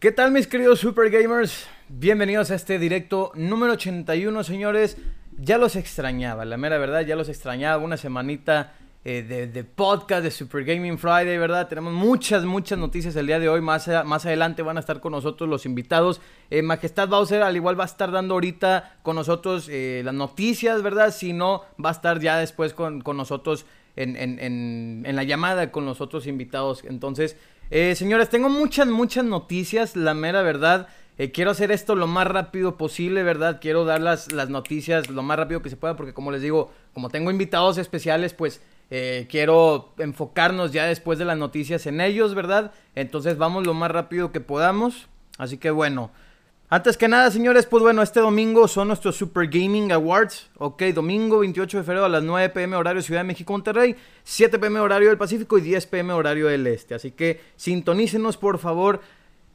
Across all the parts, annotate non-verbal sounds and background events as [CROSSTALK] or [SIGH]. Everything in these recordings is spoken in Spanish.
¿Qué tal mis queridos Super Gamers? Bienvenidos a este directo número 81, señores. Ya los extrañaba, la mera verdad, ya los extrañaba. Una semanita eh, de, podcast de Super Gaming Friday, ¿verdad? Tenemos muchas, muchas noticias el día de hoy. Más, más adelante van a estar con nosotros los invitados. Eh, Majestad Bowser al igual va a estar dando ahorita con nosotros eh, las noticias, ¿verdad? Si no, va a estar ya después con, nosotros en, en, en la llamada con los otros invitados. Entonces... Eh, señores, tengo muchas, muchas noticias, la mera verdad. Eh, quiero hacer esto lo más rápido posible, ¿verdad? Quiero dar las, las, noticias lo más rápido que se pueda, porque como les digo, como tengo invitados especiales, pues eh, quiero enfocarnos ya después de las noticias en ellos, ¿verdad? Entonces vamos lo más rápido que podamos. Así que bueno, antes que nada, señores, pues bueno, este domingo son nuestros Super Gaming Awards. Ok, domingo 28 de febrero a las 9 pm horario Ciudad de México, Monterrey, 7 pm horario del Pacífico y 10 pm horario del Este. Así que sintonícenos, por favor,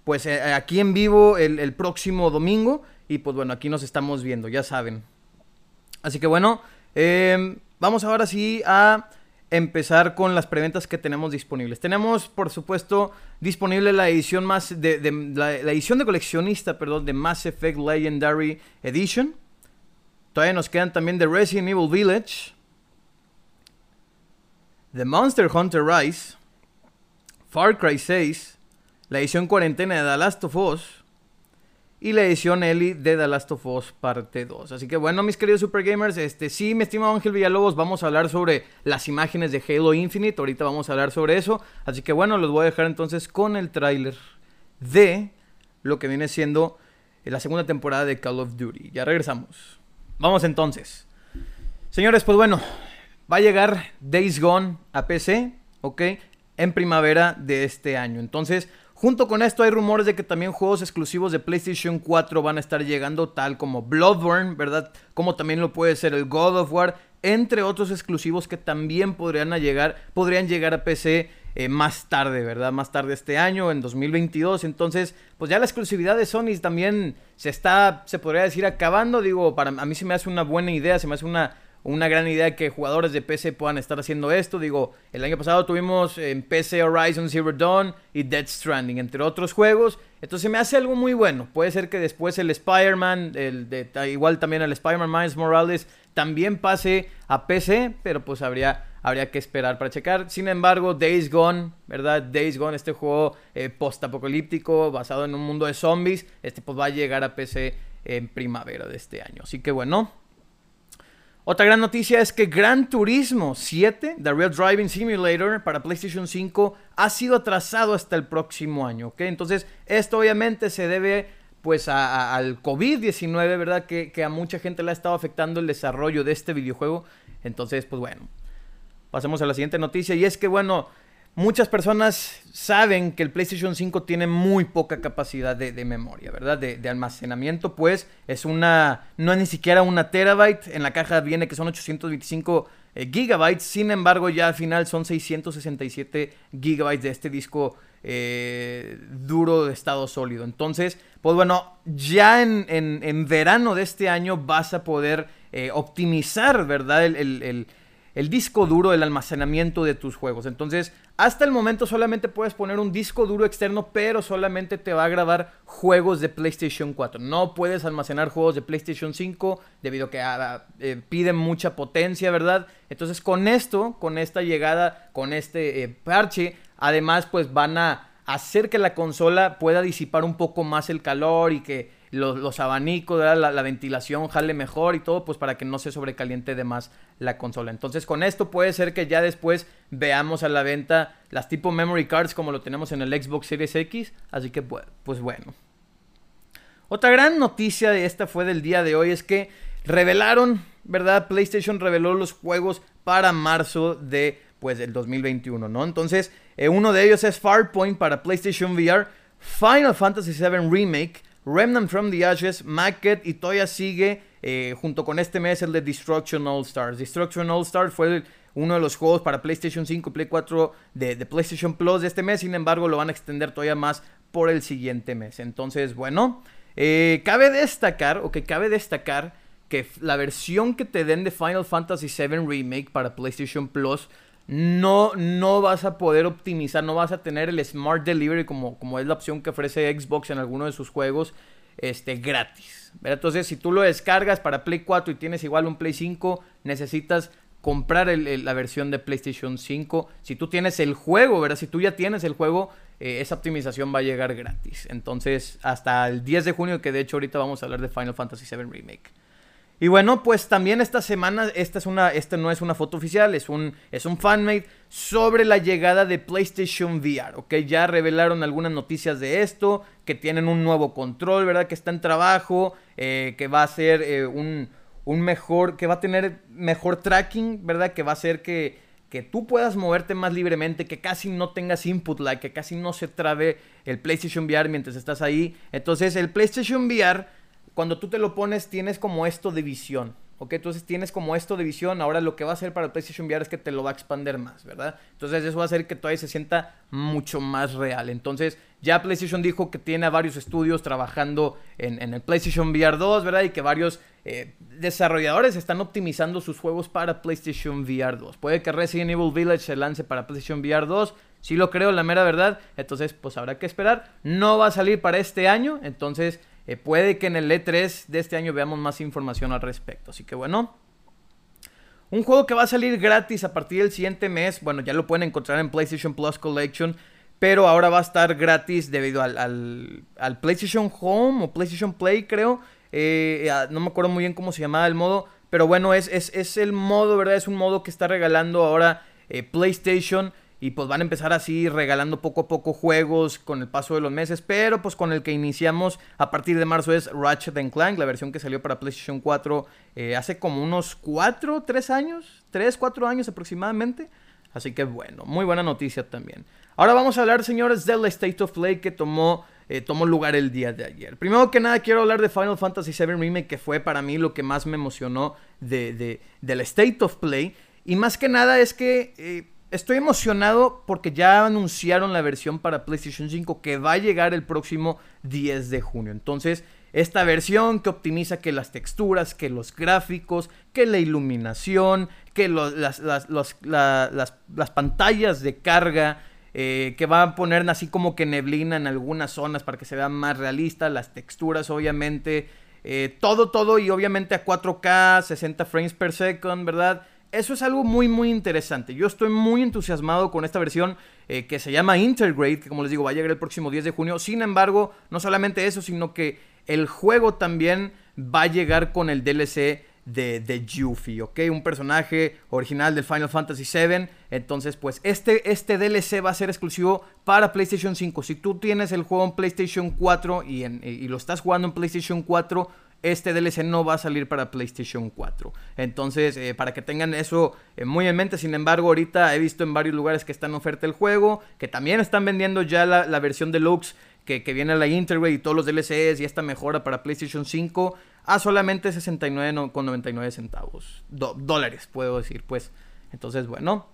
pues eh, aquí en vivo el, próximo domingo. Y pues bueno, aquí nos estamos viendo, ya saben. Así que bueno, em, vamos ahora sí a empezar con las preventas que tenemos disponibles. Tenemos, por supuesto, disponible la edición más de, la, edición de coleccionista, perdón, de Mass Effect Legendary Edition. Todavía nos quedan también de Resident Evil Village, The Monster Hunter Rise, Far Cry 6, la edición cuarentena de The Last of Us, y la edición Ellie de The Last of Us parte 2. Así que bueno, mis queridos Super Gamers, este sí, mi estimado Ángel Villalobos, vamos a hablar sobre las imágenes de Halo Infinite. Ahorita vamos a hablar sobre eso. Así que bueno, los voy a dejar entonces con el tráiler de lo que viene siendo la segunda temporada de Call of Duty. Ya regresamos. Vamos entonces. Señores, pues bueno, va a llegar Days Gone a PC, ¿ok? En primavera de este año. Entonces, Junto con esto hay rumores de que también juegos exclusivos de PlayStation 4 van a estar llegando, tal como Bloodborne, ¿verdad? Como también lo puede ser el God of War, entre otros exclusivos que también podrían llegar, podrían llegar a PC eh, más tarde, ¿verdad? Más tarde este año, en 2022. Entonces, pues ya la exclusividad de Sony también se está, se podría decir, acabando. Digo, para a mí se me hace una buena idea, se me hace una una gran idea que jugadores de PC puedan estar haciendo esto. Digo, el año pasado tuvimos en PC Horizon Zero Dawn y Dead Stranding, entre otros juegos. Entonces me hace algo muy bueno. Puede ser que después el Spider-Man, el igual también el Spider-Man Miles Morales, también pase a PC, pero pues habría, habría que esperar para checar. Sin embargo, Days Gone, ¿verdad? Days Gone, este juego eh, post-apocalíptico basado en un mundo de zombies, este pues va a llegar a PC en primavera de este año. Así que bueno, otra gran noticia es que Gran Turismo 7, The Real Driving Simulator para PlayStation 5, ha sido atrasado hasta el próximo año, ¿ok? Entonces, esto obviamente se debe pues al COVID-19, ¿verdad? Que, que, a mucha gente le ha estado afectando el desarrollo de este videojuego. Entonces, pues bueno, pasemos a la siguiente noticia y es que, bueno, Muchas personas saben que el PlayStation 5 tiene muy poca capacidad de, memoria, ¿verdad? De, almacenamiento, pues es una, no es ni siquiera una terabyte, en la caja viene que son 825 eh, gigabytes, sin embargo ya al final son 667 gigabytes de este disco eh, duro de estado sólido. Entonces, pues bueno, ya en, verano de este año vas a poder eh, optimizar, ¿verdad? el disco duro, el almacenamiento de tus juegos. Entonces, hasta el momento solamente puedes poner un disco duro externo, pero solamente te va a grabar juegos de PlayStation 4. No puedes almacenar juegos de PlayStation 5 debido a que ah, eh, piden mucha potencia, ¿verdad? Entonces, con esto, con esta llegada, con este eh, parche, además, pues van a hacer que la consola pueda disipar un poco más el calor y que los, abanicos, la, ventilación jale mejor y todo, pues para que no se sobrecaliente de más la consola. Entonces con esto puede ser que ya después veamos a la venta las tipo memory cards como lo tenemos en el Xbox Series X. Así que pues bueno. Otra gran noticia de esta fue del día de hoy es que revelaron, ¿verdad? PlayStation reveló los juegos para marzo de pues del 2021, ¿no? Entonces, eh, uno de ellos es Farpoint para PlayStation VR, Final Fantasy VII Remake, Remnant from the Ashes, Macket y todavía sigue eh, junto con este mes el de Destruction All Stars. Destruction All Stars fue uno de los juegos para PlayStation 5 y Play 4 de, PlayStation Plus de este mes, sin embargo lo van a extender todavía más por el siguiente mes. Entonces, bueno, eh, cabe destacar, o que cabe destacar que la versión que te den de Final Fantasy VII Remake para PlayStation Plus no, no vas a poder optimizar, no vas a tener el Smart Delivery como, como es la opción que ofrece Xbox en alguno de sus juegos este, gratis. Entonces, si tú lo descargas para Play 4 y tienes igual un Play 5, necesitas comprar la versión de PlayStation 5. Si tú tienes el juego, ¿verdad? Si tú ya tienes el juego, eh, esa optimización va a llegar gratis. Entonces, hasta el 10 de junio, que de hecho ahorita vamos a hablar de Final Fantasy VII Remake. Y bueno, pues también esta semana, esta, es una, esta no es una foto oficial, es un, es un fanmade sobre la llegada de PlayStation VR, ¿ok? Ya revelaron algunas noticias de esto, que tienen un nuevo control, ¿verdad? Que está en trabajo, eh, que va a ser eh, un, un, mejor, que va a tener mejor tracking, ¿verdad? Que va a hacer que, que tú puedas moverte más libremente, que casi no tengas input lag, que casi no se trabe el PlayStation VR mientras estás ahí. Entonces el PlayStation VR cuando tú te lo pones tienes como esto de visión. ¿ok? Entonces tienes como esto de visión, ahora lo que va a hacer para PlayStation VR es que te lo va a expander más, ¿verdad? Entonces eso va a hacer que todavía se sienta mucho más real. Entonces ya PlayStation dijo que tiene a varios estudios trabajando en, el PlayStation VR 2, ¿verdad? Y que varios eh, desarrolladores están optimizando sus juegos para PlayStation VR 2. Puede que Resident Evil Village se lance para PlayStation VR 2. Sí lo creo, la mera verdad. Entonces, pues habrá que esperar. No va a salir para este año. Entonces, eh, puede que en el E3 de este año veamos más información al respecto. Así que bueno. Un juego que va a salir gratis a partir del siguiente mes. Bueno, ya lo pueden encontrar en PlayStation Plus Collection. Pero ahora va a estar gratis debido al, PlayStation Home o PlayStation Play, creo. Eh, no me acuerdo muy bien cómo se llamaba el modo. Pero bueno, es, es, el modo, ¿verdad? Es un modo que está regalando ahora eh, PlayStation. Y pues van a empezar así regalando poco a poco juegos con el paso de los meses. Pero pues con el que iniciamos a partir de marzo es Ratchet Clank, la versión que salió para PlayStation 4 eh, hace como unos 4, 3 años, 3, 4 años aproximadamente. Así que bueno, muy buena noticia también. Ahora vamos a hablar, señores, del State of Play que tomó, eh, tomó lugar el día de ayer. Primero que nada, quiero hablar de Final Fantasy VII Remake, que fue para mí lo que más me emocionó de, del State of Play. Y más que nada es que eh, estoy emocionado porque ya anunciaron la versión para PlayStation 5 que va a llegar el próximo 10 de junio. Entonces, esta versión que optimiza que las texturas, que los gráficos, que la iluminación, que las, las, pantallas de carga, eh, que va a poner así como que neblina en algunas zonas para que se vea más realista, las texturas obviamente, eh, todo, todo y obviamente a 4K, 60 frames per second, ¿verdad? Eso es algo muy, muy interesante. Yo estoy muy entusiasmado con esta versión eh, que se llama Intergrade, que como les digo va a llegar el próximo 10 de junio. Sin embargo, no solamente eso, sino que el juego también va a llegar con el DLC de, de Yuffie, ¿ok? Un personaje original del Final Fantasy VII. Entonces, pues este, este DLC va a ser exclusivo para PlayStation 5. Si tú tienes el juego en PlayStation 4 y, y lo estás jugando en PlayStation 4, este DLC no va a salir para PlayStation 4. Entonces, eh, para que tengan eso eh, muy en mente, sin embargo, ahorita he visto en varios lugares que está en oferta el juego, que también están vendiendo ya la, versión deluxe que, que viene a la Intergrade y todos los DLCs y esta mejora para PlayStation 5 a solamente 69,99 centavos. dólares, puedo decir, pues. Entonces, bueno.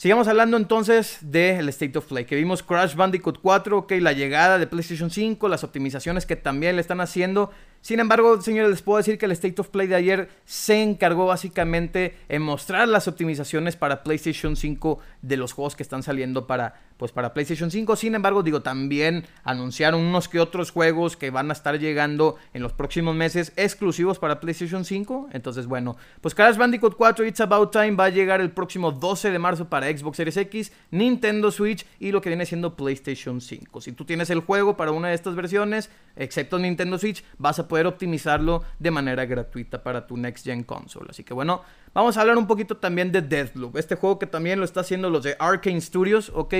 Sigamos hablando entonces del State of Play, que vimos Crash Bandicoot 4, ok, la llegada de PlayStation 5, las optimizaciones que también le están haciendo sin embargo, señores, les puedo decir que el State of Play de ayer se encargó básicamente en mostrar las optimizaciones para PlayStation 5 de los juegos que están saliendo para, pues, para PlayStation 5. Sin embargo, digo, también anunciaron unos que otros juegos que van a estar llegando en los próximos meses exclusivos para PlayStation 5. Entonces, bueno, pues Crash Bandicoot 4 It's About Time va a llegar el próximo 12 de marzo para Xbox Series X, Nintendo Switch y lo que viene siendo PlayStation 5. Si tú tienes el juego para una de estas versiones, excepto Nintendo Switch, vas a poder optimizarlo de manera gratuita para tu Next Gen console. Así que bueno, vamos a hablar un poquito también de Deathloop, este juego que también lo está haciendo los de Arkane Studios, ¿ok?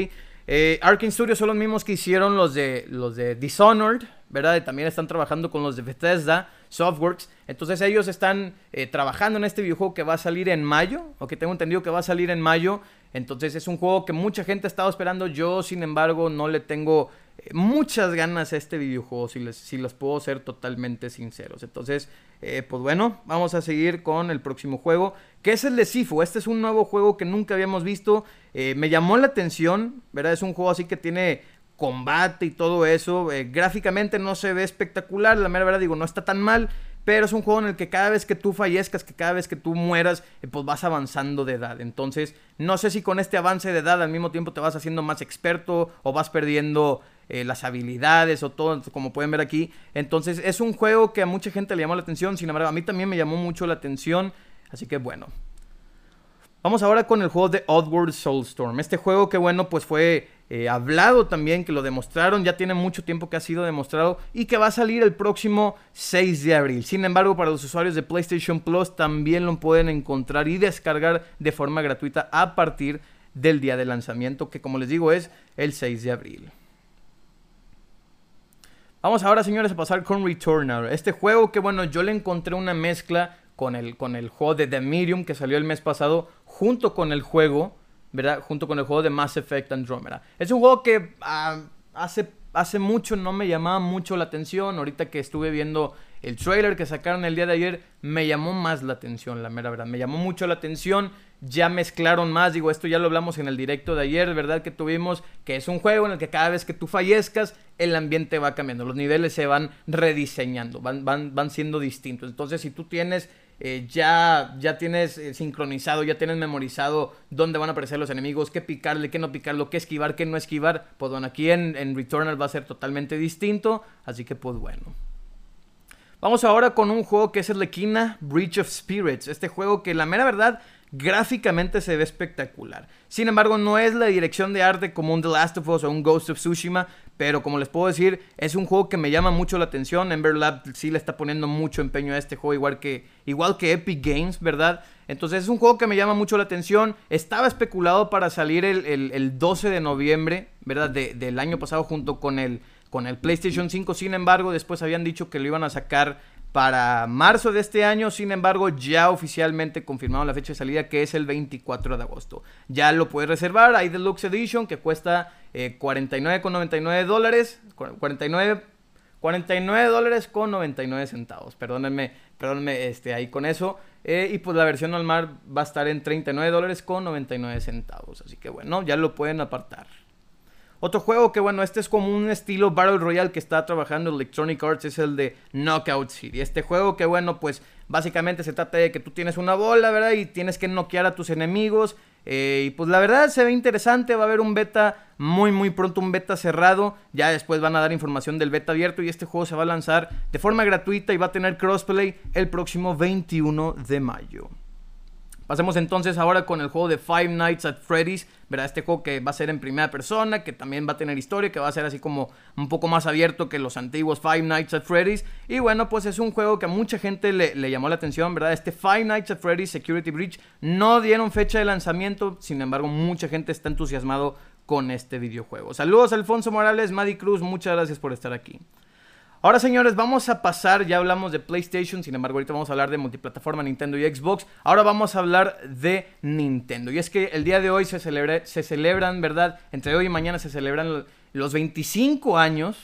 Eh, Arkane Studios son los mismos que hicieron los de, los de Dishonored, ¿verdad? Y también están trabajando con los de Bethesda, Softworks. Entonces ellos están eh, trabajando en este videojuego que va a salir en mayo, o que tengo entendido que va a salir en mayo. Entonces es un juego que mucha gente ha estado esperando. Yo, sin embargo, no le tengo muchas ganas este videojuego, si les, si los puedo ser totalmente sinceros. Entonces, eh, pues bueno, vamos a seguir con el próximo juego, que es el de Sifu. Este es un nuevo juego que nunca habíamos visto. Eh, me llamó la atención, ¿verdad? Es un juego así que tiene combate y todo eso. Eh, gráficamente no se ve espectacular, la mera verdad digo, no está tan mal. pero es un juego en el que cada vez que tú fallezcas, que cada vez que tú mueras, eh, pues vas avanzando de edad. Entonces, no sé si con este avance de edad al mismo tiempo te vas haciendo más experto o vas perdiendo eh, las habilidades o todo, como pueden ver aquí. Entonces, es un juego que a mucha gente le llamó la atención, sin embargo, a mí también me llamó mucho la atención. Así que bueno, Vamos ahora con el juego de Oddworld Soulstorm. Este juego que bueno, pues fue eh, hablado también, que lo demostraron, ya tiene mucho tiempo que ha sido demostrado y que va a salir el próximo 6 de abril. Sin embargo, para los usuarios de PlayStation Plus también lo pueden encontrar y descargar de forma gratuita a partir del día de lanzamiento, que como les digo es el 6 de abril. Vamos ahora, señores, a pasar con Returnal. Este juego que bueno, yo le encontré una mezcla con el, con el juego de The Medium que salió el mes pasado junto con el juego, ¿verdad? Junto con el juego de Mass Effect Andromeda. Es un juego que ah, hace, hace mucho no me llamaba mucho la atención. Ahorita que estuve viendo el trailer que sacaron el día de ayer, me llamó más la atención, la mera verdad. Me llamó mucho la atención. Ya mezclaron más, digo, esto ya lo hablamos en el directo de ayer, ¿verdad? Que tuvimos, que es un juego en el que cada vez que tú fallezcas, el ambiente va cambiando, los niveles se van rediseñando, van, van, van siendo distintos. Entonces, si tú tienes eh, ya, ya tienes eh, sincronizado, ya tienes memorizado dónde van a aparecer los enemigos, qué picarle, qué no picarlo, qué esquivar, qué no esquivar. Pues bueno, aquí en, Returnal va a ser totalmente distinto, así que pues bueno. Vamos ahora con un juego que es el Lequina Breach of Spirits. Este juego que la mera verdad gráficamente se ve espectacular. Sin embargo, no es la dirección de arte como un The Last of Us o un Ghost of Tsushima, pero como les puedo decir, es un juego que me llama mucho la atención. Ember Lab sí le está poniendo mucho empeño a este juego, igual que, igual que Epic Games, ¿verdad? Entonces es un juego que me llama mucho la atención. Estaba especulado para salir el, 12 de noviembre, ¿verdad? del año pasado junto con el, con el PlayStation 5. Sin embargo, después habían dicho que lo iban a sacar para marzo de este año. Sin embargo, ya oficialmente confirmaron la fecha de salida que es el 24 de agosto. Ya lo puedes reservar. Hay Deluxe Edition que cuesta eh, 49,99 dólares. 49, 49 dólares con 99 centavos. Perdónenme, perdónenme este, ahí con eso. Eh, y pues la versión normal va a estar en 39 dólares con 99 centavos. Así que bueno, ya lo pueden apartar. Otro juego que, bueno, este es como un estilo Battle Royale que está trabajando Electronic Arts es el de Knockout City. Este juego que, bueno, pues básicamente se trata de que tú tienes una bola, ¿verdad? Y tienes que noquear a tus enemigos. Eh, y pues la verdad se ve interesante, va a haber un beta muy muy pronto, un beta cerrado, ya después van a dar información del beta abierto y este juego se va a lanzar de forma gratuita y va a tener crossplay el próximo 21 de mayo. Pasemos entonces ahora con el juego de Five Nights at Freddy's, ¿verdad? Este juego que va a ser en primera persona, que también va a tener historia, que va a ser así como un poco más abierto que los antiguos Five Nights at Freddy's. Y bueno, pues es un juego que a mucha gente le, llamó la atención, ¿verdad? Este Five Nights at Freddy's Security Breach no dieron fecha de lanzamiento, sin embargo mucha gente está entusiasmado con este videojuego. Saludos Alfonso Morales, Maddy Cruz, muchas gracias por estar aquí. Ahora, señores, vamos a pasar, ya hablamos de PlayStation, sin embargo, ahorita vamos a hablar de multiplataforma Nintendo y Xbox. Ahora vamos a hablar de Nintendo. Y es que el día de hoy se, se celebran, ¿verdad? Entre hoy y mañana se celebran los 25 años,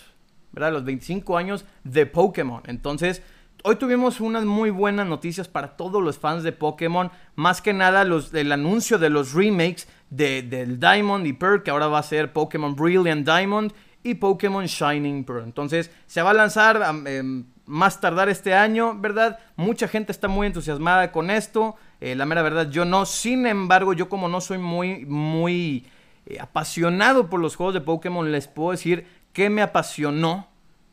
¿verdad? Los 25 años de Pokémon. Entonces, hoy tuvimos unas muy buenas noticias para todos los fans de Pokémon. Más que nada, los, el anuncio de los remakes de, del Diamond y Pearl, que ahora va a ser Pokémon Brilliant Diamond y Pokémon Shining Pearl. Entonces se va a lanzar em, más tardar este año, ¿verdad? Mucha gente está muy entusiasmada con esto. Eh, la mera verdad, yo no. Sin embargo, yo como no soy muy, muy eh, apasionado por los juegos de Pokémon, les puedo decir que me apasionó,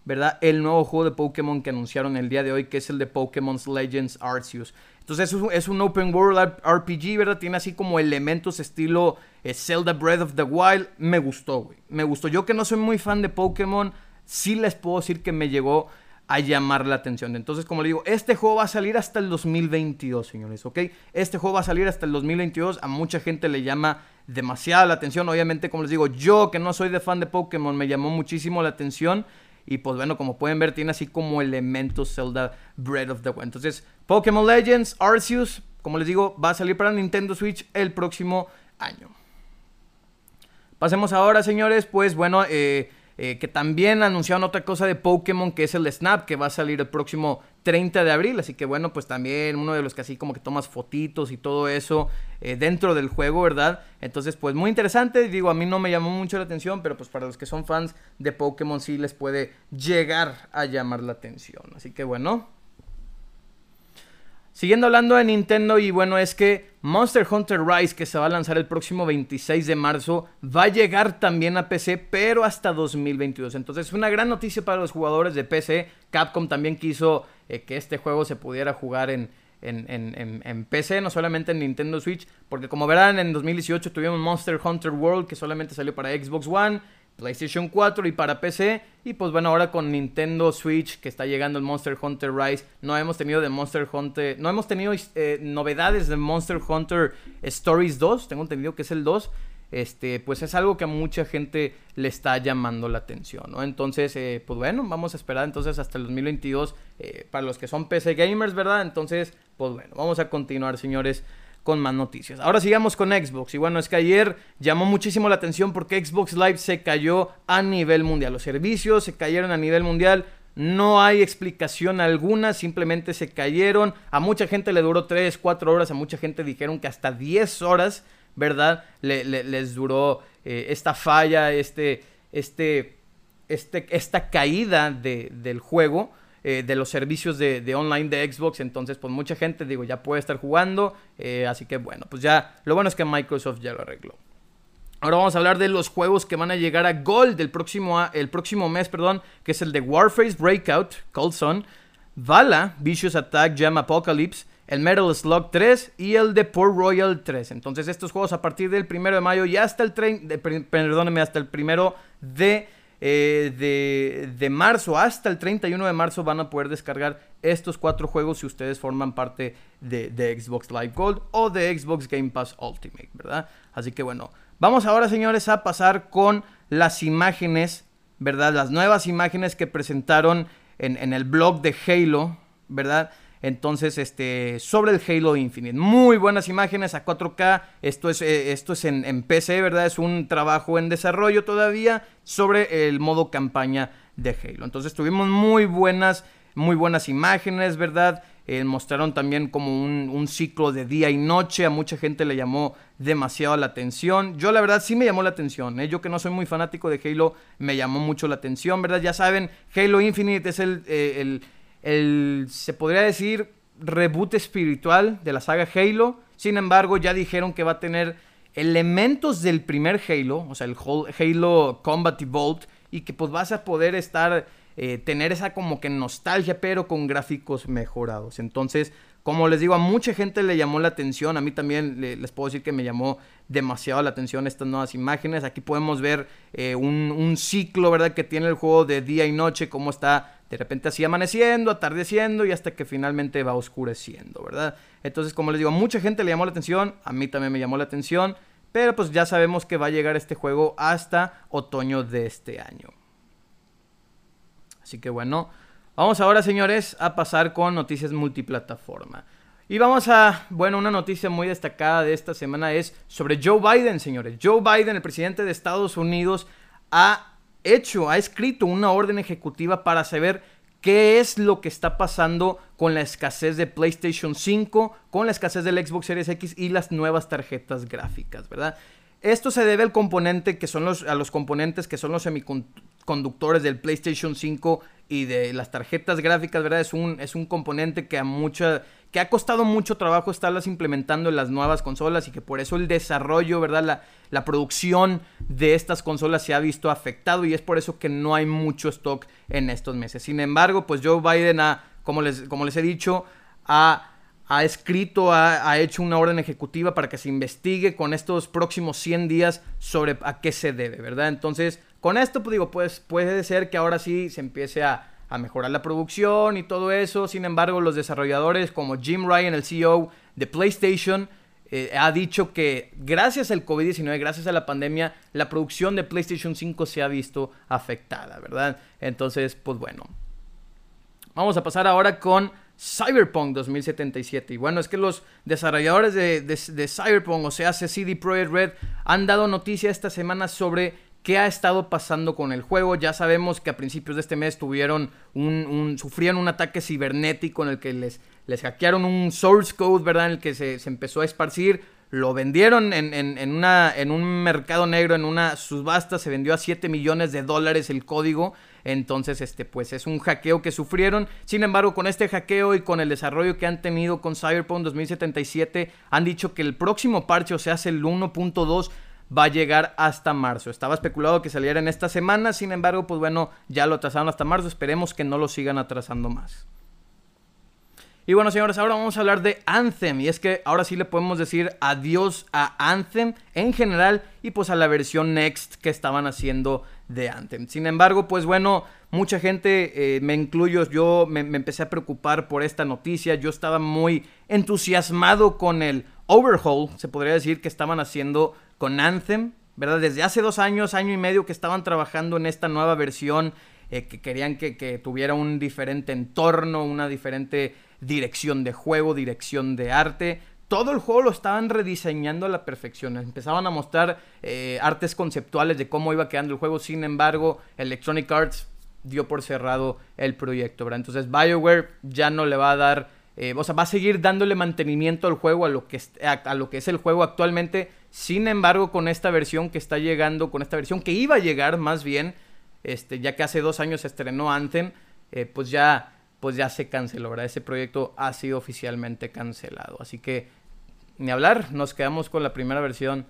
¿verdad? El nuevo juego de Pokémon que anunciaron el día de hoy, que es el de Pokémon Legends Arceus. Entonces es un, open world RPG, ¿verdad? Tiene así como elementos estilo eh, Zelda Breath of the Wild. Me gustó, güey. Me gustó. Yo que no soy muy fan de Pokémon, sí les puedo decir que me llegó a llamar la atención. Entonces, como le digo, este juego va a salir hasta el 2022, señores, ¿ok? Este juego va a salir hasta el 2022. A mucha gente le llama demasiada la atención. Obviamente, como les digo, yo que no soy de fan de Pokémon, me llamó muchísimo la atención. Y pues bueno, como pueden ver, tiene así como elementos Zelda Breath of the Wild. Entonces, Pokémon Legends, Arceus, como les digo, va a salir para Nintendo Switch el próximo año. Pasemos ahora, señores, pues bueno, eh, eh, que también anunciaron otra cosa de Pokémon que es el Snap, que va a salir el próximo 30 de abril. Así que bueno, pues también uno de los que así como que tomas fotitos y todo eso eh, dentro del juego, ¿verdad? Entonces, pues muy interesante. Digo, a mí no me llamó mucho la atención, pero pues para los que son fans de Pokémon sí les puede llegar a llamar la atención. Así que bueno. Siguiendo hablando de Nintendo y bueno, es que Monster Hunter Rise, que se va a lanzar el próximo 26 de marzo, va a llegar también a PC, pero hasta 2022. Entonces es una gran noticia para los jugadores de PC. Capcom también quiso eh, que este juego se pudiera jugar en, en, PC, no solamente en Nintendo Switch, porque como verán, en 2018 tuvimos Monster Hunter World, que solamente salió para Xbox One. PlayStation 4 y para PC. Y pues bueno, ahora con Nintendo Switch que está llegando el Monster Hunter Rise, no hemos tenido de Monster Hunter, no hemos tenido eh, novedades de Monster Hunter Stories 2, tengo entendido que es el 2. Este, pues es algo que a mucha gente le está llamando la atención, ¿no? Entonces, eh, pues bueno, vamos a esperar entonces hasta el 2022 eh, para los que son PC gamers, ¿verdad? Entonces, pues bueno, vamos a continuar, señores, con más noticias. Ahora sigamos con Xbox. Y bueno, es que ayer llamó muchísimo la atención porque Xbox Live se cayó a nivel mundial. Los servicios se cayeron a nivel mundial. No hay explicación alguna, simplemente se cayeron. A mucha gente le duró 3, 4 horas, a mucha gente dijeron que hasta 10 horas, ¿verdad? les duró eh, esta falla, este, este, este, esta caída de, del juego. Eh, de los servicios de, online de Xbox. Entonces, pues mucha gente, digo, ya puede estar jugando. Eh, así que bueno, pues ya, lo bueno es que Microsoft ya lo arregló. Ahora vamos a hablar de los juegos que van a llegar a Gold el próximo, el próximo mes, perdón, que es el de Warface Breakout, Cold Sun, Vala, Vicious Attack, Jam Apocalypse, el Metal Slug 3 y el de Port Royal 3. Entonces estos juegos a partir del primero de mayo y hasta el, tren, perdónenme, hasta el primero de eh, de, marzo hasta el 31 de marzo van a poder descargar estos cuatro juegos si ustedes forman parte de, Xbox Live Gold o de Xbox Game Pass Ultimate, ¿verdad? Así que bueno, vamos ahora señores a pasar con las imágenes, ¿verdad? Las nuevas imágenes que presentaron en, en el blog de Halo, ¿verdad? Entonces, este, sobre el Halo Infinite. Muy buenas imágenes a 4K. Esto es, eh, esto es en, PC, ¿verdad? Es un trabajo en desarrollo todavía sobre el modo campaña de Halo. Entonces, tuvimos muy buenas, muy buenas imágenes, ¿verdad? Eh, mostraron también como un, ciclo de día y noche. A mucha gente le llamó demasiado la atención. Yo la verdad sí me llamó la atención. ¿eh? Yo que no soy muy fanático de Halo, me llamó mucho la atención, ¿verdad? Ya saben, Halo Infinite es el, el el, se podría decir, reboot espiritual de la saga Halo. Sin embargo, ya dijeron que va a tener elementos del primer Halo, o sea, el Halo Combat Evolved, y que pues vas a poder estar, eh, tener esa como que nostalgia, pero con gráficos mejorados. Entonces, como les digo, a mucha gente le llamó la atención, a mí también les puedo decir que me llamó demasiado la atención estas nuevas imágenes. Aquí podemos ver eh, un, un, ciclo, ¿verdad? Que tiene el juego de día y noche, cómo está de repente así amaneciendo, atardeciendo y hasta que finalmente va oscureciendo, ¿verdad? Entonces, como les digo, a mucha gente le llamó la atención, a mí también me llamó la atención, pero pues ya sabemos que va a llegar este juego hasta otoño de este año. Así que bueno, vamos ahora señores a pasar con noticias multiplataforma. Y vamos a, bueno, una noticia muy destacada de esta semana es sobre Joe Biden, señores. Joe Biden, el presidente de Estados Unidos, ha hecho, ha escrito una orden ejecutiva para saber qué es lo que está pasando con la escasez de PlayStation 5, con la escasez del Xbox Series X y las nuevas tarjetas gráficas, ¿verdad? Esto se debe al componente que son los, a los componentes que son los semiconductores del PlayStation 5 y de las tarjetas gráficas, ¿verdad? Es un, es un componente que a mucha, que ha costado mucho trabajo estarlas implementando en las nuevas consolas y que por eso el desarrollo, ¿verdad? La, la producción de estas consolas se ha visto afectado y es por eso que no hay mucho stock en estos meses. Sin embargo, pues Joe Biden ha, como les, como les he dicho, ha ha escrito, ha, hecho una orden ejecutiva para que se investigue con estos próximos 100 días sobre a qué se debe, ¿verdad? Entonces, con esto, pues digo, pues puede ser que ahora sí se empiece a, mejorar la producción y todo eso. Sin embargo, los desarrolladores como Jim Ryan, el CEO de PlayStation, eh, ha dicho que gracias al COVID-19, gracias a la pandemia, la producción de PlayStation 5 se ha visto afectada, ¿verdad? Entonces, pues bueno. Vamos a pasar ahora con Cyberpunk 2077. Y bueno, es que los desarrolladores de, Cyberpunk, o sea, CD Projekt Red, han dado noticia esta semana sobre qué ha estado pasando con el juego. Ya sabemos que a principios de este mes tuvieron un, sufrieron un ataque cibernético en el que les, les hackearon un source code, ¿verdad? En el que se, se empezó a esparcir. lo vendieron en, en, una, en un mercado negro, en una subasta, se vendió a 7 millones de dólares el código. Entonces, este, pues es un hackeo que sufrieron. Sin embargo, con este hackeo y con el desarrollo que han tenido con Cyberpunk 2077, han dicho que el próximo parche, o sea, es el 1.2, va a llegar hasta marzo. Estaba especulado que saliera en esta semana, sin embargo, pues bueno, ya lo atrasaron hasta marzo. Esperemos que no lo sigan atrasando más. Y bueno, señores, ahora vamos a hablar de Anthem. Y es que ahora sí le podemos decir adiós a Anthem en general y pues a la versión Next que estaban haciendo de Anthem. Sin embargo, pues bueno, mucha gente, eh, me incluyo, yo me, empecé a preocupar por esta noticia. Yo estaba muy entusiasmado con el overhaul, se podría decir, que estaban haciendo con Anthem. ¿Verdad? Desde hace dos años, año y medio que estaban trabajando en esta nueva versión, eh, que querían que, que tuviera un diferente entorno, una diferente dirección de juego, dirección de arte. Todo el juego lo estaban rediseñando a la perfección. Empezaban a mostrar eh, artes conceptuales de cómo iba quedando el juego. Sin embargo, Electronic Arts dio por cerrado el proyecto. Entonces BioWare ya no le va a dar... Eh, o sea, va a seguir dándole mantenimiento al juego, a lo, que es, a, lo que es el juego actualmente. Sin embargo, con esta versión que está llegando, con esta versión que iba a llegar más bien, este, ya que hace dos años se estrenó Anthem, eh, pues ya pues ya se canceló, ¿verdad? Ese proyecto ha sido oficialmente cancelado. Así que, ni hablar, nos quedamos con la primera versión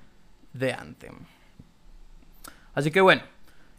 de Anthem. Así que bueno,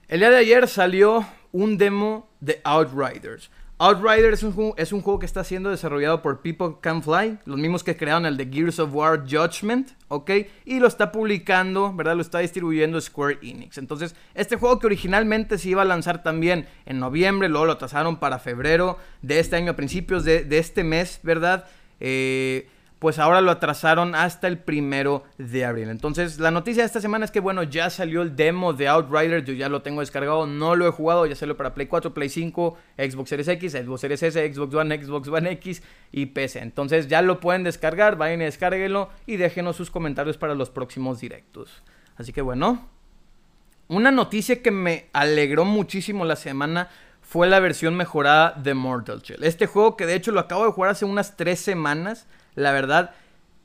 el día de ayer salió un demo de Outriders. Outriders es un, es un, juego que está siendo desarrollado por People Can Fly, los mismos que crearon el de Gears of War Judgment, ¿ok? Y lo está publicando, ¿verdad? Lo está distribuyendo Square Enix. Entonces, este juego que originalmente se iba a lanzar también en noviembre, luego lo trazaron para febrero de este año, a principios de, de este mes, ¿verdad? Eh, pues ahora lo atrasaron hasta el primero de abril. Entonces, la noticia de esta semana es que, bueno, ya salió el demo de Outriders. Yo ya lo tengo descargado, no lo he jugado, ya salió para Play 4, Play 5, Xbox Series X, Xbox Series S, Xbox One, Xbox One X y PC. Entonces, ya lo pueden descargar, vayan y descárguenlo y déjenos sus comentarios para los próximos directos. Así que, bueno, una noticia que me alegró muchísimo la semana fue la versión mejorada de Mortal Shell. Este juego que de hecho lo acabo de jugar hace unas 3 semanas la verdad.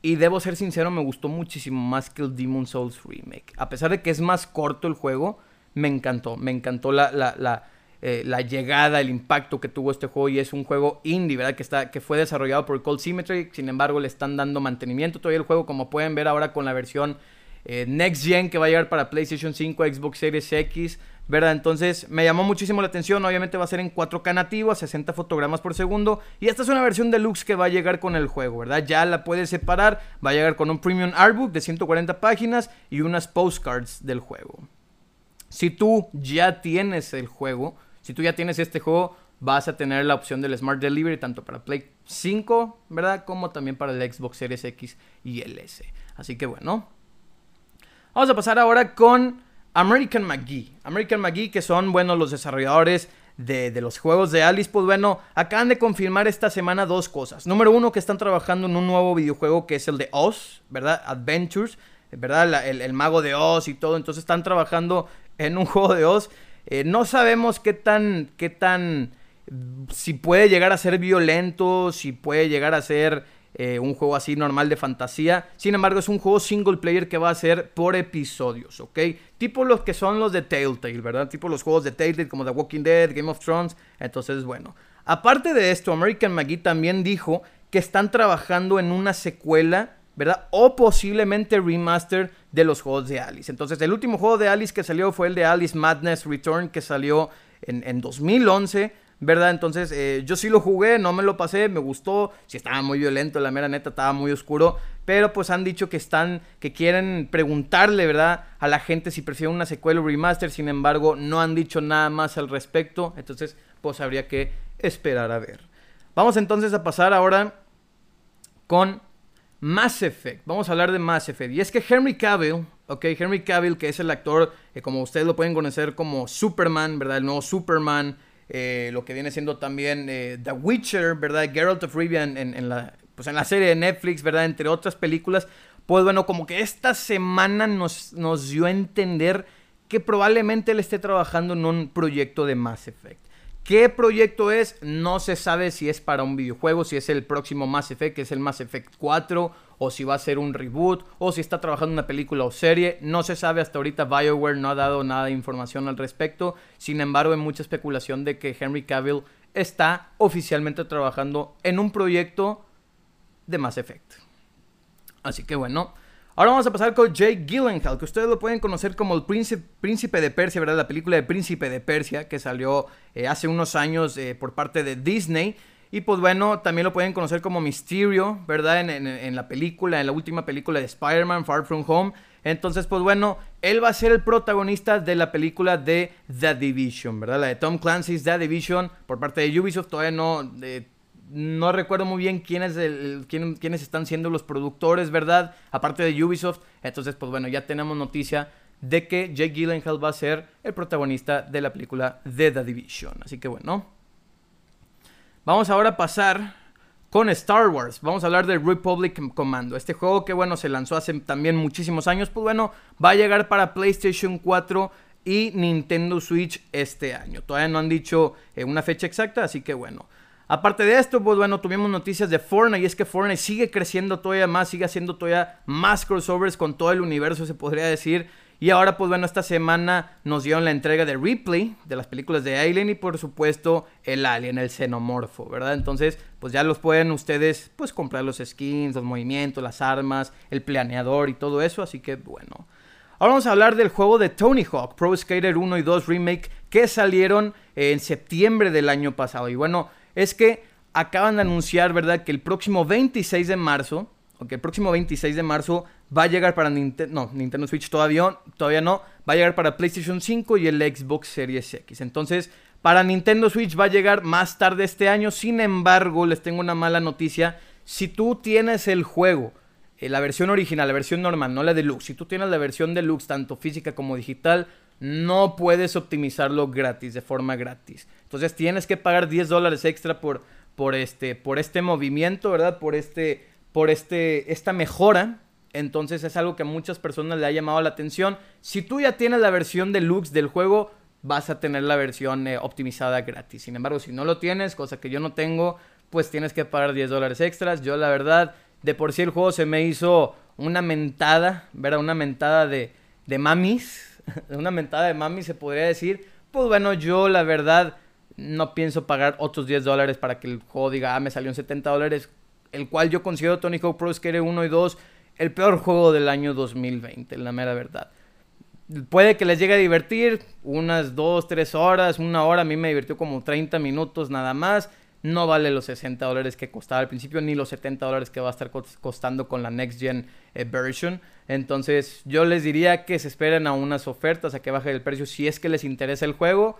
Y debo ser sincero, me gustó muchísimo más que el Demon Souls Remake. A pesar de que es más corto el juego, me encantó. Me encantó la, la, eh, llegada, el impacto que tuvo este juego. Y es un juego indie, ¿verdad? Que, está, que fue desarrollado por Cold Symmetry. Sin embargo, le están dando mantenimiento todavía el juego. Como pueden ver ahora con la versión eh, Next Gen que va a llegar para PlayStation 5, Xbox Series X. ¿verdad? Entonces me llamó muchísimo la atención, obviamente va a ser en 4K nativo, a 60 fotogramas por segundo, y esta es una versión deluxe que va a llegar con el juego, ¿verdad? Ya la puedes separar, va a llegar con un Premium Artbook de 140 páginas y unas postcards del juego. Si tú ya tienes el juego, si tú ya tienes este juego, vas a tener la opción del Smart Delivery tanto para Play 5, ¿verdad? Como también para el Xbox Series X y el S. Así que bueno. Vamos a pasar ahora con American McGee. American McGee, que son, bueno, los desarrolladores de, los juegos de Alice, pues bueno, acaban de confirmar esta semana dos cosas. Número uno, que están trabajando en un nuevo videojuego que es el de Oz, ¿verdad? Adventures, ¿verdad? el, mago de Oz y todo. Entonces están trabajando en un [LAUGHS] juego de Oz. Eh, no sabemos qué tan, qué tan, si puede llegar a ser violento, si puede llegar a ser eh, un juego así normal de fantasía. Sin embargo, es un juego single player que va a ser por episodios, ¿ok? Tipo los que son los de Telltale, ¿verdad? Tipo los juegos de Telltale como The Walking Dead, Game of Thrones. Entonces, bueno. Aparte de esto, American McGee también dijo que están trabajando en una secuela, ¿verdad? O posiblemente remaster de los juegos de Alice. Entonces, el último juego de Alice que salió fue el de Alice Madness Return, que salió en, en 2011. ¿Verdad? Entonces, eh, yo sí lo jugué, no me lo pasé, me gustó. Sí estaba muy violento, la mera neta, estaba muy oscuro. Pero pues han dicho que están, que quieren preguntarle, ¿verdad? A la gente si prefieren una secuela o remaster. Sin embargo, no han dicho nada más al respecto. Entonces, pues habría que esperar a ver. Vamos entonces a pasar ahora con Mass Effect. Vamos a hablar de Mass Effect. Y es que Henry Cavill, ok, Henry Cavill, que es el actor, que como ustedes lo pueden conocer como Superman, ¿verdad? El nuevo Superman. Eh, lo que viene siendo también eh, The Witcher, ¿verdad? Geralt of Rivia en, la, pues en la serie de Netflix, ¿verdad? Entre otras películas. Pues bueno, como que esta semana nos, nos dio a entender que probablemente él esté trabajando en un proyecto de Mass Effect. ¿Qué proyecto es? No se sabe si es para un videojuego, si es el próximo Mass Effect, que es el Mass Effect 4, o si va a ser un reboot, o si está trabajando en una película o serie. No se sabe hasta ahorita. BioWare no ha dado nada de información al respecto. Sin embargo, hay mucha especulación de que Henry Cavill está oficialmente trabajando en un proyecto de Mass Effect. Así que bueno. Ahora vamos a pasar con Jake Gyllenhaal, que ustedes lo pueden conocer como el príncipe, de Persia, ¿verdad? La película de Príncipe de Persia, que salió eh, hace unos años eh, por parte de Disney. Y pues bueno, también lo pueden conocer como Mysterio, ¿verdad? En, la película, en la última película de Spider-Man, Far From Home. Entonces, pues bueno, él va a ser el protagonista de la película de The Division, ¿verdad? La de Tom Clancy's The Division por parte de Ubisoft. Todavía no, no recuerdo muy bien quiénes, el, quiénes están siendo los productores, ¿verdad? Aparte de Ubisoft. Entonces, pues bueno, ya tenemos noticia de que Jake Gyllenhaal va a ser el protagonista de la película de The Division. Así que bueno. Vamos ahora a pasar con Star Wars. Vamos a hablar de Republic Commando. Este juego que bueno, se lanzó hace también muchísimos años. Pues bueno, va a llegar para PlayStation 4 y Nintendo Switch este año. Todavía no han dicho eh, una fecha exacta, así que bueno. Aparte de esto, pues bueno, tuvimos noticias de Fortnite y es que Fortnite sigue creciendo todavía más, sigue haciendo todavía más crossovers con todo el universo, se podría decir. Y ahora, pues bueno, esta semana nos dieron la entrega de Ripley, de las películas de Alien y por supuesto el Alien, el xenomorfo, ¿verdad? Entonces, pues ya los pueden ustedes, pues comprar los skins, los movimientos, las armas, el planeador y todo eso, así que bueno. Ahora vamos a hablar del juego de Tony Hawk, Pro Skater 1 y 2 Remake, que salieron en septiembre del año pasado. Y bueno, es que acaban de anunciar, ¿verdad? Que el próximo 26 de marzo, ok, el próximo 26 de marzo va a llegar para Nintendo, no, Nintendo Switch todavía, todavía no, va a llegar para PlayStation 5 y el Xbox Series X. Entonces, para Nintendo Switch va a llegar más tarde este año, sin embargo, les tengo una mala noticia, si tú tienes el juego, eh, la versión original, la versión normal, no la deluxe, si tú tienes la versión deluxe, tanto física como digital, no puedes optimizarlo gratis, de forma gratis. Entonces tienes que pagar 10 dólares extra por, por, este, por este movimiento, ¿verdad? Por, este, por este, esta mejora. Entonces es algo que a muchas personas le ha llamado la atención. Si tú ya tienes la versión deluxe del juego, vas a tener la versión eh, optimizada gratis. Sin embargo, si no lo tienes, cosa que yo no tengo, pues tienes que pagar 10 dólares extras. Yo la verdad, de por sí el juego se me hizo una mentada, ¿verdad? Una mentada de, de mamis. [LAUGHS] una mentada de mamis se podría decir. Pues bueno, yo la verdad no pienso pagar otros 10 dólares para que el juego diga, ah, me salió en 70 dólares, el cual yo considero Tony Hawk Pro Skater 1 y 2 el peor juego del año 2020, la mera verdad. Puede que les llegue a divertir unas 2, 3 horas, una hora, a mí me divirtió como 30 minutos nada más. No vale los 60 dólares que costaba al principio, ni los 70 dólares que va a estar costando con la Next Gen eh, version. Entonces yo les diría que se esperen a unas ofertas, a que baje el precio si es que les interesa el juego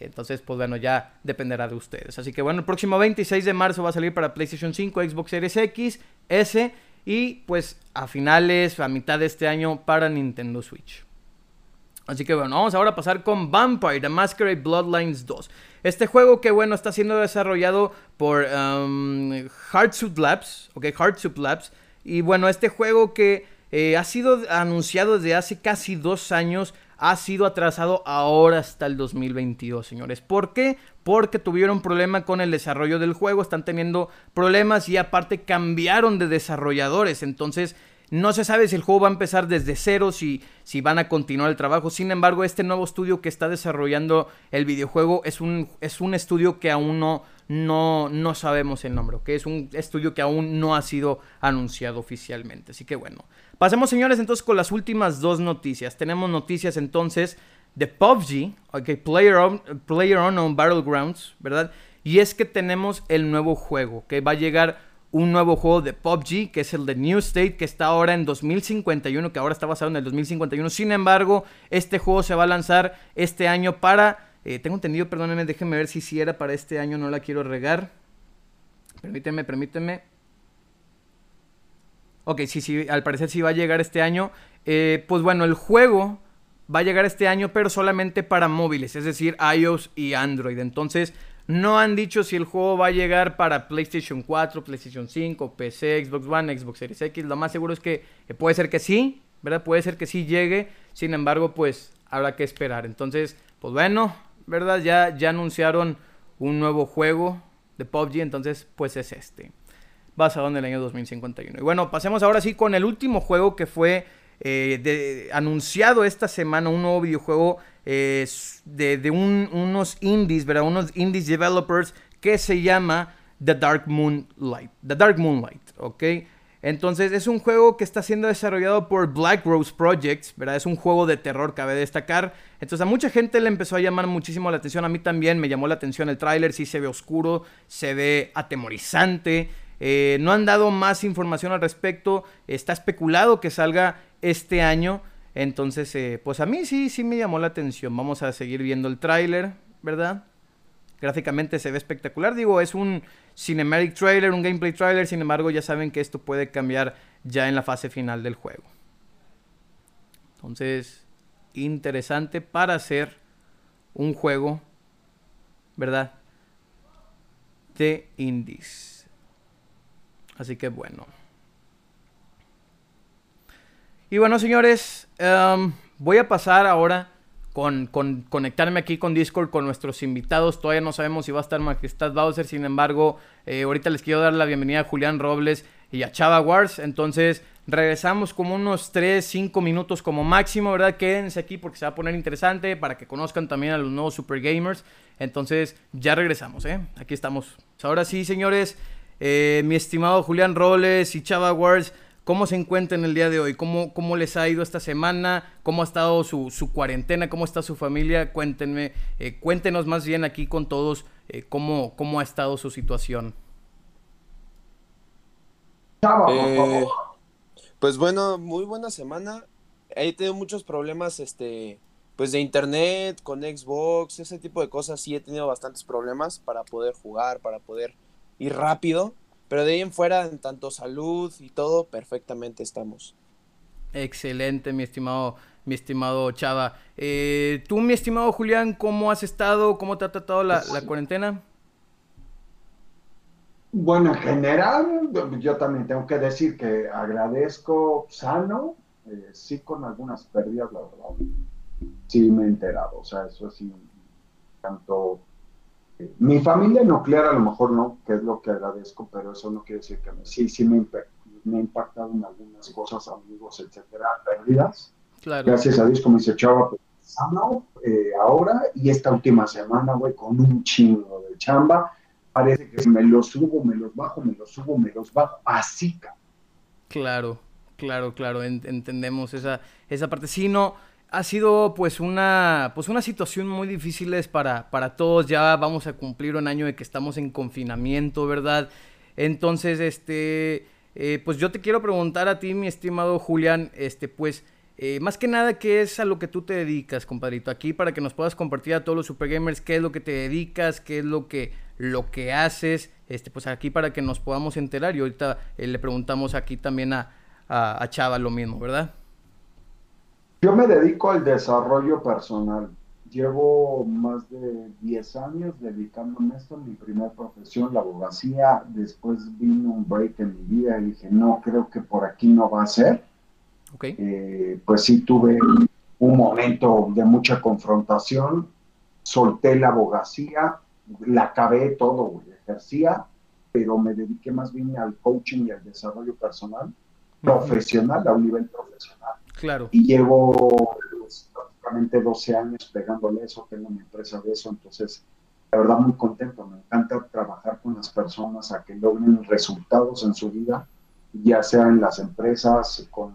entonces, pues bueno, ya dependerá de ustedes. Así que bueno, el próximo 26 de marzo va a salir para PlayStation 5, Xbox Series X, S y pues a finales, a mitad de este año para Nintendo Switch. Así que bueno, vamos ahora a pasar con Vampire, The Masquerade Bloodlines 2. Este juego que bueno está siendo desarrollado por um, Labs, ok, Hardsuit Labs. Y bueno, este juego que eh, ha sido anunciado desde hace casi dos años ha sido atrasado ahora hasta el 2022, señores. ¿Por qué? Porque tuvieron problema con el desarrollo del juego, están teniendo problemas y aparte cambiaron de desarrolladores. Entonces, no se sabe si el juego va a empezar desde cero, si, si van a continuar el trabajo. Sin embargo, este nuevo estudio que está desarrollando el videojuego es un, es un estudio que aún no, no, no sabemos el nombre, que es un estudio que aún no ha sido anunciado oficialmente. Así que bueno, Pasemos, señores, entonces con las últimas dos noticias. Tenemos noticias entonces de PUBG, ok, Player, Player Unknown Battlegrounds, ¿verdad? Y es que tenemos el nuevo juego, que va a llegar un nuevo juego de PUBG, que es el de New State, que está ahora en 2051, que ahora está basado en el 2051. Sin embargo, este juego se va a lanzar este año para... Eh, tengo entendido, perdónenme, déjenme ver si, si era para este año, no la quiero regar. Permíteme, permíteme. Ok, sí, sí, al parecer sí va a llegar este año. Eh, pues bueno, el juego va a llegar este año, pero solamente para móviles, es decir, iOS y Android. Entonces, no han dicho si el juego va a llegar para PlayStation 4, PlayStation 5, PC, Xbox One, Xbox Series X. Lo más seguro es que puede ser que sí, ¿verdad? Puede ser que sí llegue. Sin embargo, pues habrá que esperar. Entonces, pues bueno, ¿verdad? Ya, ya anunciaron un nuevo juego de PUBG, entonces pues es este, basado en el año 2051. Y bueno, pasemos ahora sí con el último juego que fue eh, anunciado esta semana, un nuevo videojuego eh, de, unos indies, ¿verdad? Unos indies developers que se llama The Dark Moonlight. The Dark Moonlight, ¿ok? Entonces es un juego que está siendo desarrollado por Black Rose Projects, ¿verdad? Es un juego de terror, cabe destacar. Entonces a mucha gente le empezó a llamar muchísimo la atención, a mí también me llamó la atención el tráiler, sí se ve oscuro, se ve atemorizante. Eh, no han dado más información al respecto, está especulado que salga este año. Entonces, eh, pues a mí sí, sí me llamó la atención. Vamos a seguir viendo el tráiler, ¿verdad? Gráficamente se ve espectacular. Digo, es un cinematic trailer, un gameplay trailer. Sin embargo, ya saben que esto puede cambiar ya en la fase final del juego. Entonces, interesante para hacer un juego, ¿verdad? De indies. Así que bueno. Y bueno, señores, em, voy a pasar ahora con, conectarme aquí con Discord con nuestros invitados. Todavía no sabemos si va a estar Majestad Bowser, sin embargo, eh, ahorita les quiero dar la bienvenida a Julián Robles y a Chava Wars. Entonces, regresamos como unos 3, 5 minutos como máximo, ¿verdad? Quédense aquí porque se va a poner interesante para que conozcan también a los nuevos Super Gamers. Entonces, ya regresamos, ¿eh? Aquí estamos. Ahora sí, señores, eh, mi estimado Julián Robles y Chava Wars. ¿Cómo se encuentran el día de hoy? ¿Cómo, cómo les ha ido esta semana? ¿Cómo ha estado su, su cuarentena? ¿Cómo está su familia? Cuéntenme, eh, cuéntenos más bien aquí con todos eh, cómo, cómo ha estado su situación. Eh, pues bueno, muy buena semana. He tenido muchos problemas, este, pues de internet, con Xbox, ese tipo de cosas. Sí he tenido bastantes problemas para poder jugar, para poder ir rápido. Pero de ahí en fuera, en tanto salud y todo, perfectamente estamos. Excelente, mi estimado, mi estimado Chava. Eh, Tú, mi estimado Julián, ¿cómo has estado? ¿Cómo te ha tratado la, cuarentena? Bueno, en general, yo también tengo que decir que agradezco sano, eh, sí con algunas pérdidas, la verdad. Sí me he enterado, o sea, eso sí, tanto mi familia nuclear a lo mejor no, que es lo que agradezco, pero eso no quiere decir que me, sí, sí me, me ha impactado en algunas cosas, amigos, etcétera, perdidas. Gracias a Dios, como dice Chava, pues, eh, ahora y esta última semana, güey, con un chingo de chamba. Parece que me los subo, me los bajo, me los subo, me los bajo, así, Claro, claro, claro, entendemos esa, esa parte. Sí, no ha sido pues una, pues una situación muy difícil para, para todos. Ya vamos a cumplir un año de que estamos en confinamiento, ¿verdad? Entonces, este, eh, pues yo te quiero preguntar a ti, mi estimado Julián, este, pues, eh, más que nada, ¿qué es a lo que tú te dedicas, compadrito? Aquí para que nos puedas compartir a todos los super gamers qué es lo que te dedicas, qué es lo que, lo que haces, este, pues aquí para que nos podamos enterar. Y ahorita eh, le preguntamos aquí también a, a, a Chava lo mismo, ¿verdad? Yo me dedico al desarrollo personal. Llevo más de 10 años dedicándome a esto, mi primera profesión, la abogacía. Después vino un break en mi vida y dije, no, creo que por aquí no va a ser. Okay. Eh, pues sí tuve un momento de mucha confrontación, solté la abogacía, la acabé todo, ejercía, pero me dediqué más bien al coaching y al desarrollo personal, profesional, a un nivel profesional. Claro. Y llevo prácticamente 12 años pegándole eso, tengo una empresa de eso, entonces, la verdad, muy contento. Me encanta trabajar con las personas a que logren resultados en su vida, ya sea en las empresas, con,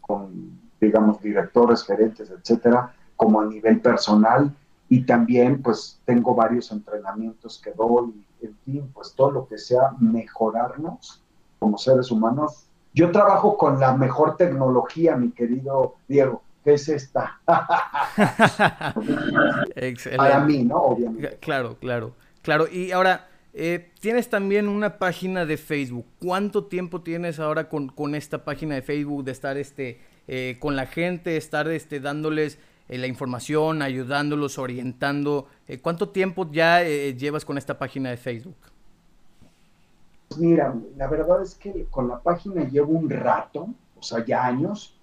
con digamos, directores, gerentes, etcétera, como a nivel personal. Y también, pues, tengo varios entrenamientos que doy, en fin, pues todo lo que sea mejorarnos como seres humanos yo trabajo con la mejor tecnología, mi querido Diego, que es esta. [LAUGHS] Excelente. Para mí, ¿no? Obviamente. Claro, claro, claro. Y ahora, eh, tienes también una página de Facebook. ¿Cuánto tiempo tienes ahora con, con esta página de Facebook de estar este, eh, con la gente, estar este, dándoles eh, la información, ayudándolos, orientando? ¿Cuánto tiempo ya llevas con esta página de Facebook? Mira, la verdad es que con la página llevo un rato, o sea, ya años,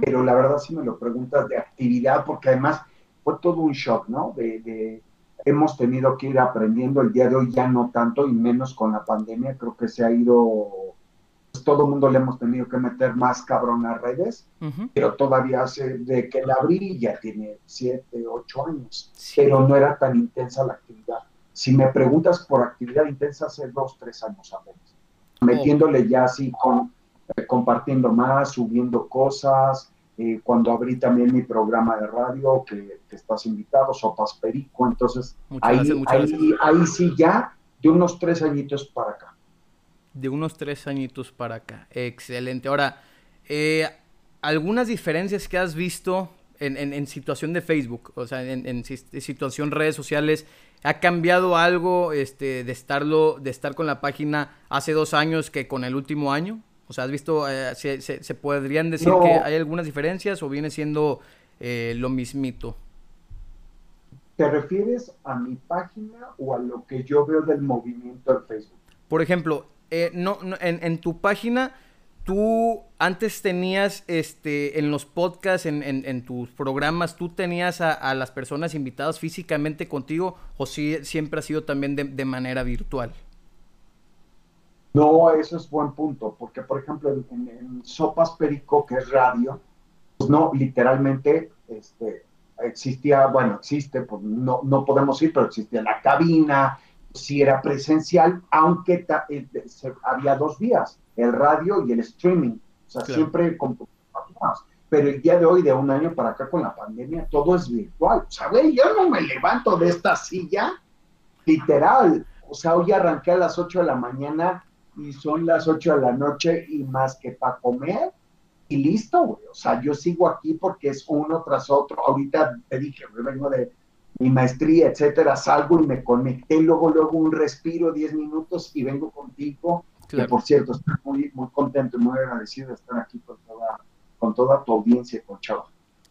pero la verdad si me lo preguntas de actividad, porque además fue todo un shock, ¿no? De, hemos tenido que ir aprendiendo. El día de hoy ya no tanto y menos con la pandemia. Creo que se ha ido, pues, todo el mundo le hemos tenido que meter más cabrón a redes, pero todavía hace de que la abrí ya tiene siete, ocho años, pero no era tan intensa la actividad. Si me preguntas por actividad intensa, hace dos, tres años apenas. Metiéndole ya así con, eh, compartiendo más, subiendo cosas, eh, cuando abrí también mi programa de radio, que, estás invitado, Sopas Perico, entonces ahí, ahí, sí ya de unos tres añitos para acá. De unos tres añitos para acá, excelente. Ahora, eh, algunas diferencias que has visto en, situación de Facebook, o sea, en, en, situación redes sociales, ¿ha cambiado algo este, de, estarlo, de estar con la página hace dos años que con el último año? O sea, ¿has visto, eh, se, podrían decir que hay algunas diferencias o viene siendo eh, lo mismito? ¿Te refieres a mi página o a lo que yo veo del movimiento de Facebook? Por ejemplo, eh, no, en, tu página, tú antes tenías este, en los podcasts, en, tus programas, tú tenías a, las personas invitadas físicamente contigo o si, siempre ha sido también de manera virtual? No, eso es buen punto, porque por ejemplo en, Sopas Perico, que es radio, pues no, literalmente este, existía, bueno, existe, pues no, no podemos ir, pero existía la cabina, si era presencial, aunque eh, había dos vías, el radio y el streaming, o sea, siempre con pero el día de hoy, de un año para acá con la pandemia, todo es virtual. O sea, güey, yo no me levanto de esta silla, literal. O sea, hoy arranqué a las 8 de la mañana y son las 8 de la noche y más que para comer y listo, güey. O sea, yo sigo aquí porque es uno tras otro. Ahorita te dije, vengo de mi maestría, etcétera, salgo y me conecté, luego, luego un respiro, 10 minutos y vengo contigo. Que por cierto, estoy muy, muy contento y muy agradecido de estar aquí con toda, con toda tu audiencia, con Chava.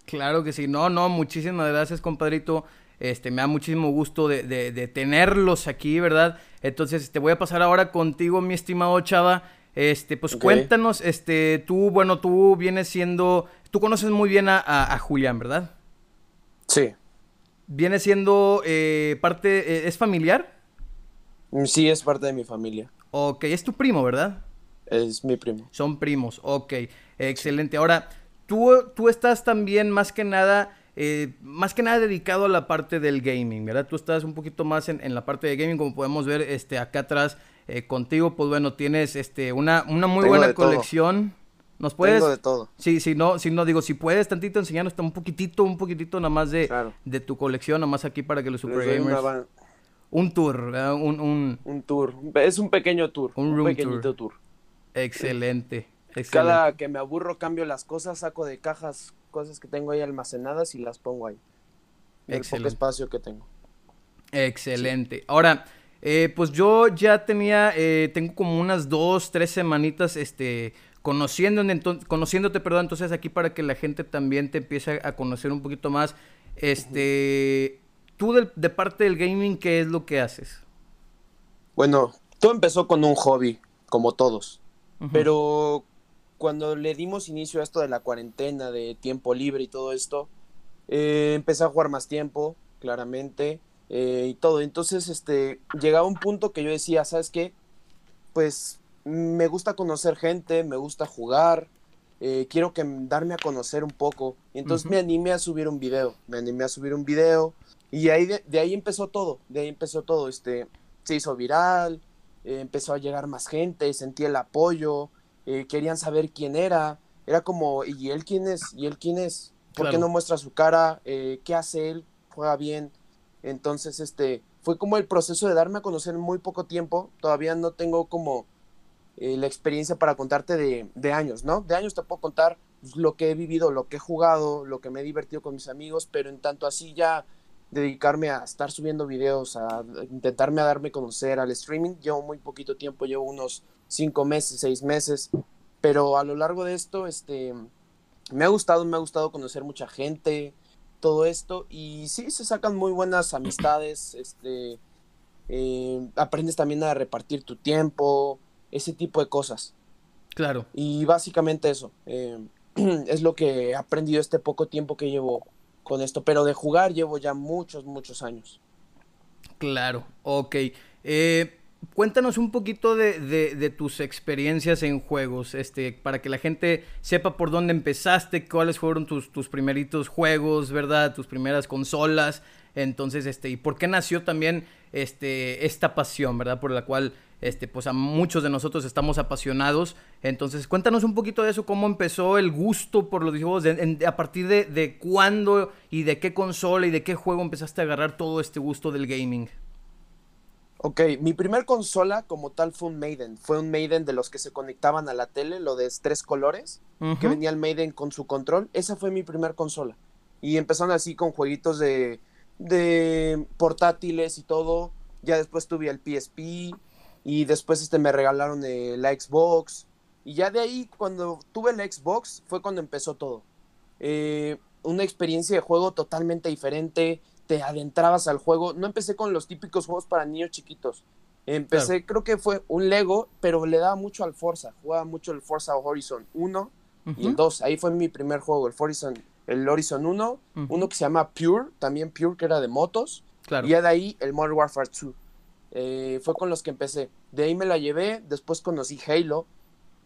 Claro que sí, no, no, muchísimas gracias, compadrito. Este, me da muchísimo gusto de, de, tenerlos aquí, ¿verdad? Entonces, te voy a pasar ahora contigo, mi estimado Chava. Este, pues cuéntanos, este, tú, bueno, tú vienes siendo, tú conoces muy bien a, Julián, ¿verdad? Sí. ¿Viene siendo eh, parte, eh, es familiar? Mm, sí, es parte de mi familia. Ok, es tu primo, ¿verdad? Es mi primo. Son primos, ok, excelente. Ahora, tú, tú estás también más que nada eh, más que nada dedicado a la parte del gaming, ¿verdad? Tú estás un poquito más en, la parte de gaming, como podemos ver este, acá atrás eh, contigo, pues bueno, tienes este, una, una muy buena colección. ¿Nos puedes? Tengo de todo. Sí, sí, no, sí, no, digo, si puedes tantito enseñarnos un poquitito, un poquitito nada más de, de tu colección, nada más aquí para que los super gamers... Un tour, ¿verdad? Un, un... un tour, es un pequeño tour, un, un pequeñito tour. Excelente, excelente. Cada que me aburro cambio las cosas, saco de cajas cosas que tengo ahí almacenadas y las pongo ahí. El poco espacio que tengo. Excelente. Ahora, eh, pues yo ya tenía, eh, tengo como unas dos, tres semanitas, este, conociendo, conociéndote, perdón, entonces aquí para que la gente también te empiece a conocer un poquito más, este, tú de, parte del gaming, ¿qué es lo que haces? Bueno, todo empezó con un hobby, como todos, pero cuando le dimos inicio a esto de la cuarentena, de tiempo libre y todo esto, eh, empecé a jugar más tiempo, claramente, eh, y todo. Entonces, este, llegaba un punto que yo decía, ¿sabes qué? Pues me gusta conocer gente, me gusta jugar, eh, quiero que darme a conocer un poco. Y entonces me animé a subir un video, me animé a subir un video, y ahí de, ahí empezó todo, de ahí empezó todo, este, se hizo viral, empezó a llegar más gente, sentí el apoyo, eh, querían saber quién era, era como, ¿y él quién es? ¿Y él quién es? ¿Por qué no muestra su cara? Eh, ¿Qué hace él? ¿Juega bien? Entonces, este, fue como el proceso de darme a conocer en muy poco tiempo, todavía no tengo como eh, la experiencia para contarte de, de, años, ¿no? De años te puedo contar lo que he vivido, lo que he jugado, lo que me he divertido con mis amigos, pero en tanto así ya dedicarme a estar subiendo videos, a intentarme a darme a conocer al streaming, llevo muy poquito tiempo, llevo unos cinco meses, seis meses, pero a lo largo de esto, este, me ha gustado, me ha gustado conocer mucha gente, todo esto, y sí, se sacan muy buenas amistades, este, eh, aprendes también a repartir tu tiempo, ese tipo de cosas. Claro. Y básicamente eso, eh, [CLEARS THROAT] es lo que he aprendido este poco tiempo que llevo con esto, pero de jugar llevo ya muchos, muchos años. Claro, ok. Eh, cuéntanos un poquito de, tus experiencias en juegos, este, para que la gente sepa por dónde empezaste, cuáles fueron tus, tus primeritos juegos, ¿verdad? Tus primeras consolas. Entonces, este, y por qué nació también este, esta pasión, ¿verdad? Por la cual, este, pues a muchos de nosotros estamos apasionados. Entonces, cuéntanos un poquito de eso, cómo empezó el gusto por los videojuegos, a partir de, de cuándo y de qué consola y de qué juego empezaste a agarrar todo este gusto del gaming. Ok, mi primer consola como tal fue un Maiden. Fue un Maiden de los que se conectaban a la tele, lo de tres colores, que venía el Maiden con su control. Esa fue mi primer consola. Y empezaron así con jueguitos de, de portátiles y todo. Ya después tuve el PSP y después este, me regalaron la Xbox. Y ya de ahí, cuando tuve la Xbox, fue cuando empezó todo. Eh, una experiencia de juego totalmente diferente te adentrabas al juego. No empecé con los típicos juegos para niños chiquitos. Empecé, creo que fue un Lego, pero le daba mucho al Forza. Jugaba mucho el Forza Horizon 1 y el 2. Ahí fue mi primer juego, el Horizon, el Horizon 1. Uno que se llama Pure, también Pure, que era de motos. Y ya de ahí el Modern Warfare 2. Eh, fue con los que empecé. De ahí me la llevé, después conocí Halo.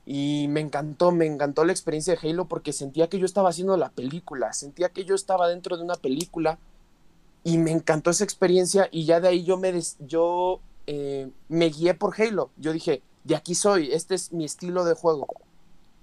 Y me encantó, me encantó la experiencia de Halo porque sentía que yo estaba haciendo la película, sentía que yo estaba dentro de una película y me encantó esa experiencia y ya de ahí yo me, yo, eh, me guié por Halo. Yo dije, de aquí soy, este es mi estilo de juego.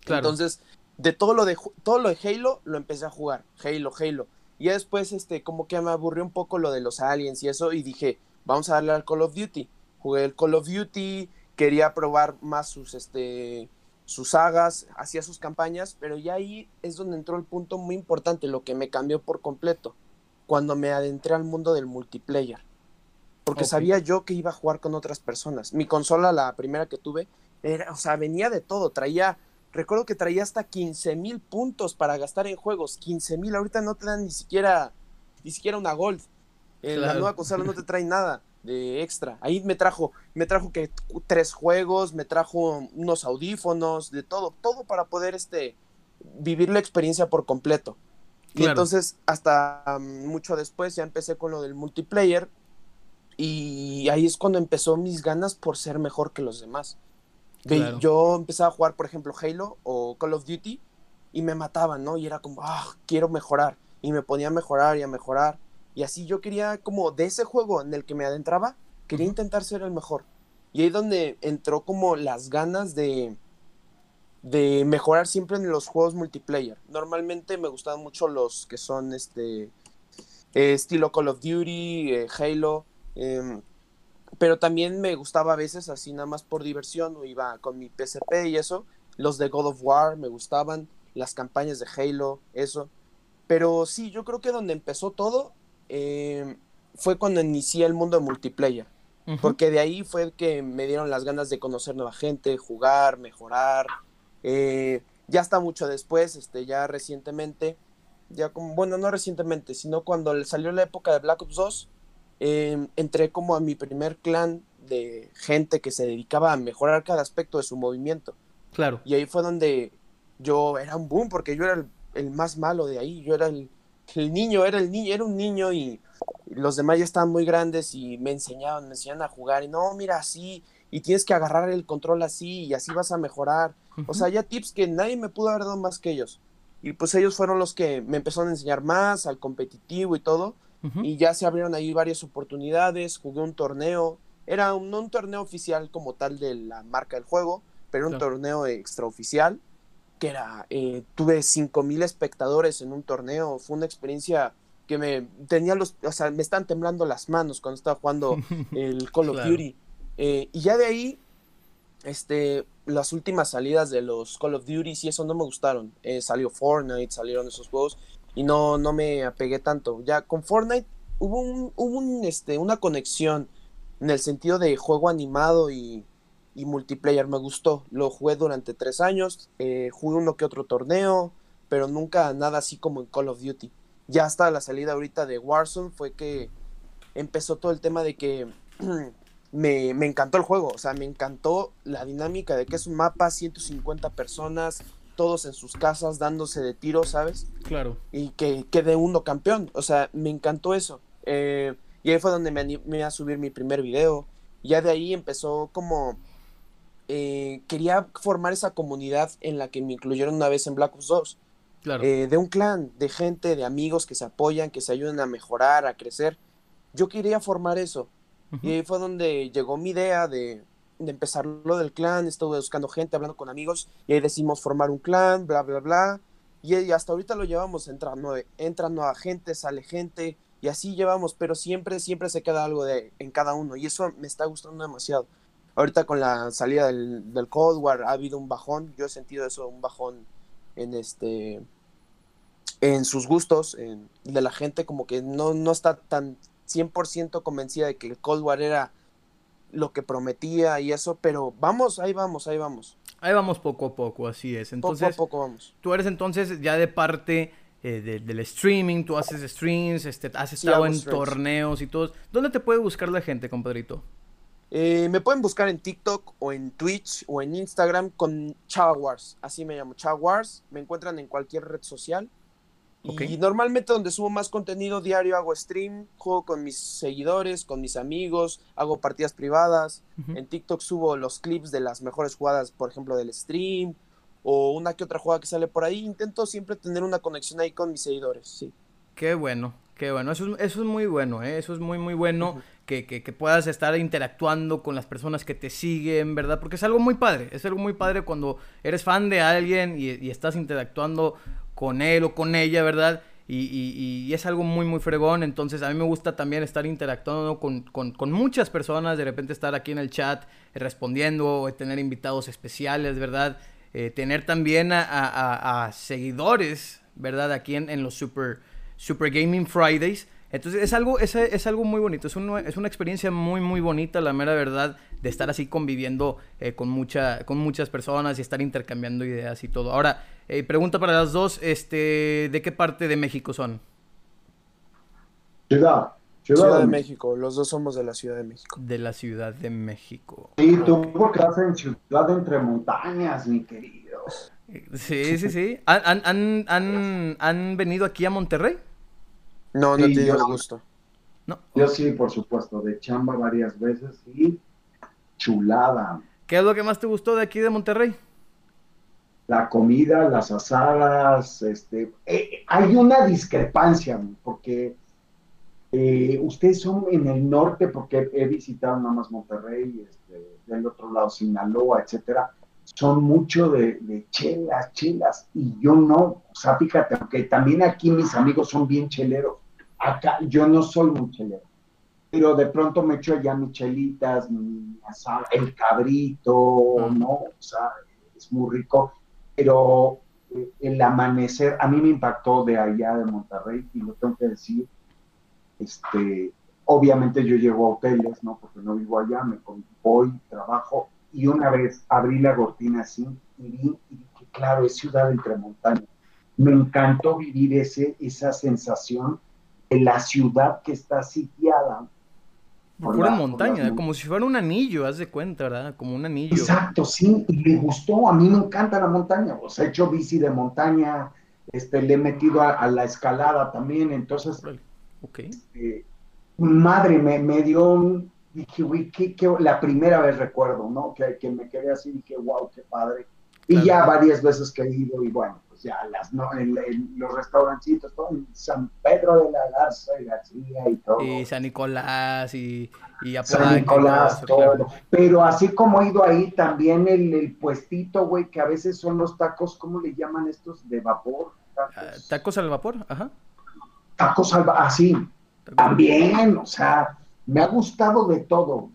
Entonces, de todo lo de todo lo de Halo lo empecé a jugar, Halo, Halo. Y después este como que me aburrió un poco lo de los aliens y eso y dije, vamos a darle al Call of Duty. Jugué el Call of Duty, quería probar más sus este sus sagas, hacía sus campañas, pero ya ahí es donde entró el punto muy importante, lo que me cambió por completo cuando me adentré al mundo del multiplayer. Porque sabía yo que iba a jugar con otras personas. Mi consola, la primera que tuve, era, o sea, venía de todo. Traía, recuerdo que traía hasta 15 mil puntos para gastar en juegos. 15 mil, ahorita no te dan ni siquiera, ni siquiera una Gold. En la nueva consola no te trae nada de extra. Ahí me trajo, me trajo que tres juegos, me trajo unos audífonos, de todo, todo para poder este vivir la experiencia por completo. Y entonces, hasta mucho después, ya empecé con lo del multiplayer. Y ahí es cuando empezó mis ganas por ser mejor que los demás. Yo empezaba a jugar, por ejemplo, Halo o Call of Duty y me mataban, ¿no? Y era como, ah, quiero mejorar. Y me ponía a mejorar y a mejorar. Y así yo quería, como de ese juego en el que me adentraba, quería intentar ser el mejor. Y ahí donde entró como las ganas de, de mejorar siempre en los juegos multiplayer. Normalmente me gustaban mucho los que son este eh, estilo Call of Duty, eh, Halo, em, pero también me gustaba a veces así nada más por diversión, o iba con mi PSP y eso. Los de God of War me gustaban, las campañas de Halo, eso. Pero sí, yo creo que donde empezó todo em, fue cuando inicié el mundo de multiplayer. Porque de ahí fue que me dieron las ganas de conocer nueva gente, jugar, mejorar, eh, ya está mucho después, este, ya recientemente, ya como, bueno, no recientemente, sino cuando salió la época de Black Ops 2, em, entré como a mi primer clan de gente que se dedicaba a mejorar cada aspecto de su movimiento. Claro. Y ahí fue donde yo era un boom, porque yo era el, más malo de ahí, yo era el, el, niño, era el niño, era un niño y, los demás ya estaban muy grandes y me enseñaban, me enseñaban a jugar y no, mira así, y tienes que agarrar el control así y así vas a mejorar. O sea, ya tips que nadie me pudo haber dado más que ellos. Y pues ellos fueron los que me empezaron a enseñar más al competitivo y todo. Y ya se abrieron ahí varias oportunidades, jugué un torneo. Era un, no un torneo oficial como tal de la marca del juego, pero un torneo extraoficial, que era, eh, tuve mil espectadores en un torneo. Fue una experiencia que me tenía los, o sea, me están temblando las manos cuando estaba jugando [LAUGHS] el Call of Duty. Eh, y ya de ahí, este, las últimas salidas de los Call of Duty y eso no me gustaron. Eh, salió Fortnite, salieron esos juegos y no, no me apegué tanto. Ya con Fortnite hubo, un, hubo un, este, una conexión en el sentido de juego animado y, y multiplayer. Me gustó. Lo jugué durante tres años. Eh, jugué uno que otro torneo, pero nunca nada así como en Call of Duty. Ya hasta la salida ahorita de Warzone fue que empezó todo el tema de que [CLEARS THROAT] me, encantó el juego, o sea, me encantó la dinámica de que es un mapa, 150 personas, todos en sus casas dándose de tiro, ¿sabes? Claro. Y que quede uno campeón, o sea, me encantó eso. Eh, Y ahí fue donde me animé a subir mi primer video. Ya de ahí empezó como... eh, quería formar esa comunidad en la que me incluyeron una vez en Black Ops 2. Claro. eh, de un clan, de gente, de amigos que se apoyan, que se ayudan a mejorar, a crecer. Yo quería formar eso. Y ahí fue donde llegó mi idea de, de empezar lo del clan. Estuve buscando gente, hablando con amigos. Y ahí decidimos formar un clan, bla, bla, bla. Y, y hasta ahorita lo llevamos. Entra, nueve, entra nueva gente, sale gente. Y así llevamos. Pero siempre, siempre se queda algo de, en cada uno. Y eso me está gustando demasiado. Ahorita con la salida del, del Cold War ha habido un bajón. Yo he sentido eso, un bajón en este en sus gustos en- de la gente como que no, no está tan 100% convencida de que el Cold War era lo que prometía y eso, pero vamos, ahí vamos, ahí vamos. Ahí vamos poco a poco, así es. Poco Entonces, a poco vamos. tú eres entonces ya de parte eh, de- del streaming, tú haces streams, este, has estado en streams. torneos y todo. ¿Dónde te puede buscar la gente, compadrito? Eh, me pueden buscar en TikTok o en Twitch o en Instagram con Chava Wars, así me llamo, Chava Wars, me encuentran en cualquier red social. Ok. Y normalmente donde subo más contenido diario hago stream, juego con mis seguidores, con mis amigos, hago partidas privadas. En TikTok subo los clips de las mejores jugadas, por ejemplo, del stream o una que otra jugada que sale por ahí. Intento siempre tener una conexión ahí con mis seguidores, sí. Qué bueno, qué bueno. Eso es, eso es muy bueno, ¿eh? Eso es muy, muy bueno. Que, que- puedas estar interactuando con las personas que te siguen, ¿verdad? Porque es algo muy padre. Es algo muy padre cuando eres fan de alguien y, estás interactuando con él o con ella, ¿verdad? Y, y- es algo muy, muy fregón. Entonces, a mí me gusta también estar interactuando con, con- muchas personas. De repente estar aquí en el chat eh, respondiendo, eh, tener invitados especiales, ¿verdad? Eh, tener también a- a- a seguidores, ¿verdad? Aquí en, en los Super, Super Gaming Fridays. Entonces es algo, es, es algo muy bonito, es, un- es una experiencia muy, muy bonita, la mera verdad, de estar así conviviendo eh, con, mucha, con muchas personas y estar intercambiando ideas y todo. Ahora, eh, pregunta para las dos, este, ¿de qué parte de México son? Ciudad. Ciudad, Ciudad de México. México, los dos somos de la Ciudad de México. De la Ciudad de México. Sí, tú porque estás en ciudad entre montañas, mi querido. Sí, sí, sí. ¿Han, han, han, han, han venido aquí a Monterrey? No, no Sí, te dio el gusto. No. Yo sí, por supuesto, de chamba varias veces y chulada. ¿Qué es lo que más te gustó de aquí de Monterrey? La comida, las asadas, este, eh, hay una discrepancia, porque eh, ustedes son en el norte, porque he visitado nada más Monterrey, este, del otro lado Sinaloa, etcétera, son mucho de, de chelas, chelas, y yo no, o sea, fíjate, aunque también aquí mis amigos son bien cheleros, acá yo no soy muy chelero, pero de pronto me echo allá mis chelitas, mi el cabrito, Ah. ¿no? O sea, es muy rico, pero eh, el amanecer, a mí me impactó de allá de Monterrey, y lo tengo que decir, este, obviamente yo llego a hoteles, ¿no? Porque no vivo allá, me voy, trabajo, y una vez abrí la cortina así y vi, y dije, claro, es ciudad entre montañas. Me encantó vivir ese, esa sensación de la ciudad que está sitiada. Por por montaña, como si fuera un anillo, haz de cuenta, ¿verdad? Como un anillo. Exacto, sí, y me gustó, a mí me encanta la montaña, o sea, he hecho bici de montaña, este, le he metido a, a la escalada también, entonces, Órale. Ok. eh, madre, me, me dio, un- dije, güey, qué, qué- la primera vez recuerdo, ¿no? Que, que me quedé así, dije, wow, qué padre. Y Claro. ya varias veces que he ido, y bueno, las, no, los restaurancitos, todo en San Pedro de la Garza y García y todo. Y San Nicolás y, y San Apodaca y Nicolás, todo eso, todo. claro. Pero así como he ido ahí, también el, el puestito, güey, que a veces son los tacos, ¿cómo le llaman estos? De vapor. Ah, Tacos, Tacos al vapor, ajá. tacos al va- así. Tacos- También, o sea, me ha gustado de todo.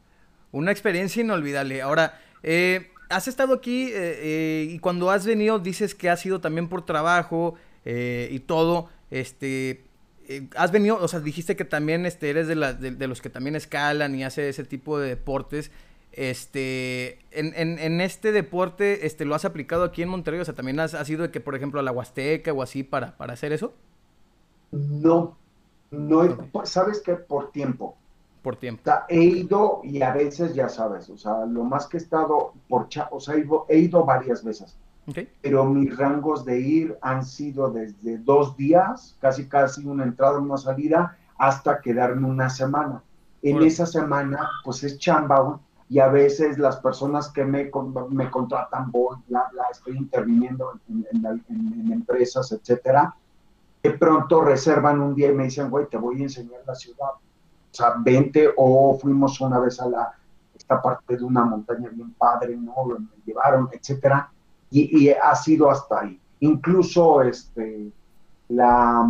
Una experiencia inolvidable. Ahora, eh, has estado aquí eh, eh, y cuando has venido dices que has sido también por trabajo eh, y todo. Este, has venido, o sea, dijiste que también este, eres de, la- de, de los que también escalan y hace ese tipo de deportes. Este, en, en, en este deporte, este, ¿lo has aplicado aquí en Monterrey? O sea, ¿también has, has ido de que, por ejemplo, a la Huasteca o así para, para hacer eso? No, no, ¿sabes qué? Por tiempo. Por tiempo. He ido y a veces, ya sabes, o sea, lo más que he estado por, cha- o sea, he ido, varias veces. Pero mis rangos de ir han sido desde dos días, casi casi una entrada, una salida, hasta quedarme una semana. En esa semana, pues es chamba, y a veces las personas que me, me contratan, voy, bla, bla, estoy interviniendo en, empresas, etcétera, de pronto reservan un día y me dicen, güey, te voy a enseñar la ciudad. O sea, vente, o fuimos una vez a la, esta parte de una montaña bien padre, ¿no? Me llevaron, etcétera, y, y ha sido hasta ahí. Incluso, este, la,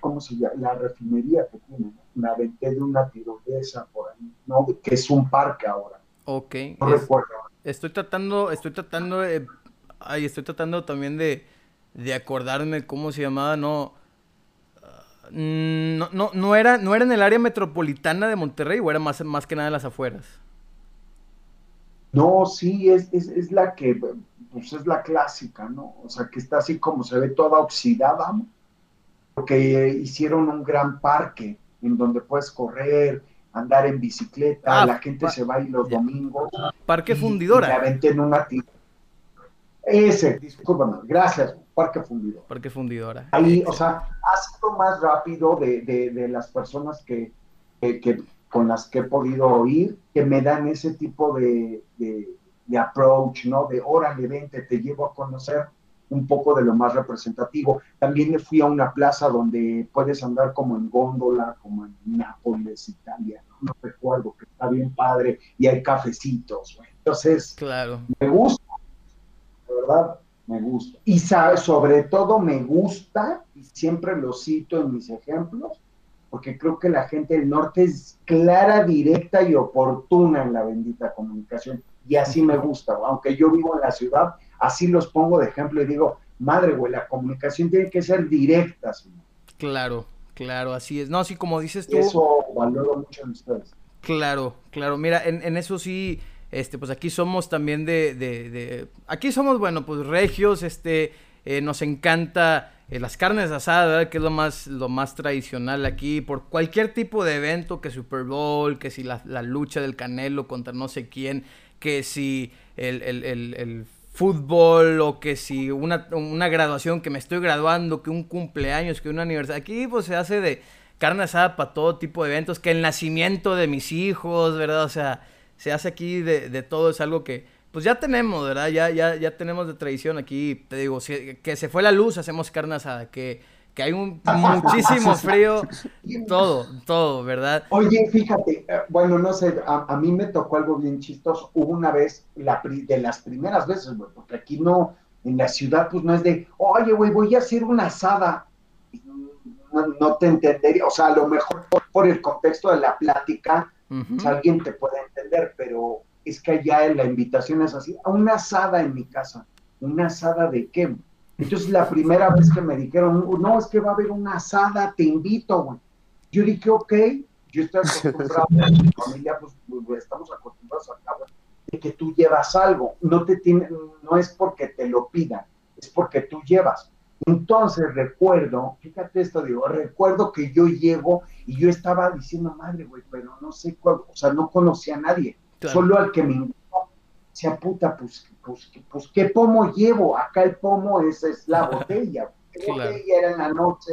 ¿cómo se llama? La refinería que tiene, me aventé de una tirolesa por ahí, ¿no? Que es un parque ahora. Ok. No recuerdo. Estoy tratando, estoy tratando de, ay, estoy tratando también de, de acordarme cómo se llamaba, no, no, no, no, era, no era en el área metropolitana de Monterrey o era más, más que nada en las afueras. No, sí, es, es, es la que, pues es la clásica, ¿no? O sea, que está así como se ve toda oxidada, ¿no? porque hicieron un gran parque en donde puedes correr, andar en bicicleta, ah, la gente se va ahí los domingos. Parque Fundidora. Y en una Ese, discúlpame, gracias, Parque Fundidora. Parque Fundidora. Ahí, o sea, ha sido más rápido de, de, las personas que, que, con las que he podido oír, que me dan ese tipo de, de, de approach, ¿no? De órale, vente, te llevo a conocer un poco de lo más representativo. También me fui a una plaza donde puedes andar como en góndola, como en Nápoles, Italia, no, recuerdo, que está bien padre, y hay cafecitos. Entonces, claro. me gusta, de verdad, me gusta. Y sabe, sobre todo me gusta, y siempre lo cito en mis ejemplos, porque creo que la gente del norte es clara, directa y oportuna en la bendita comunicación. Y así me gusta, aunque yo vivo en la ciudad, así los pongo de ejemplo y digo, madre, güey, la comunicación tiene que ser directa. Claro, claro, así es. No, así como dices tú. Eso valoro mucho en ustedes. Claro, claro. Mira, en, en eso sí, este, pues aquí somos también de, de, de, aquí somos, bueno, pues regios, este, eh, nos encanta eh, las carnes asadas, que es lo más, lo más tradicional aquí, por cualquier tipo de evento, que Super Bowl, que si la, la lucha del Canelo contra no sé quién, que si el, el, el, el fútbol o que si una, una, graduación, que me estoy graduando, que un cumpleaños, que un aniversario. Aquí pues se hace de carne asada para todo tipo de eventos, que el nacimiento de mis hijos, ¿verdad? O sea, se hace aquí de, de todo, es algo que pues ya tenemos, ¿verdad? Ya, ya, ya tenemos de tradición aquí, te digo, que se fue la luz, hacemos carne asada, que que hay un [LAUGHS] muchísimo frío, todo, todo, ¿verdad? Oye, fíjate, eh, bueno, no sé, a, mí me tocó algo bien chistoso. Hubo una vez, la, de las primeras veces, güey, porque aquí no, en la ciudad, pues no es de, oye, güey, voy a hacer una asada. No, te entendería, o sea, a lo mejor por, el contexto de la plática, alguien te puede entender, pero es que allá la invitación es así, a una asada en mi casa. ¿Una asada de qué? Entonces, la primera vez que me dijeron, no, es que va a haber una asada, te invito, güey. Yo dije, ok, yo estoy acostumbrado, [LAUGHS] mi familia, pues, pues estamos acostumbrados a cabo de que tú llevas algo. No, te tiene, no es porque te lo pidan, es porque tú llevas. Entonces recuerdo, fíjate esto, digo, recuerdo que yo llego y yo estaba diciendo, madre, güey, pero no sé cuál, o sea, no conocía a nadie, solo al que me invitó. Decía, puta, pues pues, pues, ¿qué pomo llevo? Acá el pomo es, es la [LAUGHS] botella. ¿Qué botella era en la noche?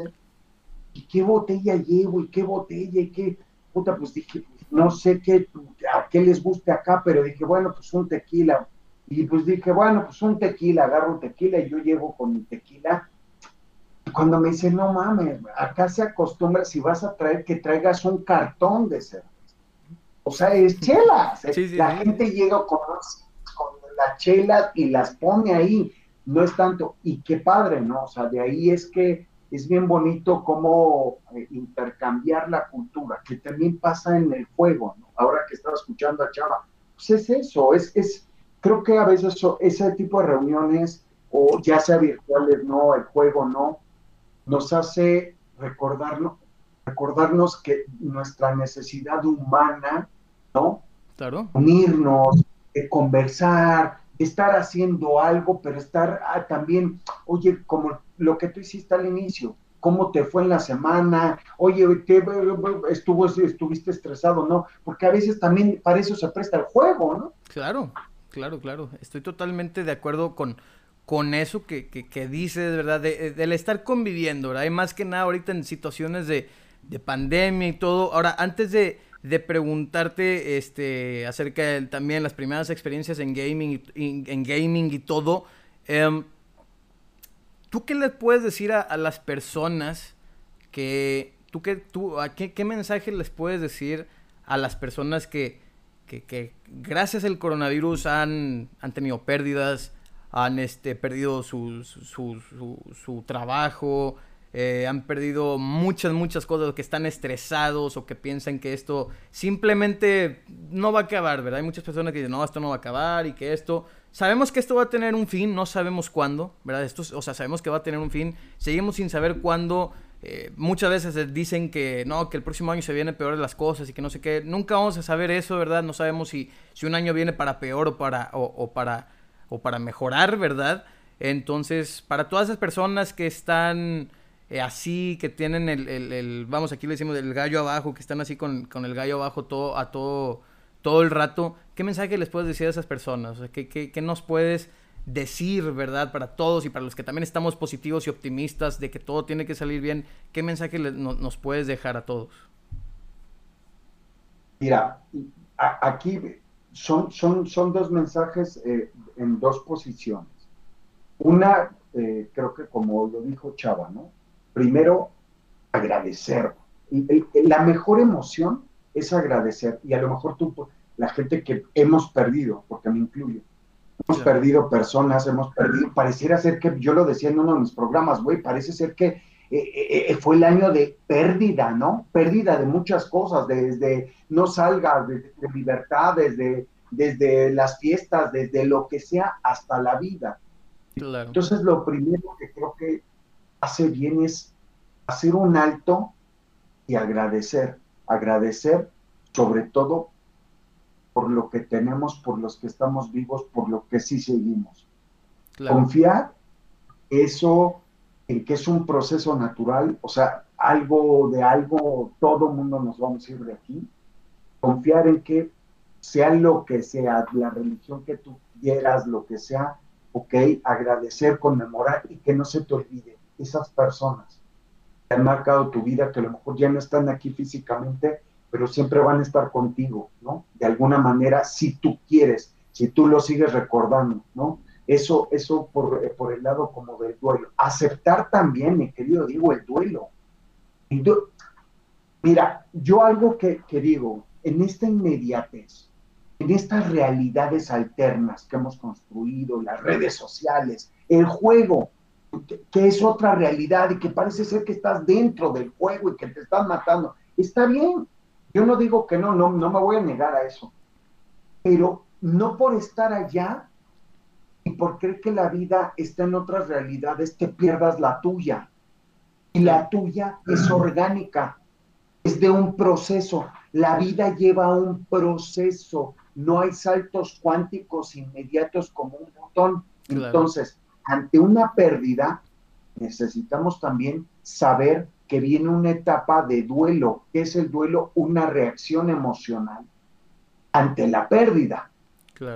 ¿Y qué botella llevo? ¿Y qué botella? ¿Y qué? Puta, pues dije, pues, no sé qué, a qué les guste acá, pero dije, bueno, pues un tequila. Y pues dije, bueno, pues un tequila, agarro un tequila y yo llevo con mi tequila. Cuando me dice, no mames, acá se acostumbra, si vas a traer, que traigas un cartón de cerveza. O sea, es chelas. la gente llega con las chelas y las pone ahí, no es tanto, y qué padre, ¿no? O sea, de ahí es que es bien bonito cómo eh, intercambiar la cultura, que también pasa en el juego, ¿no? Ahora que estaba escuchando a Chava, pues es eso, es, es creo que a veces ese tipo de reuniones, o ya sea virtuales, no, el juego, no, nos hace recordarnos, recordarnos que nuestra necesidad humana, ¿no? Claro. Unirnos, de conversar, estar haciendo algo, pero estar ah, también, oye, como lo que tú hiciste al inicio, cómo te fue en la semana, oye, ¿qué, estuvo, estuviste estresado, ¿no? Porque a veces también para eso se presta el juego, ¿no? Claro, claro, claro. Estoy totalmente de acuerdo con, con eso que, que, que dices, ¿verdad? De, del estar conviviendo, ¿verdad? Y más que nada ahorita en situaciones de, de pandemia y todo. Ahora, antes de, de preguntarte este, acerca de también las primeras experiencias en gaming, y, en gaming y todo, em, ¿tú qué le puedes decir a, las personas que... ¿Tú qué, tú, qué, qué, mensaje les puedes decir a las personas que, que, que gracias al coronavirus han, han tenido pérdidas, han este, perdido su, su, su, su trabajo, eh, han perdido muchas, muchas cosas, que están estresados o que piensan que esto simplemente no va a acabar, ¿verdad? Hay muchas personas que dicen, no, esto no va a acabar y que esto... Sabemos que esto va a tener un fin, no sabemos cuándo, ¿verdad? Esto, o sea, sabemos que va a tener un fin, seguimos sin saber cuándo. Eh, muchas veces dicen que no, que el próximo año se vienen peores las cosas y que no sé qué. Nunca vamos a saber eso, ¿verdad? No sabemos si, si un año viene para peor o para, o para, o para mejorar, ¿verdad? Entonces, para todas esas personas que están eh, así, que tienen el, el, vamos, aquí le decimos el gallo abajo, que están así con, con, el gallo abajo todo, a todo, todo el rato, ¿qué mensaje les puedes decir a esas personas? ¿qué, qué, qué nos puedes decir, verdad, para todos y para los que también estamos positivos y optimistas de que todo tiene que salir bien? ¿Qué mensaje nos puedes dejar a todos? Mira, aquí son, son, son dos mensajes eh, en dos posiciones. Una, eh, creo que como lo dijo Chava, ¿no? primero agradecer. La mejor emoción es agradecer. Y a lo mejor tú, la gente que hemos perdido, porque me incluyo, hemos perdido personas, hemos perdido, pareciera ser que, yo lo decía en uno de mis programas, güey, parece ser que eh, eh, fue el año de pérdida, ¿no? Pérdida de muchas cosas, desde no salgas, de, libertad, desde, desde las fiestas, desde lo que sea, hasta la vida. Entonces, lo primero que creo que hace bien es hacer un alto y agradecer, agradecer sobre todo por lo que tenemos, por los que estamos vivos, por lo que sí seguimos. Confiar eso en que es un proceso natural, o sea, algo de algo, todo mundo nos vamos a ir de aquí. Confiar en que sea lo que sea, la religión que tú quieras, lo que sea, ok, agradecer, conmemorar y que no se te olvide esas personas que han marcado tu vida, que a lo mejor ya no están aquí físicamente, pero siempre van a estar contigo, ¿no? De alguna manera, si tú quieres, si tú lo sigues recordando, ¿no? Eso, eso por, eh, por el lado como del duelo. Aceptar también, mi querido, digo, el duelo. Mira, yo algo que, que digo, en esta inmediatez, en estas realidades alternas que hemos construido, las redes sociales, el juego, que, es otra realidad y que parece ser que estás dentro del juego y que te están matando. Está bien, yo no digo que no, no, no me voy a negar a eso, pero no por estar allá y por creer que la vida está en otras realidades, te pierdas la tuya. Y la tuya es orgánica, es de un proceso. La vida lleva un proceso, no hay saltos cuánticos inmediatos como un botón. Entonces, ante una pérdida, necesitamos también saber que viene una etapa de duelo. ¿Qué es el duelo? Una reacción emocional ante la pérdida.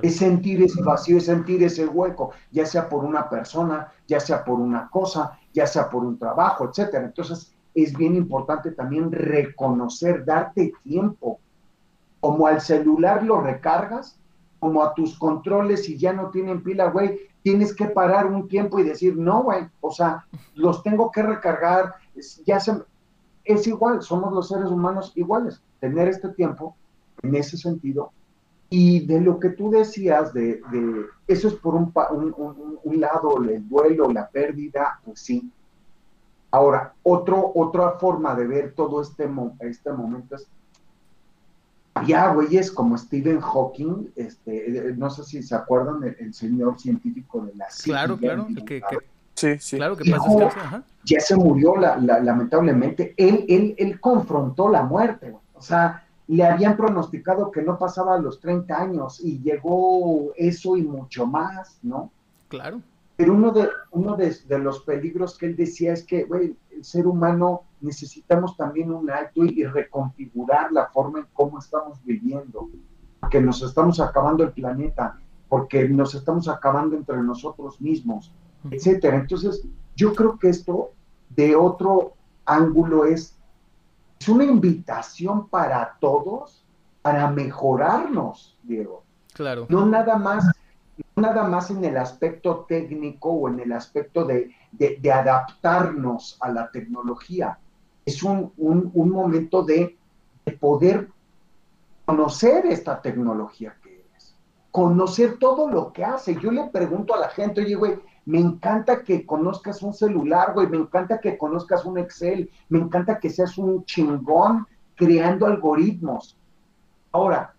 Es sentir ese vacío, es sentir ese hueco, ya sea por una persona, ya sea por una cosa, ya sea por un trabajo, etcétera. Entonces, es bien importante también reconocer, darte tiempo. Como al celular lo recargas, como a tus controles y ya no tienen pila, güey, tienes que parar un tiempo y decir, no, güey, o sea, los tengo que recargar, ya se, es igual, somos los seres humanos iguales, tener este tiempo en ese sentido. Y de lo que tú decías, de, de eso es por un, un, un, lado, el duelo, la pérdida, pues sí. Ahora, otro, otra forma de ver todo este, este momento es había güeyes como Stephen Hawking, este, no sé si se acuerdan, el, señor científico de la Claro, claro, que, sí, sí. Claro que pasa Ya se murió lamentablemente. Él, él, él confrontó la muerte, o sea, le habían pronosticado que no pasaba a los 30 años y llegó eso y mucho más, ¿no? Claro. Pero uno de, uno de, los peligros que él decía es que, güey, el ser humano necesitamos también un alto y, reconfigurar la forma en cómo estamos viviendo, porque nos estamos acabando el planeta, porque nos estamos acabando entre nosotros mismos, etcétera. Entonces, yo creo que esto de otro ángulo es es una invitación para todos para mejorarnos, Diego. Claro. No nada más, no nada más en el aspecto técnico o en el aspecto de, adaptarnos a la tecnología. Es un, momento de, de poder conocer esta tecnología que es, conocer todo lo que hace. Yo le pregunto a la gente, oye, güey, me encanta que conozcas un celular, güey, me encanta que conozcas un Excel, me encanta que seas un chingón creando algoritmos. Ahora,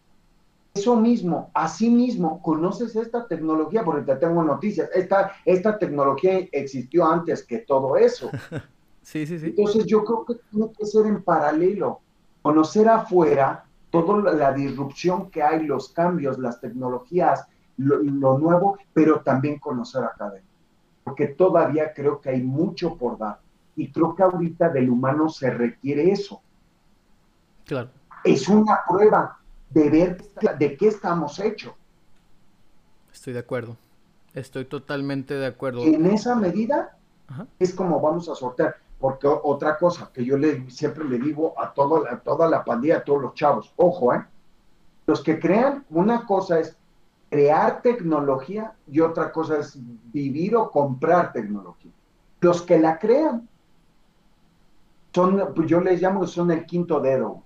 eso mismo, así mismo, conoces esta tecnología, porque te tengo noticias, esta, esta tecnología existió antes que todo eso. [LAUGHS] Sí, sí, sí. Entonces yo creo que tiene que ser en paralelo, conocer afuera toda la disrupción que hay, los cambios, las tecnologías, lo, lo nuevo, pero también conocer acá adentro porque todavía creo que hay mucho por dar. Y creo que ahorita del humano se requiere eso. Claro. Es una prueba de ver de qué estamos hechos. Estoy de acuerdo. Estoy totalmente de acuerdo. en esa medida es como vamos a sortear. Porque otra cosa que yo le, siempre le digo a, todo, a toda la pandilla, a todos los chavos, ojo, ¿eh? Los que crean, una cosa es crear tecnología y otra cosa es vivir o comprar tecnología. Los que la crean son, pues yo les llamo, son el quinto dedo.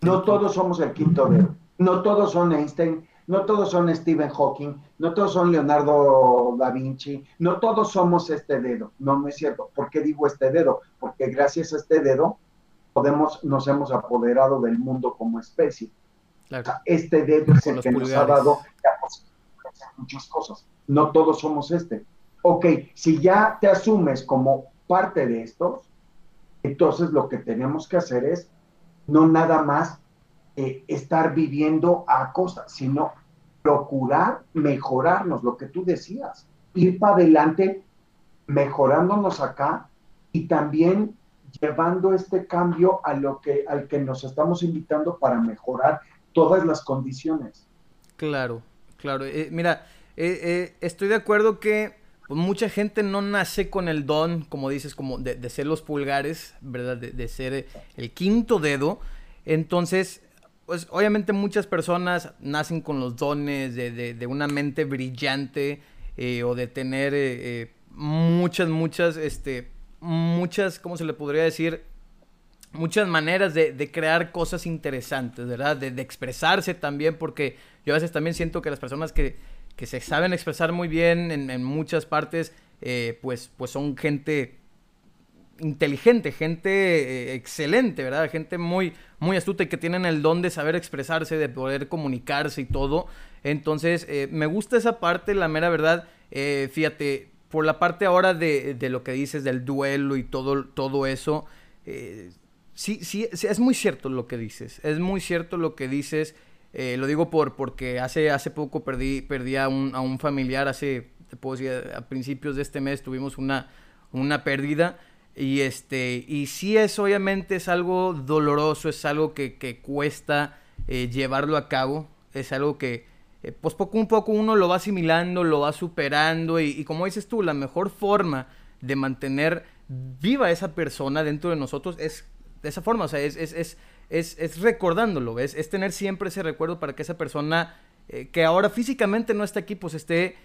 No todos somos el quinto dedo. No todos son Einstein, no todos son Stephen Hawking, no todos son Leonardo da Vinci, no todos somos este dedo. No, no es cierto. ¿Por qué digo este dedo? Porque gracias a este dedo podemos, nos hemos apoderado del mundo como especie este dedo es el que nos ha dado la posibilidad de hacer muchas cosas. No todos somos este. Ok, si ya te asumes como parte de estos, entonces lo que tenemos que hacer es no nada más eh, estar viviendo a costa, sino procurar mejorarnos, lo que tú decías, ir para adelante mejorándonos acá y también llevando este cambio a lo que al que nos estamos invitando para mejorar todas las condiciones. Claro, claro. Eh, mira, eh, estoy de acuerdo que mucha gente no nace con el don, como dices, como de, ser los pulgares, ¿verdad? De, ser el quinto dedo. Entonces, pues obviamente muchas personas nacen con los dones de, una mente brillante o de tener muchas, muchas, este, muchas, ¿cómo se le podría decir? muchas maneras de, crear cosas interesantes, ¿verdad? De, expresarse también, porque yo a veces también siento que las personas que, se saben expresar muy bien en, muchas partes, eh, pues, pues son gente inteligente, gente eh, excelente, ¿verdad? Gente muy, muy astuta y que tienen el don de saber expresarse, de poder comunicarse y todo. Entonces, eh, me gusta esa parte, la mera verdad. fíjate, por la parte ahora de, de, lo que dices del duelo y todo, todo eso, sí, sí, es muy cierto lo que dices. Es muy cierto lo que dices. Eh, lo digo por porque hace, hace poco perdí, perdí a, un, a un familiar, hace, te puedo decir, a principios de este mes tuvimos una, una pérdida. Y este, y sí es obviamente es algo doloroso, es algo que, que cuesta eh, llevarlo a cabo, es algo que eh, pues poco a poco uno lo va asimilando, lo va superando y, como dices tú, la mejor forma de mantener viva esa persona dentro de nosotros es de esa forma, o sea, es, es, es, es, es recordándolo, ¿ves? Es tener siempre ese recuerdo para que esa persona eh, que ahora físicamente no está aquí, pues esté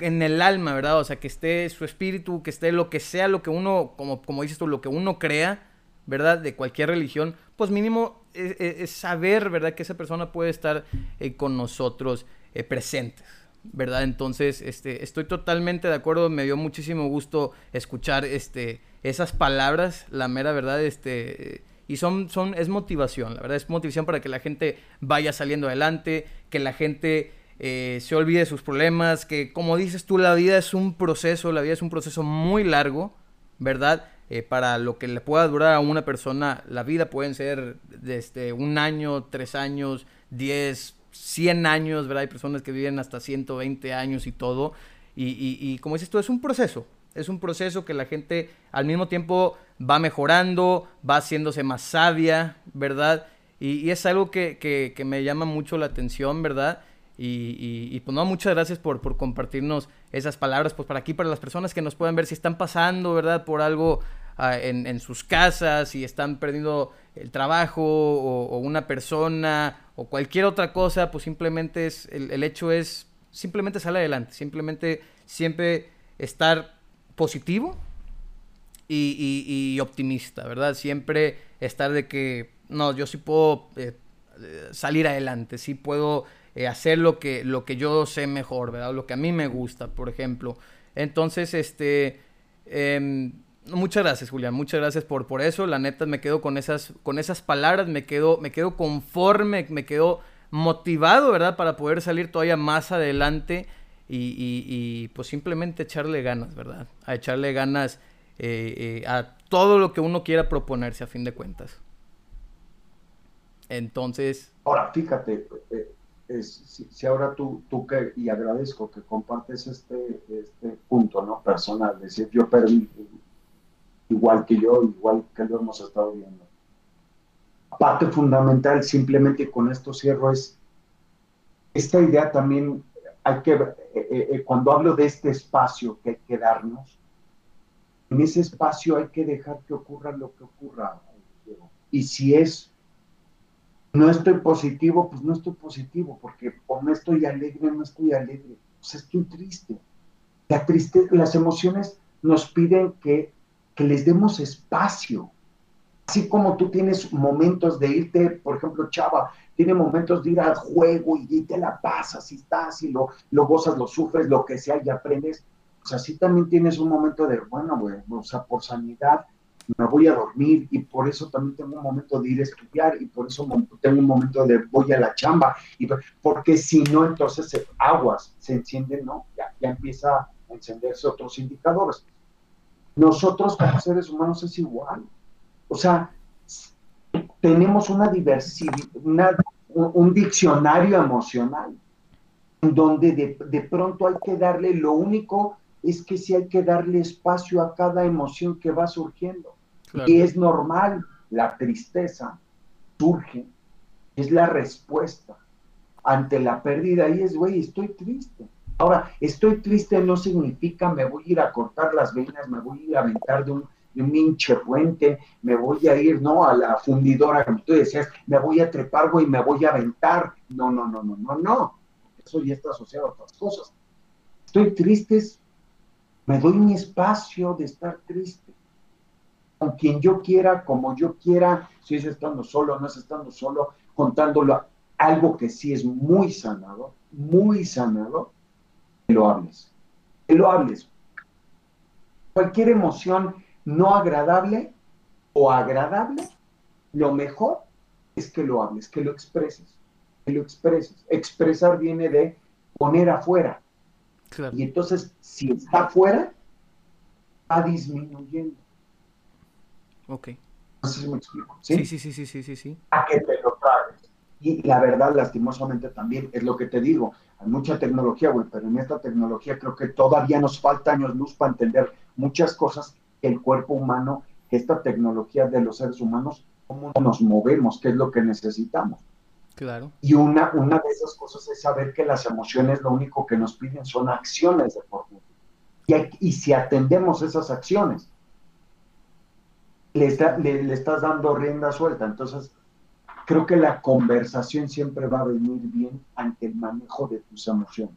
en el alma, ¿verdad? O sea, que esté su espíritu, que esté lo que sea, lo que uno, como, como dices tú, lo que uno crea, ¿verdad? De cualquier religión, pues mínimo es, saber, ¿verdad? Que esa persona puede estar eh, con nosotros presentes. ¿verdad? Entonces, este, estoy totalmente de acuerdo, me dio muchísimo gusto escuchar este, esas palabras, la mera verdad, este, y son, son, es motivación, la verdad, es motivación para que la gente vaya saliendo adelante, que la gente eh, se olvide de sus problemas, que como dices tú, la vida es un proceso, la vida es un proceso muy largo, ¿verdad? Eh, para lo que le pueda durar a una persona, la vida pueden ser desde este, un año, tres años, diez, cien años, ¿verdad? Hay personas que viven hasta 120 años y todo. Y, y, como dices tú, es un proceso. Es un proceso que la gente al mismo tiempo va mejorando, va haciéndose más sabia, ¿verdad? Y, es algo que, me llama mucho la atención, ¿verdad? Y, y, pues no, muchas gracias por, compartirnos esas palabras, pues para aquí, para las personas que nos puedan ver si están pasando, ¿verdad? Por algo, en, sus casas y están perdiendo el trabajo o, una persona o cualquier otra cosa, pues simplemente es, el, hecho es simplemente salir adelante, simplemente siempre estar positivo y, optimista, ¿verdad? Siempre estar de que, no, yo sí puedo eh, salir adelante, sí puedo eh, hacer lo que, lo que yo sé mejor, ¿verdad? Lo que a mí me gusta, por ejemplo. Entonces, este... Em, muchas gracias, Julián. Muchas gracias por, por eso. La neta, me quedo con esas, con esas palabras, me quedo, me quedo conforme, me quedo motivado, ¿verdad? Para poder salir todavía más adelante y, y, pues simplemente echarle ganas, ¿verdad? A echarle ganas eh, eh, a todo lo que uno quiera proponerse a fin de cuentas. Entonces... Ahora, fíjate, si, ahora tú, tú que, y agradezco que compartes este, este punto, ¿no? Personal, decir, yo perdí, igual que yo, igual que lo hemos estado viendo. Parte fundamental, simplemente con esto cierro, es esta idea también, hay que, eh, eh, eh, cuando hablo de este espacio que hay que darnos, en ese espacio hay que dejar que ocurra lo que ocurra. Y si es, no estoy positivo, pues no estoy positivo, porque o no estoy alegre, no estoy alegre, pues estoy triste. La tristeza, las emociones nos piden que que les demos espacio. Así como tú tienes momentos de irte, por ejemplo, Chava, tiene momentos de ir al juego y, te la pasas y estás y lo, lo gozas, lo sufres, lo que sea y aprendes. Pues así también tienes un momento de, bueno, güey, o sea, por sanidad me voy a dormir y por eso también tengo un momento de ir a estudiar y por eso tengo un momento de voy a la chamba. Y, porque si no, entonces aguas, se encienden, ¿no? Ya, ya empieza a encenderse otros indicadores. Nosotros como seres humanos es igual. O sea, tenemos una diversidad, un, diccionario emocional, donde de, pronto hay que darle, lo único es que sí hay que darle espacio a cada emoción que va surgiendo. Y es normal, la tristeza surge, es la respuesta ante la pérdida y es, güey, estoy triste Ahora, estoy triste no significa me voy a ir a cortar las venas, me voy a ir a aventar de un, de un hinche me voy a ir, ¿no? A la fundidora, como tú decías, me voy a trepar, y me voy a aventar. No, no, no, no, no, no. Eso ya está asociado a otras cosas. Estoy triste, me doy mi espacio de estar triste. Con quien yo quiera, como yo quiera, si es estando solo, no es estando solo, contándolo. Algo que sí es muy sanado, muy sanado, lo hables. Que lo hables. Cualquier emoción no agradable o agradable, lo mejor es que lo hables, que lo expreses, que lo expreses. Expresar viene de poner afuera. Y entonces, si está afuera, va disminuyendo. Ok. No sé si me explico. ¿sí? Sí, sí, sí, sí, sí, sí, A que te lo traes. Y la verdad, lastimosamente también, es lo que te digo, hay mucha tecnología, güey, pero en esta tecnología creo que todavía nos falta años luz para entender muchas cosas que el cuerpo humano, que esta tecnología de los seres humanos, cómo nos movemos, qué es lo que necesitamos. Claro. Y una, una de esas cosas es saber que las emociones lo único que nos piden son acciones de por y, y si atendemos esas acciones, le, le, le estás dando rienda suelta. Entonces, creo que la conversación siempre va a venir bien ante el manejo de tus emociones.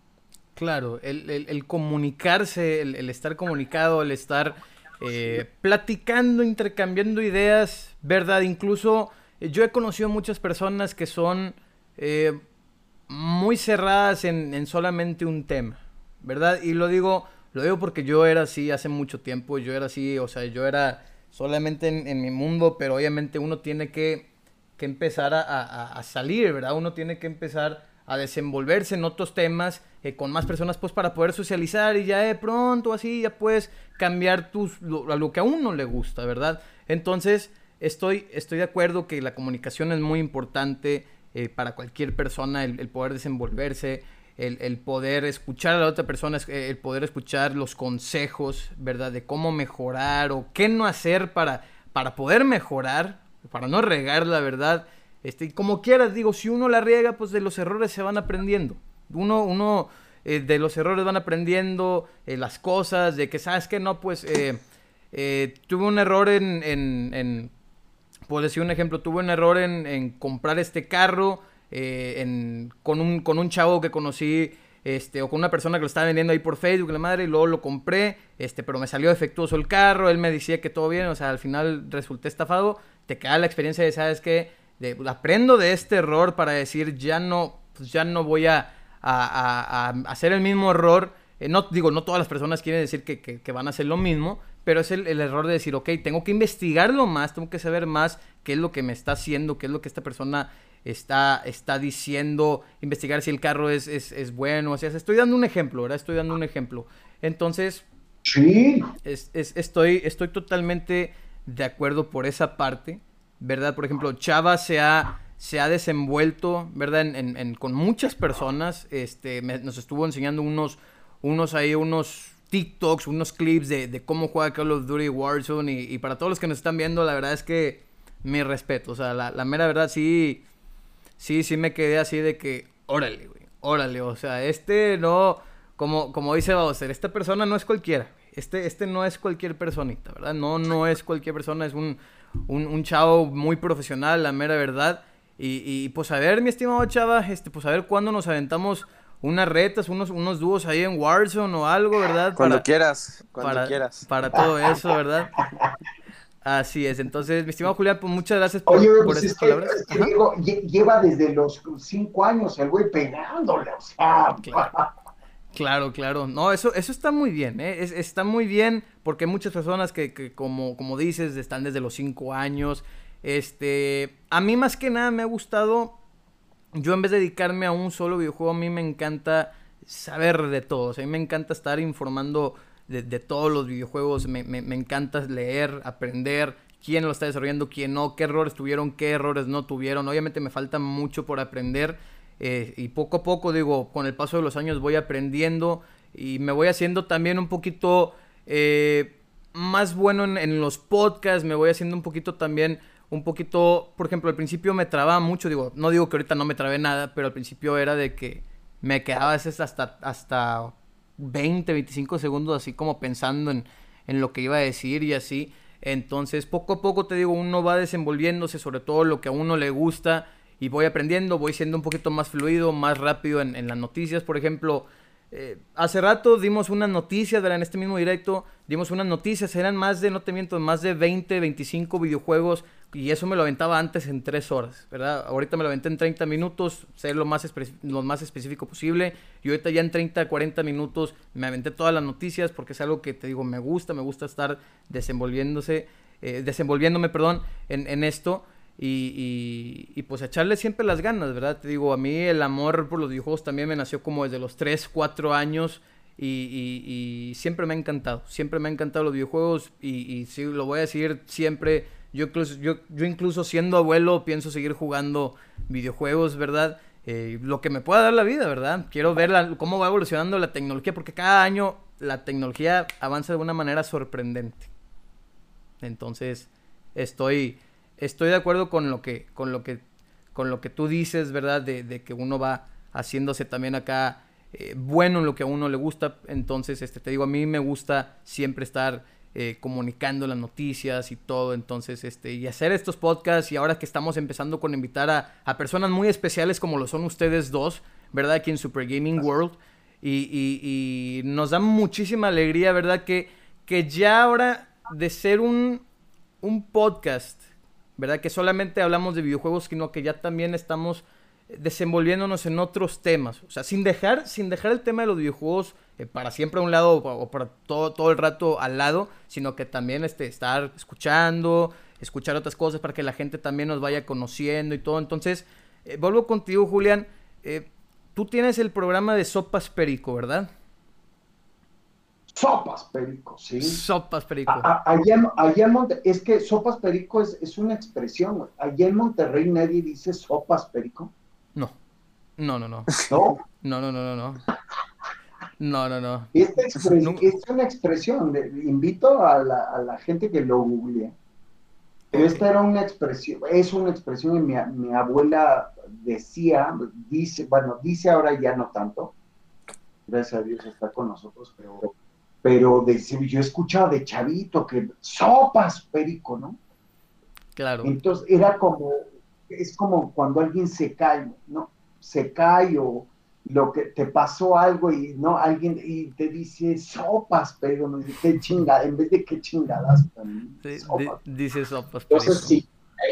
Claro, el, comunicarse, el, estar comunicado, el estar eh, platicando, intercambiando ideas, ¿verdad? Incluso eh, yo he conocido muchas personas que son eh, muy cerradas en, solamente un tema, ¿verdad? Y lo digo, lo digo porque yo era así hace mucho tiempo, yo era así, o sea, yo era solamente en mi mundo, pero obviamente uno tiene que que empezar a, salir, ¿verdad? Uno tiene que empezar a desenvolverse en otros temas eh, con más personas pues para poder socializar y ya de pronto así ya puedes cambiar tus, lo, a lo que a uno le gusta, ¿verdad? Entonces estoy, estoy de acuerdo que la comunicación es muy importante eh, para cualquier persona, el, poder desenvolverse, el, poder escuchar a la otra persona, eh, el poder escuchar los consejos, ¿verdad? De cómo mejorar o qué no hacer para, para poder mejorar, para no regar la verdad. Este, como quieras, digo, si uno la riega, pues de los errores se van aprendiendo. Uno, uno eh, de los errores van aprendiendo eh, las cosas, de que, ¿sabes que No, pues, eh, tuve un error en, en, en, puedo decir un ejemplo, tuve un error en comprar este carro eh, con, un, con un chavo que conocí este, o con una persona que lo estaba vendiendo ahí por Facebook, la madre, y luego lo compré, este, pero me salió defectuoso el carro, él me decía que todo bien, o sea, al final resulté estafado, te queda la experiencia de, ¿sabes qué? De, aprendo de este error para decir, ya no, pues ya no voy a, hacer el mismo error, eh, no, digo, no todas las personas quieren decir que van a hacer lo mismo, pero es el, el, error de decir, ok, tengo que investigarlo más, tengo que saber más qué es lo que me está haciendo, qué es lo que esta persona está, está diciendo, investigar si el carro es, es, es bueno, o sea, estoy dando un ejemplo, ¿verdad? Estoy dando un ejemplo. Entonces, sí. es, es, estoy, estoy totalmente de acuerdo por esa parte, ¿verdad? Por ejemplo, Chava se ha, se ha desenvuelto, ¿verdad? En, en, en, con muchas personas, este, me, nos estuvo enseñando unos, unos ahí, unos TikToks, unos clips de, de, cómo juega Call of Duty Warzone y, y, para todos los que nos están viendo, la verdad es que mi respeto, o sea, la, la, mera verdad sí, sí, sí me quedé así de que, órale, güey, órale, o sea, este no, como, como dice Bowser, esta persona no es cualquiera, este, este no es cualquier personita, ¿verdad? No, no es cualquier persona, es un, un, un chavo muy profesional, la mera verdad, y, y, pues a ver, mi estimado chava, este, pues a ver cuándo nos aventamos unas retas, unos, unos dúos ahí en Warzone o algo, ¿verdad? Cuando para, quieras, cuando para, quieras. Para todo eso, ¿verdad? [LAUGHS] Así es, entonces, mi estimado Julián, pues muchas gracias por, Oye, por pues esas es palabras. Que, es que digo, lleva desde los cinco años el güey pegándole, o sea. Claro, claro, claro. No, eso, eso está muy bien, ¿eh? Es, está muy bien porque hay muchas personas que, que, como, como dices, están desde los cinco años. Este, a mí más que nada me ha gustado yo en vez de dedicarme a un solo videojuego, a mí me encanta saber de todos. A mí me encanta estar informando de, todos los videojuegos. Me, me, encanta leer, aprender quién lo está desarrollando, quién no, qué errores tuvieron, qué errores no tuvieron. Obviamente me falta mucho por aprender. Eh, y poco a poco, digo, con el paso de los años voy aprendiendo y me voy haciendo también un poquito eh, más bueno en, en los podcasts. Me voy haciendo un poquito también un poquito, por ejemplo, al principio me trababa mucho, digo, no digo que ahorita no me trabé nada, pero al principio era de que me quedaba veces hasta, hasta 20, 25 segundos así como pensando en, en lo que iba a decir y así. Entonces, poco a poco te digo, uno va desenvolviéndose sobre todo lo que a uno le gusta y voy aprendiendo, voy siendo un poquito más fluido, más rápido en, en las noticias. Por ejemplo, eh, hace rato dimos unas noticias, ¿verdad? En este mismo directo dimos unas noticias, eran más de, no te miento, más de 20, 25 videojuegos y eso me lo aventaba antes en 3 horas, ¿verdad? Ahorita me lo aventé en 30 minutos, ser lo más, lo más específico posible y ahorita ya en 30, 40 minutos me aventé todas las noticias porque es algo que te digo, me gusta, me gusta estar desenvolviéndose, eh, desenvolviéndome, perdón, en, en esto. Y, y, y, pues echarle siempre las ganas, ¿verdad? Te digo, a mí el amor por los videojuegos también me nació como desde los 3, 4 años y, siempre me ha encantado, siempre me ha encantado los videojuegos y, sí, lo voy a decir siempre, yo incluso, yo, yo incluso siendo abuelo pienso seguir jugando videojuegos, ¿verdad? Eh, lo que me pueda dar la vida, ¿verdad? Quiero ver cómo va evolucionando la tecnología porque cada año la tecnología avanza de una manera sorprendente. Entonces, estoy estoy de acuerdo con lo que, con lo que, con lo que tú dices, ¿verdad? De, de que uno va haciéndose también acá eh, bueno en lo que a uno le gusta. Entonces, este, te digo, a mí me gusta siempre estar eh, comunicando las noticias y todo. Entonces, este, y hacer estos podcasts y ahora que estamos empezando con invitar a, a personas muy especiales como lo son ustedes dos, ¿verdad? Aquí en Super Gaming World. Y, y, y nos da muchísima alegría, ¿verdad? Que, que ya ahora de ser un, un podcast ¿verdad? Que solamente hablamos de videojuegos, sino que ya también estamos desenvolviéndonos en otros temas. O sea, sin dejar, sin dejar el tema de los videojuegos eh, para siempre a un lado o para todo, todo el rato al lado, sino que también este, estar escuchando, escuchar otras cosas para que la gente también nos vaya conociendo y todo. Entonces, eh, vuelvo contigo, Julián. Eh, tú tienes el programa de Sopas Perico, ¿verdad? Sopas Perico, sí. Sopas Perico. A, a, allá, allá en Monte, es que Sopas Perico es, es una expresión, güey. Allá en Monterrey nadie dice Sopas Perico. No. No, no, no. ¿No? No, no, no, no, no. No, no, no. Esta expres no. es una expresión. De, invito a la, a la, gente que lo google. Pero esta era una expresión, es una expresión que mi, mi abuela decía, dice, bueno, dice ahora ya no tanto, gracias a Dios está con nosotros, pero pero de, yo he escuchado de chavito que sopas, perico, ¿no? Claro. Entonces era como, es como cuando alguien se cae, ¿no? Se cae o lo que te pasó algo y no alguien y te dice sopas, pero no dice qué chingada, en vez de qué chingadas. dice sopas. Entonces sí,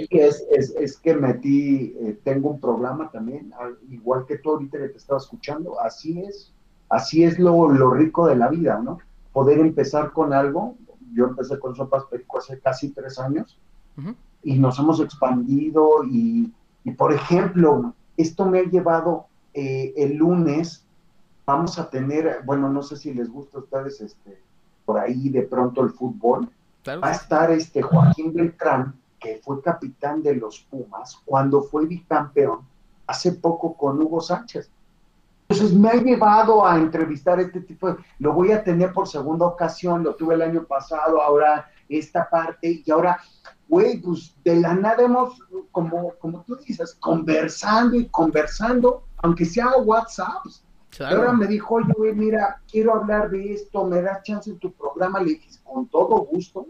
es, es, es, que metí, eh, tengo un programa también, igual que tú ahorita que te estaba escuchando, así es, así es lo, lo rico de la vida, ¿no? Poder empezar con algo, yo empecé con Sopas Perico hace casi tres años, y nos hemos expandido y, y, por ejemplo, esto me ha llevado eh, el lunes, vamos a tener, bueno, no sé si les gusta a ustedes este, por ahí de pronto el fútbol, va a estar este Joaquín Beltrán, que fue capitán de los Pumas, cuando fue bicampeón hace poco con Hugo Sánchez. Entonces me ha llevado a entrevistar este tipo de, lo voy a tener por segunda ocasión, lo tuve el año pasado, ahora esta parte, y ahora güey, pues de la nada hemos, como, como tú dices, conversando y conversando, aunque sea WhatsApp. Ahora me dijo, oye, güey, mira, quiero hablar de esto, ¿me das chance en tu programa? Le dije, con todo gusto.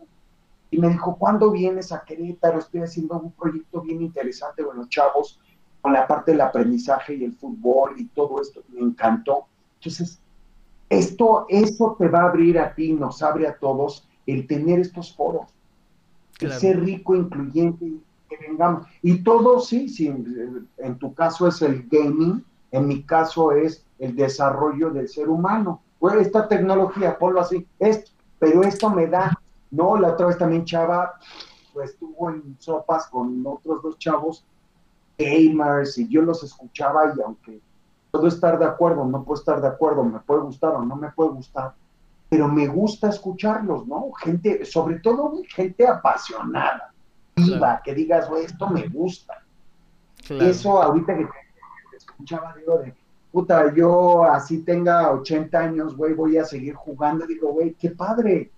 Y me dijo, ¿cuándo vienes a Querétaro? Estoy haciendo un proyecto bien interesante con los chavos, con la parte del aprendizaje y el fútbol y todo esto. Me encantó. Entonces, esto, eso te va a abrir a ti, nos abre a todos el tener estos foros ser rico, incluyente, que vengamos. Y todo, sí, sí, en tu caso es el gaming, en mi caso es el desarrollo del ser humano. Pues esta tecnología, ponlo así, esto, pero esto me da, no, la otra vez también Chava, pues estuvo en sopas con otros dos chavos, gamers, y yo los escuchaba y aunque puedo estar de acuerdo, no puedo estar de acuerdo, me puede gustar o no me puede gustar, pero me gusta escucharlos, ¿no? Gente, sobre todo gente apasionada, viva, que digas, güey, esto me gusta. Eso ahorita que te escuchaba, digo, de, puta, yo así tenga 80 años, güey, voy a seguir jugando, digo, güey, qué padre.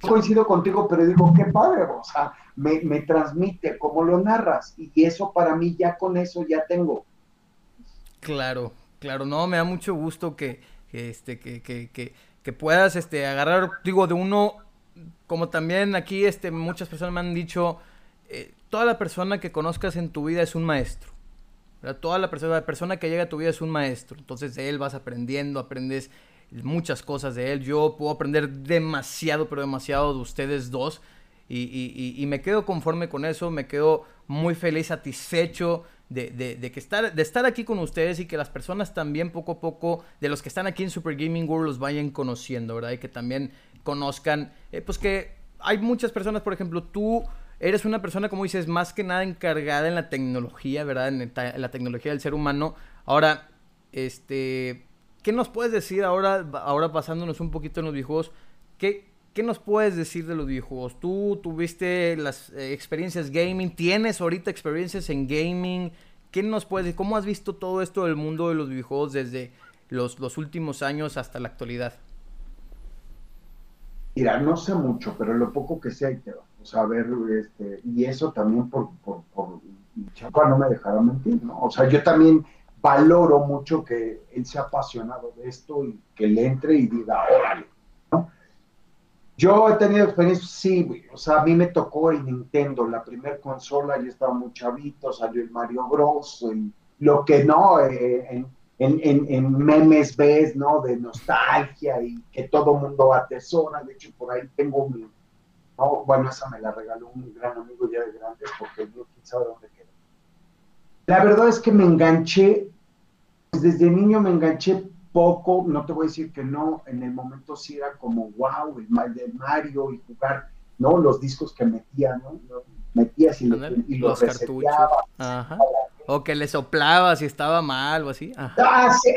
Coincido contigo, pero digo, qué padre, o sea, me, me transmite cómo lo narras, y eso para mí ya con eso ya tengo. Claro, claro, no, me da mucho gusto que, este, que, que, que que puedas este, agarrar, digo, de uno, como también aquí este, muchas personas me han dicho, eh, toda la persona que conozcas en tu vida es un maestro. Toda la persona, la persona que llega a tu vida es un maestro. Entonces de él vas aprendiendo, aprendes muchas cosas de él. Yo puedo aprender demasiado, pero demasiado de ustedes dos. Y, y, y, me quedo conforme con eso, me quedo muy feliz, satisfecho de, de, de, que estar, de estar aquí con ustedes y que las personas también poco a poco, de los que están aquí en Super Gaming World, los vayan conociendo, ¿verdad? Y que también conozcan, eh, pues que hay muchas personas, por ejemplo, tú eres una persona, como dices, más que nada encargada en la tecnología, ¿verdad? En, la tecnología del ser humano. Ahora, este, ¿qué nos puedes decir ahora, ahora pasándonos un poquito en los videojuegos? ¿Qué, ¿Qué nos puedes decir de los videojuegos? ¿Tú tuviste las eh, experiencias gaming? ¿Tienes ahorita experiencias en gaming? ¿Qué nos puedes decir? ¿Cómo has visto todo esto del mundo de los videojuegos desde los, últimos años hasta la actualidad? Mira, no sé mucho, pero lo poco que sé hay que o sea, ver, este, y eso también por, por, por Chapa no me dejará mentir, ¿no? O sea, yo también valoro mucho que él sea apasionado de esto y que le entre y diga, órale, yo he tenido experiencia, sí, o sea, a mí me tocó el Nintendo, la primera consola, yo estaba muy chavito, salió el Mario Bros, y lo que no, eh, en, memes ves, ¿no? De nostalgia y que todo mundo atesora, de hecho por ahí tengo mi, no, bueno, esa me la regaló un gran amigo ya de grandes porque no quién sabe dónde quedó. La verdad es que me enganché, pues desde niño me enganché poco, no te voy a decir que no, en el momento sí era como wow, el mal de Mario y jugar, ¿no? Los discos que metía, ¿no? Metías y, y los, cartuchos. O que le soplabas y estaba mal o así. Ah, sí,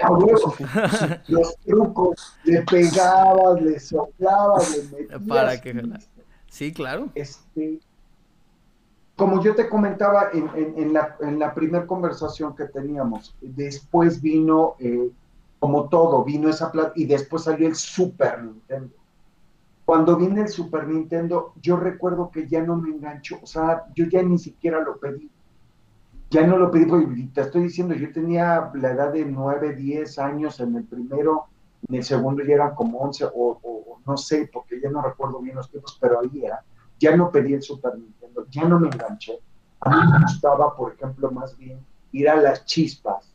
los trucos, le pegabas, le soplabas, le metías. Para que Sí, claro. Este, como yo te comentaba en, en, la, en la primera conversación que teníamos, después vino eh, como todo, vino esa plata y después salió el Super Nintendo. Cuando viene el Super Nintendo, yo recuerdo que ya no me enganchó, o sea, yo ya ni siquiera lo pedí. Ya no lo pedí, porque te estoy diciendo, yo tenía la edad de 9, 10 años en el primero, en el segundo ya eran como 11 o, no sé, porque ya no recuerdo bien los tiempos, pero ahí era, ya no pedí el Super Nintendo, ya no me enganché. A mí me gustaba, por ejemplo, más bien ir a las chispas,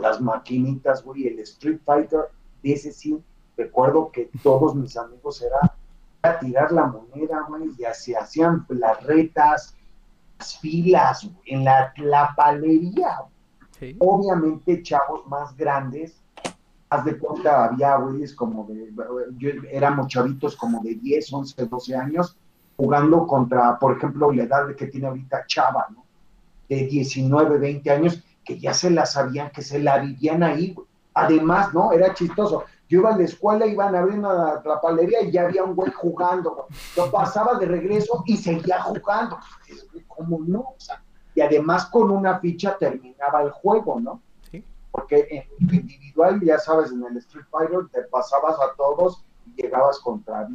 las maquinitas, güey, el Street Fighter, de ese sí, recuerdo que todos mis amigos era a tirar la moneda, güey, y se hacían las retas, las filas, en la, la palería. Obviamente, chavos más grandes haz de cuenta, había güeyes como de, yo, éramos chavitos como de 10, 11, 12 años, jugando contra, por ejemplo, la edad que tiene ahorita Chava, ¿no? De 19, 20 años, que ya se la sabían, que se la vivían ahí. Además, ¿no? Era chistoso. Yo iba a la escuela, iban a abrir una trapalería y ya había un güey jugando. Lo pasaba de regreso y seguía jugando. ¿Cómo no? O sea, y además con una ficha terminaba el juego, ¿no? porque en individual, ya sabes, en el Street Fighter te pasabas a todos y llegabas contra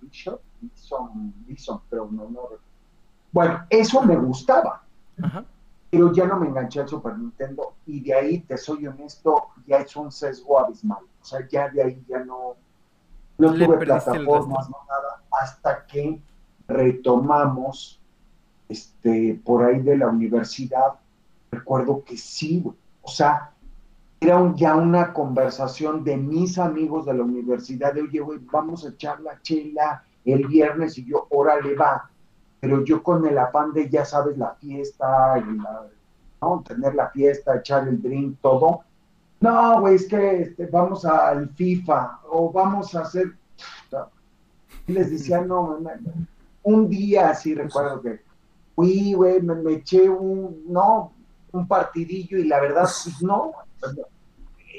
Bishop, Bison, pero no, no. Bueno, eso me gustaba, pero ya no me enganché al Super Nintendo y de ahí, te soy honesto, ya es un sesgo abismal. O sea, ya de ahí ya no, no tuve plataformas, no nada, hasta que retomamos este, por ahí de la universidad. Recuerdo que sí, o sea, era ya una conversación de mis amigos de la universidad de, oye, güey, vamos a echar la chela el viernes y yo, órale, va. Pero yo con el afán de, ya sabes, la fiesta, y ¿no? tener la fiesta, echar el drink, todo. No, güey, es que este, vamos al FIFA o vamos a hacer... Les decía, no, un día así recuerdo que fui, güey, me, me eché un, no, un partidillo y la verdad, pues no,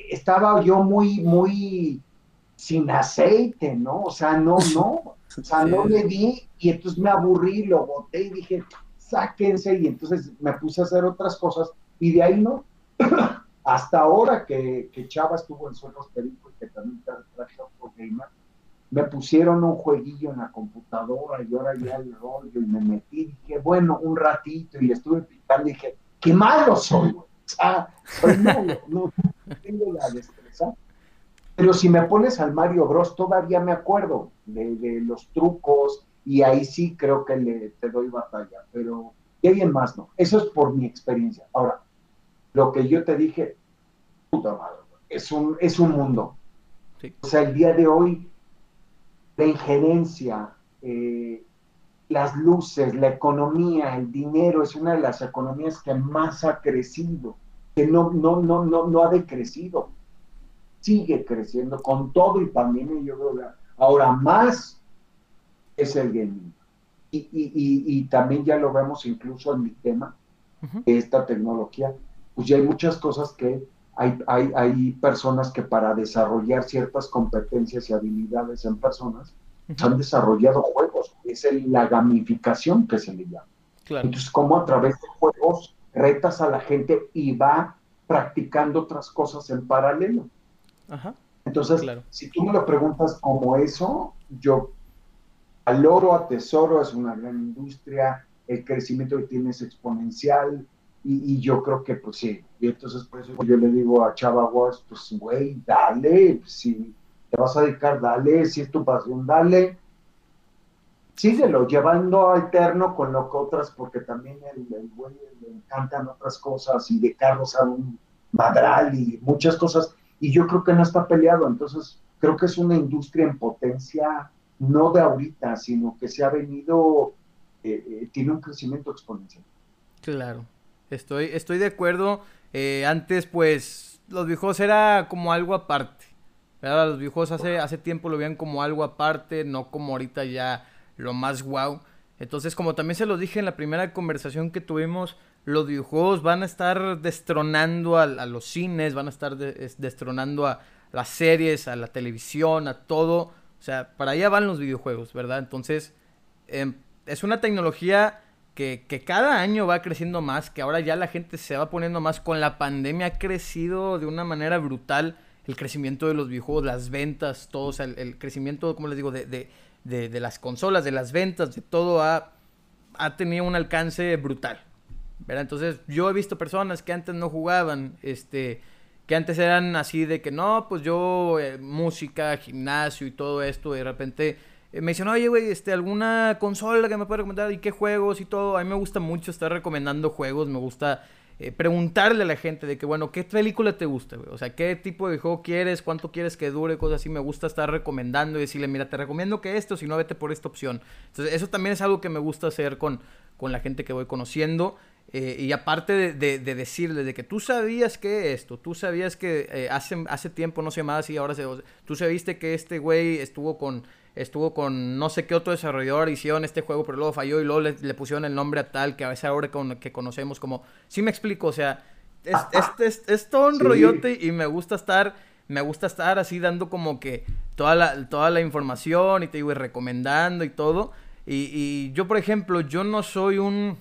estaba yo muy, muy sin aceite, ¿no? O sea, no, [LAUGHS] no, o sea, no le di y entonces me aburrí, lo boté y dije, sáquense y entonces me puse a hacer otras cosas y de ahí no. [CLEARS THROAT] Hasta ahora que, que Chava estuvo en Suelos Perico y que también traje otro gamer, me pusieron un jueguillo en la computadora y ahora ya el rollo y me metí, dije, bueno, un ratito y le estuve picando y dije, qué malo soy, O sea, soy malo, no, [LAUGHS] tengo la destreza. Pero si me pones al Mario Bros, todavía me acuerdo de, los trucos y ahí sí creo que le, te doy batalla, pero y alguien más no. Eso es por mi experiencia. Ahora, lo que yo te dije, puta madre, es un, es un mundo. O sea, el día de hoy, la injerencia, eh, las luces, la economía, el dinero es una de las economías que más ha crecido, que no, no, no, no, no ha decrecido, sigue creciendo con todo y pandemia, yo creo que ahora más es el gaming. Y, y, también ya lo vemos incluso en mi tema, esta tecnología, pues ya hay muchas cosas que hay, hay, hay personas que para desarrollar ciertas competencias y habilidades en personas, han desarrollado juegos, es la gamificación que se le llama. Entonces, como a través de juegos retas a la gente y va practicando otras cosas en paralelo. Entonces, si tú me lo preguntas como eso, yo valoro, atesoro, es una gran industria, el crecimiento que tiene es exponencial y, yo creo que pues sí. Y entonces por eso yo le digo a Chava Wars, pues güey, dale, si te vas a dedicar, dale, si es tu pasión, dale. Síguelo, llevando alterno con lo que otras, porque también el, güey le encantan otras cosas y de carros a un madral y muchas cosas. Y yo creo que no está peleado, entonces creo que es una industria en potencia, no de ahorita, sino que se ha venido, eh, eh, tiene un crecimiento exponencial. Claro, estoy, estoy de acuerdo. Eh, antes, pues, los viejos era como algo aparte. Los viejos hace, hace tiempo lo veían como algo aparte, no como ahorita ya lo más wow. Entonces, como también se lo dije en la primera conversación que tuvimos, los videojuegos van a estar destronando a, los cines, van a estar destronando a las series, a la televisión, a todo. O sea, para allá van los videojuegos, ¿verdad? Entonces, em, es una tecnología que, que, cada año va creciendo más, que ahora ya la gente se va poniendo más. Con la pandemia ha crecido de una manera brutal el crecimiento de los videojuegos, las ventas, todo, o sea, el, crecimiento, como les digo, de, de, de, las consolas, de las ventas, de todo ha tenido un alcance brutal. ¿Verdad? Entonces, yo he visto personas que antes no jugaban, este, que antes eran así de que no, pues yo, eh, música, gimnasio y todo esto, y de repente eh, me dicen, oye, güey, este, alguna consola que me pueda recomendar y qué juegos y todo. A mí me gusta mucho estar recomendando juegos, me gusta eh, preguntarle a la gente de que, bueno, ¿qué película te gusta? O sea, ¿qué tipo de juego quieres? ¿Cuánto quieres que dure? Cosas así. Me gusta estar recomendando y decirle, mira, te recomiendo que esto, si no, vete por esta opción. Entonces, eso también es algo que me gusta hacer con, con la gente que voy conociendo. Eh, y aparte de, de, de, decirle de que tú sabías que esto, tú sabías que eh, hace, hace tiempo no se llamaba así, ahora se, tú sabiste que este güey estuvo con estuvo con no sé qué otro desarrollador, hicieron este juego, pero luego falló y luego le, pusieron el nombre a tal que a veces ahora con, que conocemos como... Sí me explico, o sea, es, es, es, todo un rollote y me gusta estar... Me gusta estar así dando como que toda la, toda la información y te digo, recomendando y todo. Y, y yo, por ejemplo, yo no soy un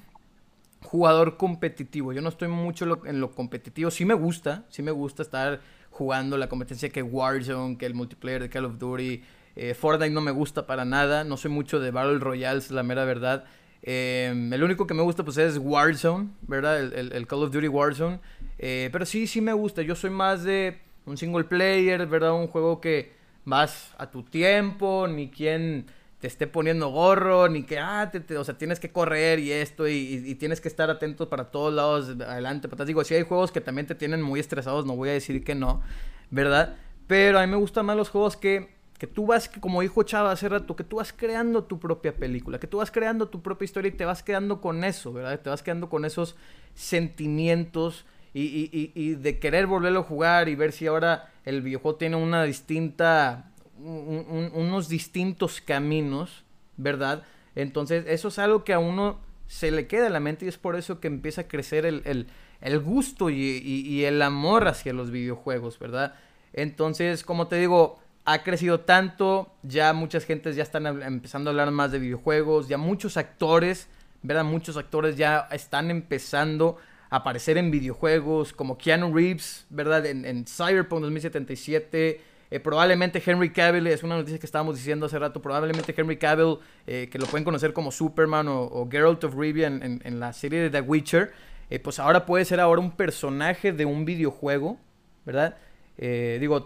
jugador competitivo. Yo no estoy mucho en lo competitivo. Sí me gusta, sí me gusta estar jugando la competencia que Warzone, que el multiplayer de Call of Duty, eh, Fortnite no me gusta para nada. No soy mucho de Battle Royales, la mera verdad. Em, el único que me gusta pues es Warzone, ¿verdad? El, Call of Duty Warzone. Eh, pero sí, sí me gusta. Yo soy más de un single player, ¿verdad? Un juego que vas a tu tiempo, ni quien te esté poniendo gorro, ni que, ah, te, o sea, tienes que correr y esto, y, tienes que estar atento para todos lados, adelante. Digo, si hay juegos que también te tienen muy estresados, no voy a decir que no, ¿verdad? Pero a mí me gustan más los juegos que que tú vas, como dijo Chava hace rato, que tú vas creando tu propia película, que tú vas creando tu propia historia y te vas quedando con eso, ¿verdad? Te vas quedando con esos sentimientos y, de querer volverlo a jugar y ver si ahora el videojuego tiene una distinta, unos distintos caminos, ¿verdad? Entonces, eso es algo que a uno se le queda en la mente y es por eso que empieza a crecer el, el gusto y el amor hacia los videojuegos, ¿verdad? Entonces, como te digo, ha crecido tanto, ya muchas gentes ya están empezando a hablar más de videojuegos, ya muchos actores, ¿verdad? Muchos actores ya están empezando a aparecer en videojuegos, como Keanu Reeves, ¿verdad? En, en Cyberpunk 2077. Eh, probablemente Henry Cavill, es una noticia que estábamos diciendo hace rato, probablemente Henry Cavill, eh, que lo pueden conocer como Superman o, Geralt of Rivia en, en, la serie de The Witcher, eh, pues ahora puede ser ahora un personaje de un videojuego, ¿verdad? Digo,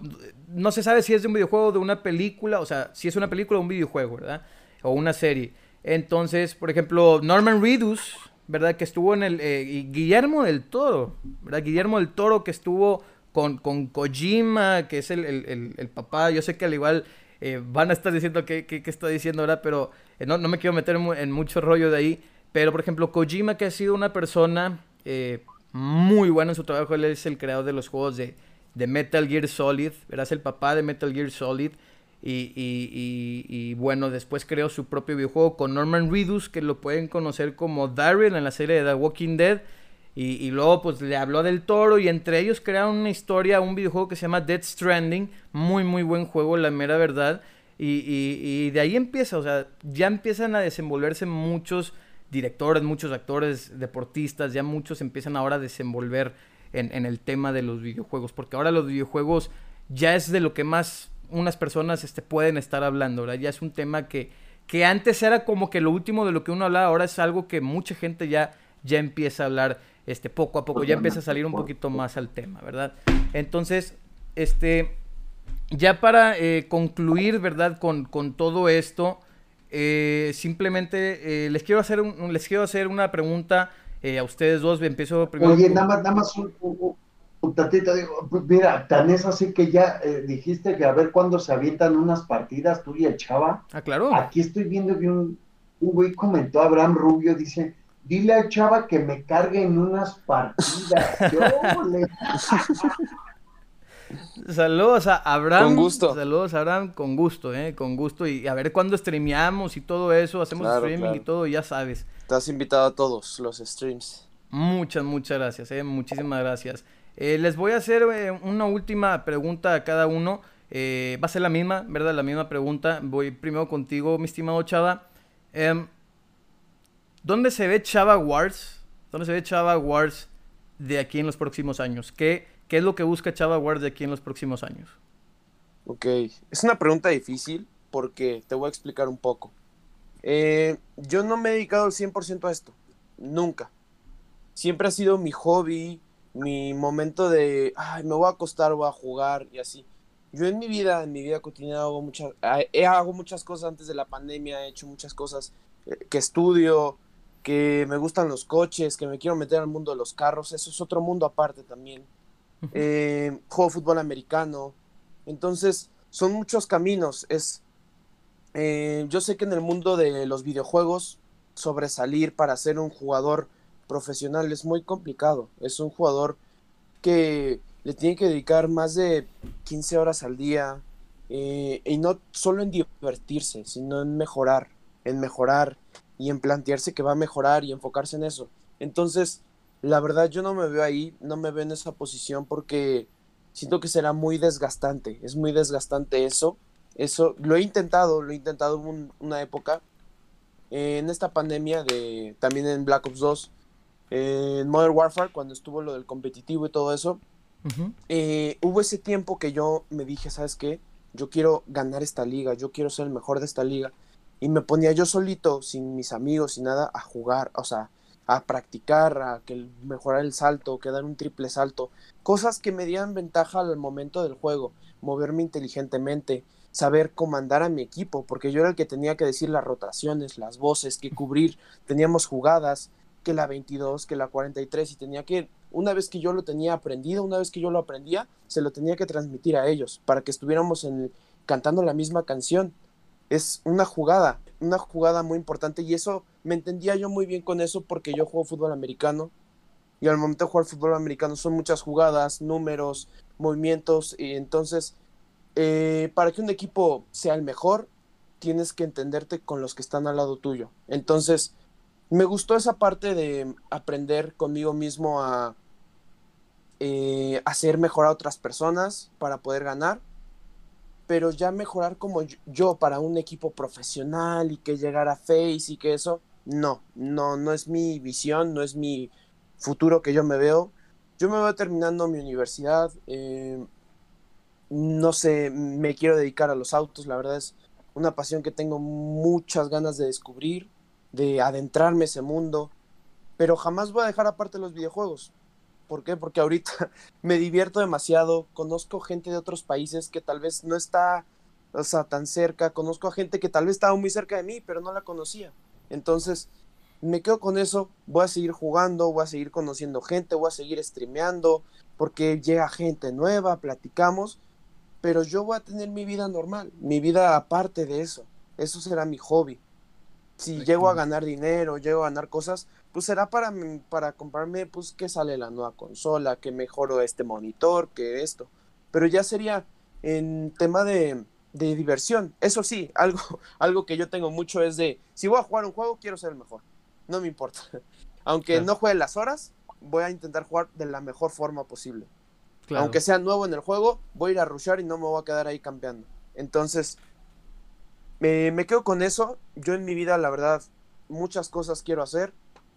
no se sabe si es de un videojuego, de una película, o sea, si es una película o un videojuego, ¿verdad? O una serie. Entonces, por ejemplo, Norman Reedus, ¿verdad? Que estuvo en el... Eh, Guillermo del Toro, ¿verdad? Guillermo del Toro que estuvo con, con Kojima, que es el, el, el, papá. Yo sé que al igual eh, van a estar diciendo qué, qué, está diciendo ahora, pero no, no, me quiero meter en, mucho rollo de ahí. Pero, por ejemplo, Kojima, que ha sido una persona muy buena en su trabajo, él es el creador de los juegos de de Metal Gear Solid, verás el papá de Metal Gear Solid. Y, y, y, bueno, después creó su propio videojuego con Norman Reedus, que lo pueden conocer como Daryl en la serie de The Walking Dead. Y, luego pues le habló del toro y entre ellos crearon una historia, un videojuego que se llama Dead Stranding. Muy, muy buen juego, la mera verdad. Y, de ahí empieza, o sea, ya empiezan a desenvolverse muchos directores, muchos actores, deportistas, ya muchos empiezan ahora a desenvolver en, el tema de los videojuegos, porque ahora los videojuegos ya es de lo que más unas personas este, pueden estar hablando, ¿verdad? Ya es un tema que, que antes era como que lo último de lo que uno hablaba, ahora es algo que mucha gente ya, ya empieza a hablar este, poco a poco, ya empieza a salir un poquito más al tema, ¿verdad? Entonces, este, ya para eh, concluir, ¿verdad? Con, con todo esto, eh, simplemente eh, les, quiero hacer un, les quiero hacer una pregunta eh, a ustedes dos, empiezo primero. Oye, nada más, nada más un, un, tantito, digo, pues mira, tan es así que ya eh, dijiste que a ver cuándo se avientan unas partidas tú y el Chava. Ah, claro. Aquí estoy viendo que un, un güey comentó, Abraham Rubio, dice, dile al Chava que me cargue en unas partidas. Yo le... [LAUGHS] Saludos a Abraham. Con gusto. Saludos a Abraham, con gusto, ¿eh? Con gusto. Y a ver cuándo streameamos y todo eso, hacemos streaming y todo, ya sabes. Estás invitado a todos los streams. Muchas, muchas gracias, ¿eh? Muchísimas gracias. Eh, les voy a hacer eh, una última pregunta a cada uno. Eh, va a ser la misma, ¿verdad? La misma pregunta. Voy primero contigo, mi estimado Chava. ¿Dónde se ve Chava Wars? ¿Dónde se ve Chava Wars de aquí en los próximos años? ¿Qué, ¿Qué es lo que busca Chava Ward de aquí en los próximos años? Ok, es una pregunta difícil porque te voy a explicar un poco. Eh, yo no me he dedicado al 100% a esto, nunca. Siempre ha sido mi hobby, mi momento de, ay, me voy a acostar, voy a jugar y así. Yo en mi vida, en mi vida cotidiana hago muchas, hago muchas cosas antes de la pandemia, he hecho muchas cosas eh, que estudio, que me gustan los coches, que me quiero meter al mundo de los carros, eso es otro mundo aparte también. Eh, juego fútbol americano, entonces son muchos caminos. Es, eh, yo sé que en el mundo de los videojuegos sobresalir para ser un jugador profesional es muy complicado. Es un jugador que le tiene que dedicar más de 15 horas al día eh, y no solo en divertirse, sino en mejorar, en mejorar y en plantearse que va a mejorar y enfocarse en eso. Entonces, la verdad yo no me veo ahí, no me veo en esa posición porque siento que será muy desgastante, es muy desgastante eso. Eso lo he intentado, lo he intentado en una época en esta pandemia de también en Black Ops 2 en Modern Warfare cuando estuvo lo del competitivo y todo eso eh, hubo ese tiempo que yo me dije sabes qué yo quiero ganar esta liga yo quiero ser el mejor de esta liga y me ponía yo solito sin mis amigos sin nada a jugar o sea a practicar a que mejorar el salto que dar un triple salto cosas que me dieran ventaja al momento del juego moverme inteligentemente saber comandar a mi equipo, porque yo era el que tenía que decir las rotaciones, las voces, que cubrir, teníamos jugadas, que la 22, que la 43, y tenía que, una vez que yo lo tenía aprendido, una vez que yo lo aprendía, se lo tenía que transmitir a ellos, para que estuviéramos en, cantando la misma canción. Es una jugada, una jugada muy importante, y eso me entendía yo muy bien con eso, porque yo juego fútbol americano, y al momento de jugar fútbol americano son muchas jugadas, números, movimientos, y entonces eh, para que un equipo sea el mejor, tienes que entenderte con los que están al lado tuyo. Entonces, me gustó esa parte de aprender conmigo mismo a eh, hacer mejor a otras personas para poder ganar, pero ya mejorar como yo para un equipo profesional y que llegara a Face y que eso, no, no, no es mi visión, no es mi futuro que yo me veo. Yo me veo terminando mi universidad, eh, no sé, me quiero dedicar a los autos, la verdad es una pasión que tengo muchas ganas de descubrir, de adentrarme ese mundo, pero jamás voy a dejar aparte los videojuegos. ¿Por qué? Porque ahorita [LAUGHS] me divierto demasiado, conozco gente de otros países que tal vez no está, o sea, tan cerca, conozco a gente que tal vez estaba muy cerca de mí, pero no la conocía. Entonces, me quedo con eso, voy a seguir jugando, voy a seguir conociendo gente, voy a seguir streameando, porque llega gente nueva, platicamos, pero yo voy a tener mi vida normal, mi vida aparte de eso. Eso será mi hobby. Si llego a ganar dinero, llego a ganar cosas, pues será para, para comprarme, pues, que sale la nueva consola, que mejoro este monitor, que esto. Pero ya sería en tema de, de diversión. Eso sí, [LAUGHS] algo, algo que yo tengo mucho es de, si voy a jugar un juego, quiero ser el mejor. No me importa. [LAUGHS] Aunque no juegue las horas, voy a intentar jugar de la mejor forma posible. Aunque sea nuevo en el juego, voy a ir a rushar y no me voy a quedar ahí campeando. Entonces, me quedo con eso. Yo en mi vida, la verdad, muchas cosas quiero hacer.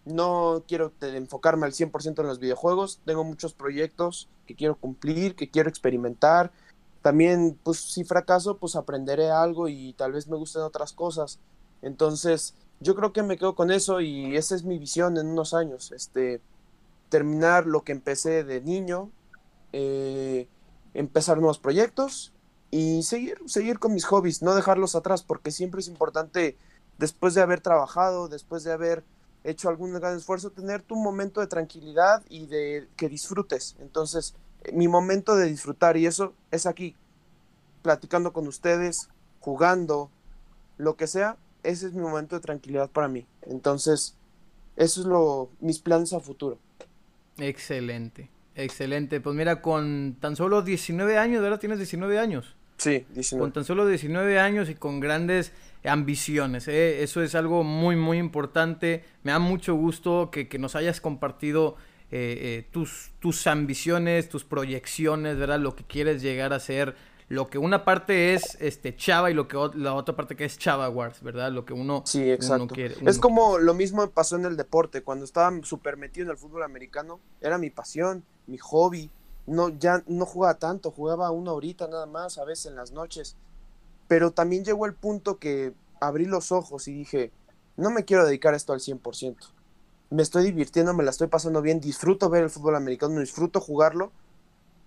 No quiero enfocarme al 100% en los videojuegos. Tengo muchos proyectos que quiero cumplir, que quiero experimentar. También, pues si fracaso, pues aprenderé algo y tal vez me gusten otras cosas. Entonces, yo creo que me quedo con eso y esa es mi visión en unos años. Este, terminar lo que empecé de niño, eh, empezar nuevos proyectos y seguir, seguir con mis hobbies, no dejarlos atrás, porque siempre es importante, después de haber trabajado, después de haber hecho algún gran esfuerzo, tener tu momento de tranquilidad y de que disfrutes. Entonces, mi momento de disfrutar, y eso es aquí, platicando con ustedes, jugando, lo que sea, ese es mi momento de tranquilidad para mí. Entonces, eso es lo, mis planes a futuro. Excelente. Excelente. Pues mira, con tan solo 19 años, ¿verdad? Tienes 19 años. Sí, 19. Con tan solo 19 años y con grandes ambiciones. ¿eh? Eso es algo muy, muy importante. Me da mucho gusto que, nos hayas compartido eh, eh, tus, tus ambiciones, tus proyecciones, ¿verdad? Lo que quieres llegar a ser lo que una parte es este Chava y lo que la otra parte que es Chava Wars, ¿verdad? Lo que uno, sí, exacto. quiere. Es como lo mismo pasó en el deporte, cuando estaba súper metido en el fútbol americano, era mi pasión, mi hobby. No, ya no jugaba tanto, jugaba una horita nada más, a veces en las noches. Pero también llegó el punto que abrí los ojos y dije, no me quiero dedicar esto al 100%. me estoy divirtiendo, me la estoy pasando bien, disfruto ver el fútbol americano, disfruto jugarlo,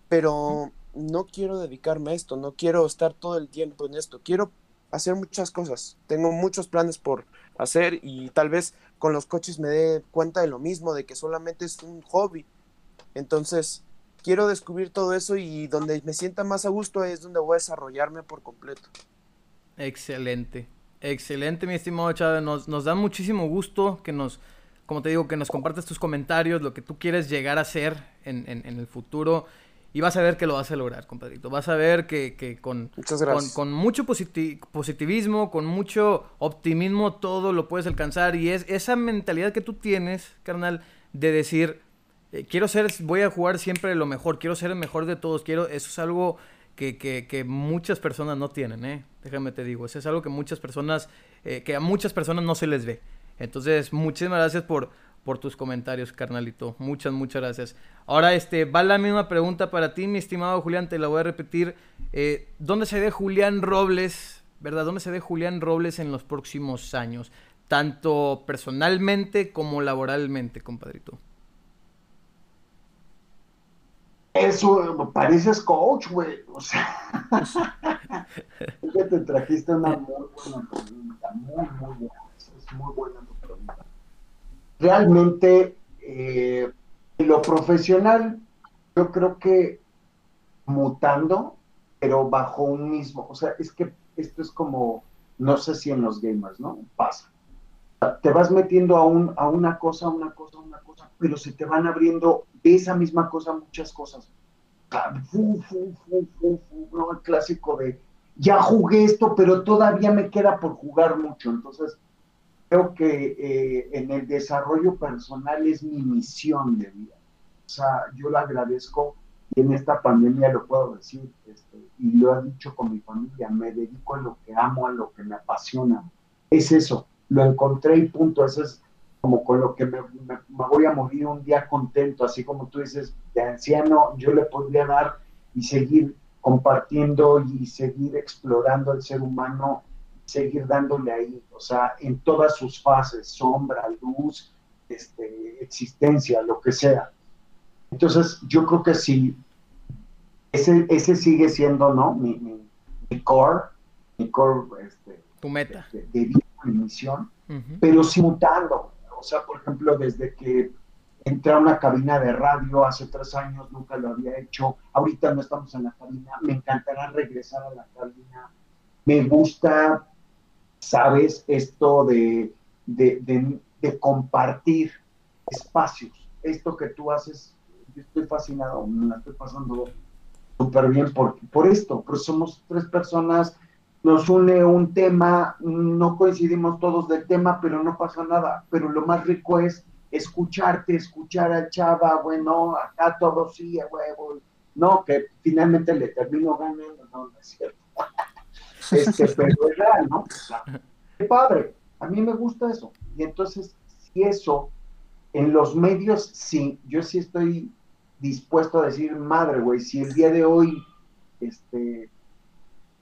pero no quiero dedicarme a esto, no quiero estar todo el tiempo en esto, quiero hacer muchas cosas, tengo muchos planes por hacer y tal vez con los coches me dé cuenta de lo mismo, de que solamente es un hobby. Entonces, quiero descubrir todo eso y donde me sienta más a gusto es donde voy a desarrollarme por completo. Excelente, excelente mi estimado Chávez, nos, nos da muchísimo gusto que nos, como te digo, que nos compartas tus comentarios, lo que tú quieres llegar a ser en, en, en el futuro. Y vas a ver que lo vas a lograr, compadrito. Vas a ver que, que con, con, con, mucho positivismo, con mucho optimismo, todo lo puedes alcanzar. Y es esa mentalidad que tú tienes, carnal, de decir, eh, quiero ser, voy a jugar siempre lo mejor, quiero ser el mejor de todos, quiero, eso es algo que, que, muchas personas no tienen, ¿eh? Déjame te digo, eso es algo que muchas personas, eh, que a muchas personas no se les ve. Entonces, muchísimas gracias por, por tus comentarios, carnalito. Muchas, muchas gracias. Ahora, este, va la misma pregunta para ti, mi estimado Julián, te la voy a repetir. Eh, ¿Dónde se ve Julián Robles, verdad? ¿Dónde se ve Julián Robles en los próximos años? Tanto personalmente como laboralmente, compadrito. Eso, pareces coach, güey. O sea, [LAUGHS] te trajiste una muy buena pregunta, muy, muy buena. Es muy buena tu pregunta realmente eh, en lo profesional, yo creo que mutando, pero bajo un mismo, o sea, es que esto es como, no sé si en los gamers, ¿no? Pasa. Te vas metiendo a, un, a una cosa, una cosa, una cosa, pero se te van abriendo esa misma cosa muchas cosas. Fu, fu, fu, ¿no? El clásico de, ya jugué esto, pero todavía me queda por jugar mucho. Entonces, creo que eh, en el desarrollo personal es mi misión de vida. O sea, yo lo agradezco y en esta pandemia lo puedo decir, este, y lo he dicho con mi familia, me dedico a lo que amo, a lo que me apasiona. Es eso, lo encontré y punto, eso es como con lo que me, me, me voy a morir un día contento, así como tú dices, de anciano, yo le podría dar y seguir compartiendo y seguir explorando el ser humano seguir dándole ahí, o sea, en todas sus fases, sombra, luz, este, existencia, lo que sea. Entonces, yo creo que sí, ese, ese sigue siendo, ¿no? Mi, mi, core, mi core, este, tu meta. De, de vida, mi misión, uh -huh. pero sí mutando. O sea, por ejemplo, desde que entré a una cabina de radio hace tres años, nunca lo había hecho. Ahorita no estamos en la cabina, me encantará regresar a la cabina. Me gusta sabes, esto de, de, de, compartir espacios. Esto que tú haces, yo estoy fascinado, me la estoy pasando súper bien por, por esto, porque somos tres personas, nos une un tema, no coincidimos todos del tema, pero no pasa nada. Pero lo más rico es escucharte, escuchar al chava, bueno, acá todo sí, a huevo, no, que finalmente le termino ganando, no, no es cierto. [LAUGHS] Este, pero es real, ¿no? Qué padre, a mí me gusta eso. Y entonces, si eso, en los medios, sí, yo sí estoy dispuesto a decir, madre, güey, si el día de hoy, este,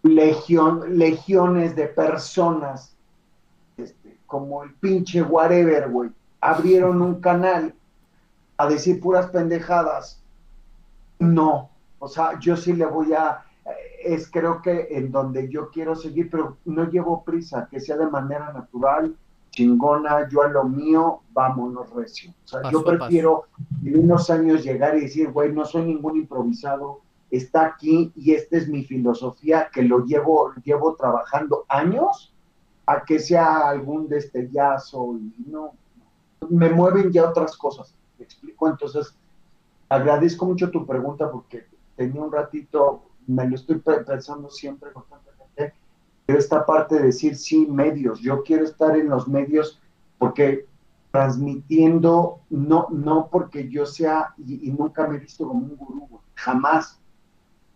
legión, legiones de personas, este, como el pinche whatever, güey, abrieron un canal a decir puras pendejadas, no, o sea, yo sí le voy a, es creo que en donde yo quiero seguir, pero no llevo prisa, que sea de manera natural, chingona, yo a lo mío, vámonos recio. O sea, paso, yo prefiero en unos años llegar y decir, güey, no soy ningún improvisado, está aquí y esta es mi filosofía que lo llevo, llevo trabajando años, a que sea algún destellazo y no, me mueven ya otras cosas, me explico, entonces agradezco mucho tu pregunta porque tenía un ratito me lo estoy pensando siempre constantemente, pero esta parte de decir sí, medios, yo quiero estar en los medios porque transmitiendo, no, no porque yo sea, y, y nunca me he visto como un gurú, jamás.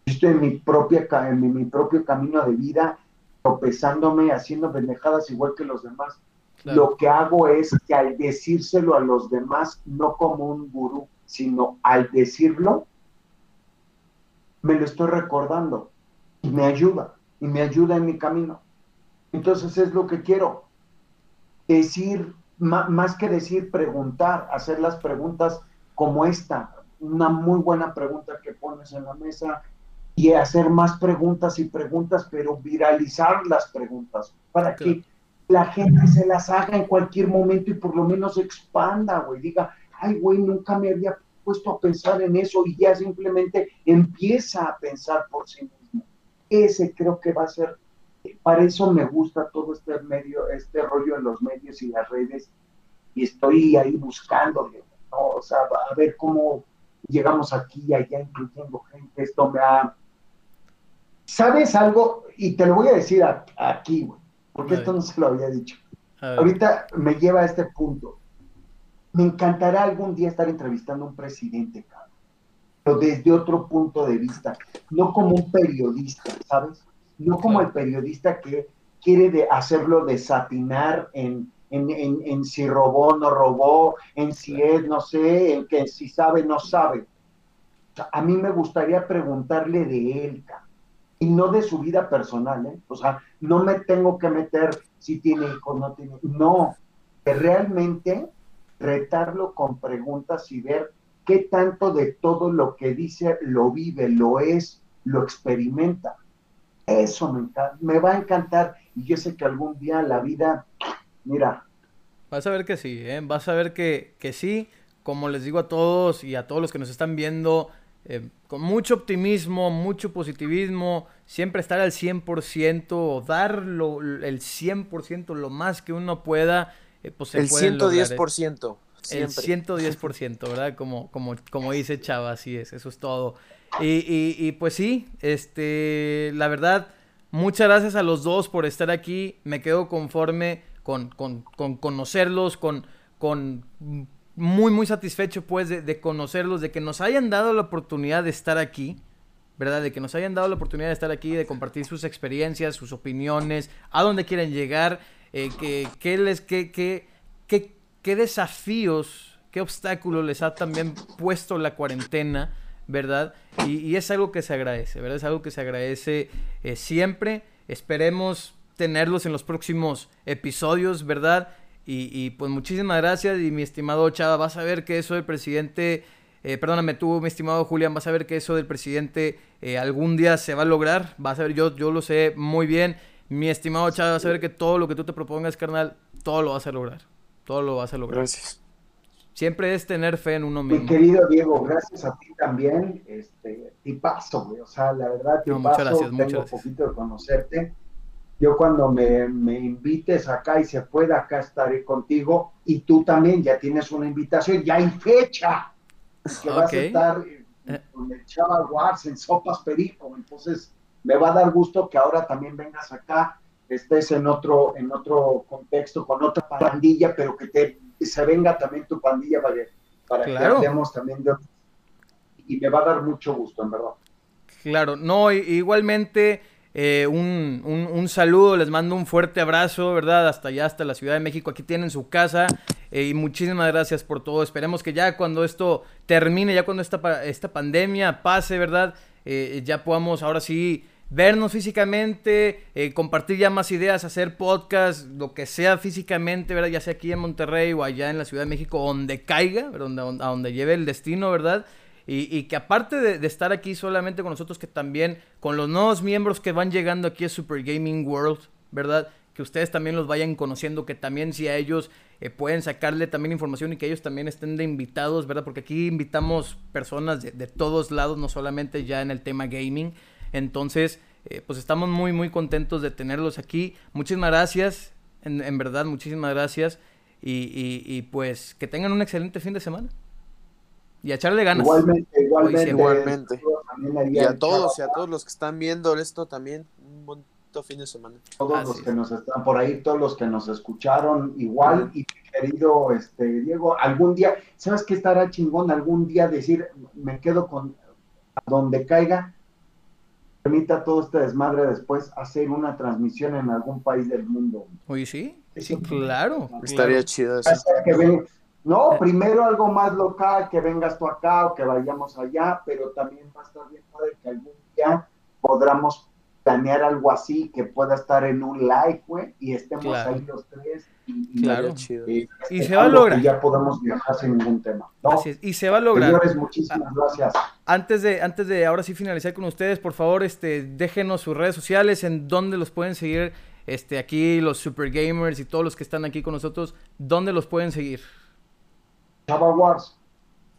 Estoy en mi, propia, en mi, mi propio camino de vida, tropezándome, haciendo pendejadas igual que los demás. Claro. Lo que hago es que al decírselo a los demás, no como un gurú, sino al decirlo, me lo estoy recordando y me ayuda, y me ayuda en mi camino. Entonces es lo que quiero, decir más que decir preguntar, hacer las preguntas como esta, una muy buena pregunta que pones en la mesa y hacer más preguntas y preguntas, pero viralizar las preguntas para que la gente se las haga en cualquier momento y por lo menos expanda, güey, diga, ay, güey, nunca me había puesto a pensar en eso y ya simplemente empieza a pensar por sí mismo. Ese creo que va a ser, para eso me gusta todo este medio, este rollo en los medios y las redes y estoy ahí buscando, ¿no? o sea, a ver cómo llegamos aquí y allá incluyendo gente, esto me ha... ¿Sabes algo? Y te lo voy a decir aquí, güey, porque esto no se lo había dicho. Ahorita me lleva a este punto. Me encantará algún día estar entrevistando a un presidente, cabrón, pero desde otro punto de vista, no como un periodista, ¿sabes? No como el periodista que quiere de hacerlo desatinar en, en, en, si robó, no robó, en si es, no sé, en que si sabe, no sabe. a mí me gustaría preguntarle de él, y no de su vida personal, ¿eh? O sea, no me tengo que meter si tiene hijos, no tiene, no, realmente retarlo con preguntas y ver qué tanto de todo lo que dice lo vive, lo es, lo experimenta. Eso me, me va a encantar y yo sé que algún día la vida Mira. Vas a ver que sí, ¿eh? vas a ver que, que sí. Como les digo a todos y a todos los que nos están viendo, eh, con mucho optimismo, mucho positivismo, siempre estar al 100% o dar el 100% lo más que uno pueda, eh, pues se el 110%. El 110%, ¿verdad? Como, como, como dice Chava, así es, eso es todo. Y, y, y, pues sí, este, la verdad, muchas gracias a los dos por estar aquí. Me quedo conforme con, con, con conocerlos, con, con muy, muy satisfecho pues de, conocerlos, de que nos hayan dado la oportunidad de estar aquí, ¿verdad? De que nos hayan dado la oportunidad de estar aquí, de compartir sus experiencias, sus opiniones, a dónde quieren llegar, eh, qué les, qué, qué, qué, desafíos, qué obstáculos les ha también puesto la cuarentena, ¿verdad? Y, es algo que se agradece, ¿verdad? Es algo que se agradece eh, siempre. Esperemos tenerlos en los próximos episodios, ¿verdad? Y, pues muchísimas gracias. Y mi estimado Chava, vas a ver que eso del presidente, eh, perdóname tú, mi estimado Julián, vas a ver que eso del presidente eh, algún día se va a lograr, vas a ver, yo, yo lo sé muy bien, mi estimado Chava, vas a ver que todo lo que tú te propongas, carnal, todo lo vas a lograr, todo lo vas a lograr. Gracias. Siempre es tener fe en uno mismo. Mi querido Diego, gracias a ti también, este, paso, güey, o sea, la verdad, te muchas gracias, tengo un poquito de conocerte yo cuando me, me, invites acá y se pueda, acá estaré contigo. Y tú también ya tienes una invitación, ya hay fecha. Que vas a estar con el Chava Wars en Sopas Perico. Entonces, me va a dar gusto que ahora también vengas acá, estés en otro, en otro contexto, con otra pandilla, pero que te, se venga también tu pandilla para que, para que hablemos también de Y me va a dar mucho gusto, en verdad. Claro, no, igualmente eh, un, un, saludo, les mando un fuerte abrazo, ¿verdad? Hasta allá, hasta la Ciudad de México. Aquí tienen su casa. Eh, y muchísimas gracias por todo. Esperemos que ya cuando esto termine, ya cuando esta, esta pandemia pase, ¿verdad? Eh, ya podamos ahora sí vernos físicamente, compartir ya más ideas, hacer podcast, lo que sea físicamente, ¿verdad? Ya sea aquí en Monterrey o allá en la Ciudad de México, donde caiga, a donde lleve el destino, ¿verdad? Y, que aparte de, estar aquí solamente con nosotros, que también con los nuevos miembros que van llegando aquí a Super Gaming World, ¿verdad? Que ustedes también los vayan conociendo, que también si a ellos eh, pueden sacarle también información y que ellos también estén de invitados, ¿verdad? Porque aquí invitamos personas de, todos lados, no solamente ya en el tema gaming. Entonces, eh, pues estamos muy, muy contentos de tenerlos aquí. Muchísimas gracias, en, verdad, muchísimas gracias. y pues que tengan un excelente fin de semana. Y a echarle ganas. Igualmente, igualmente. igualmente. Y a todos, y a todos los que están viendo esto también, un buen fin de semana. Todos los que nos están por ahí, todos los que nos escucharon, igual, y querido este, Diego, algún día, ¿sabes qué estará chingón? Algún día decir, me quedo con a donde caiga, permita todo este desmadre después hacer una transmisión en algún país del mundo. Oye, sí, sí, claro. Estaría chido eso. No, eh. primero algo más local, que vengas tú acá o que vayamos allá, pero también va a estar bien padre que algún día podamos planear algo así que pueda estar en un live, güey, y estemos Claro. ahí los tres. Y, y- Claro. chido. y- Y se va a lograr. Ya podemos viajar sin ningún tema. ¿no? Así es, Y se va a lograr. Señores, muchísimas gracias. Antes de, antes de ahora sí finalizar con ustedes, por favor, este, déjenos sus redes sociales, en dónde los pueden seguir, este, aquí los super gamers y todos los que están aquí con nosotros, dónde los pueden seguir. Chava Wars.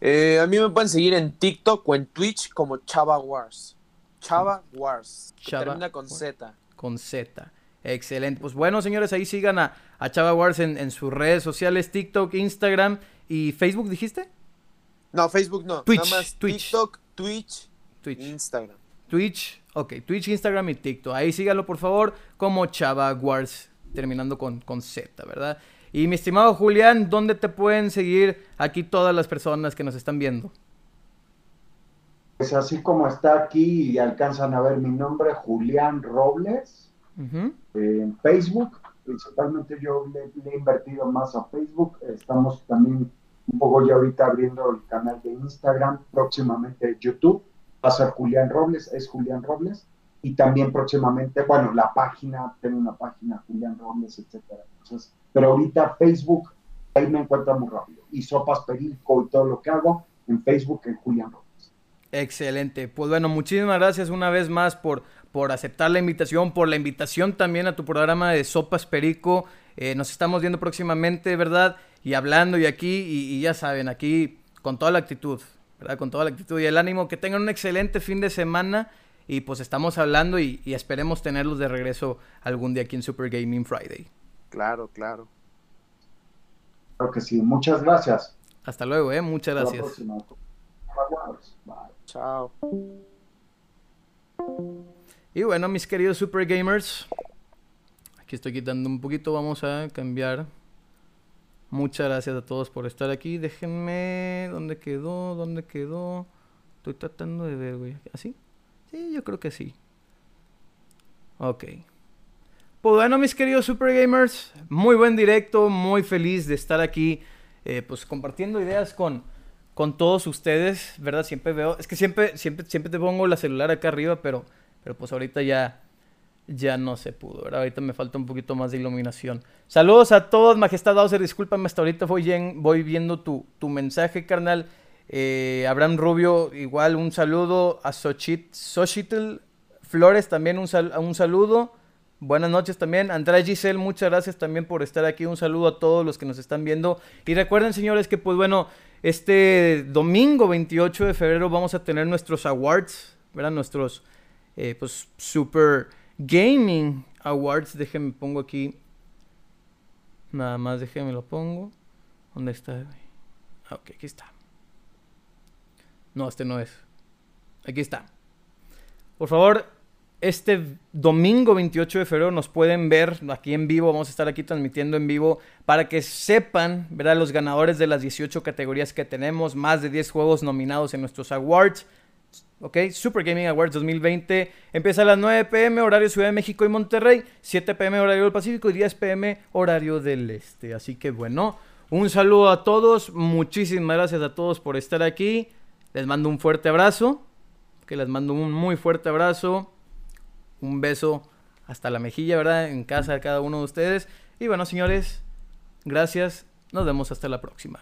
Eh, a mí me pueden seguir en TikTok o en Twitch como Chava Wars. Chava Wars. Chava termina con. Z. con Z. Excelente. Pues bueno, señores, ahí sigan a, a Chava Wars en, en sus redes sociales, TikTok, Instagram y Facebook, dijiste? No, Facebook no. Twitch, Nada más Twitch. TikTok, Twitch, Twitch. Instagram. Twitch, ok, Twitch, Instagram y TikTok. Ahí síganlo, por favor, como Chava Wars, terminando con, con Z, ¿verdad? Y mi estimado Julián, ¿dónde te pueden seguir aquí todas las personas que nos están viendo? Pues así como está aquí y alcanzan a ver mi nombre, Julián Robles, en Facebook. Principalmente yo le, le he invertido más a Facebook. Estamos también un poco ya ahorita abriendo el canal de Instagram, próximamente YouTube. Va a ser Julián Robles, es Julián Robles. Y también próximamente, bueno, la página, tengo una página, Julián Robles, etcétera. Entonces, pero ahorita Facebook, ahí me encuentran muy rápido. Y Sopas Perico y todo lo que hago en Facebook en Julián Robles. Excelente. Pues bueno, muchísimas gracias una vez más por, por aceptar la invitación, por la invitación también a tu programa de Sopas Perico. Eh, nos estamos viendo próximamente, ¿verdad? Y hablando y aquí, y, y ya saben, aquí con toda la actitud, ¿verdad? Con toda la actitud y el ánimo. Que tengan un excelente fin de semana. Y pues estamos hablando y, y esperemos tenerlos de regreso algún día aquí en Super Gaming Friday. Claro, claro. Creo que sí. Muchas gracias. Hasta luego, ¿eh? Muchas Hasta gracias. Bye. Chao. Y bueno, mis queridos Super Gamers, aquí estoy quitando un poquito, vamos a cambiar. Muchas gracias a todos por estar aquí. Déjenme, ¿dónde quedó? ¿Dónde quedó? Estoy tratando de ver, güey. ¿Así? Sí, yo creo que sí. Ok. Pues bueno, mis queridos Super Gamers, muy buen directo, muy feliz de estar aquí, eh, pues compartiendo ideas con, con todos ustedes, ¿verdad? Siempre veo, es que siempre, siempre, siempre te pongo la celular acá arriba, pero, pero pues ahorita ya, ya no se pudo, ¿verdad? Ahorita me falta un poquito más de iluminación. Saludos a todos, Majestad Bowser, discúlpame, hasta ahorita voy, en- voy viendo tu, tu mensaje, carnal. Eh, Abraham Rubio, igual un saludo. A Xochit, Xochitl Flores, también un, un saludo. Buenas noches también. Andrea Giselle, muchas gracias también por estar aquí. Un saludo a todos los que nos están viendo. Y recuerden, señores, que pues bueno, este domingo 28 de febrero vamos a tener nuestros awards, ¿verdad? Nuestros, eh, pues, Super Gaming Awards. Déjenme, pongo aquí. Nada más, déjenme lo pongo. ¿Dónde está? Ah, ok, aquí está. No, este no es. Aquí está. Por favor, este domingo 28 de febrero nos pueden ver aquí en vivo. Vamos a estar aquí transmitiendo en vivo para que sepan, ¿verdad? Los ganadores de las 18 categorías que tenemos. Más de 10 juegos nominados en nuestros awards. ¿Ok? Super Gaming Awards 2020 empieza a las 9 pm, horario Ciudad de México y Monterrey, 7 pm, horario del Pacífico y 10 pm, horario del Este. Así que bueno, un saludo a todos, muchísimas gracias a todos por estar aquí. Les mando un fuerte abrazo, que les mando un muy fuerte abrazo, un beso hasta la mejilla, ¿verdad? En casa de cada uno de ustedes. Y bueno, señores, gracias, nos vemos hasta la próxima.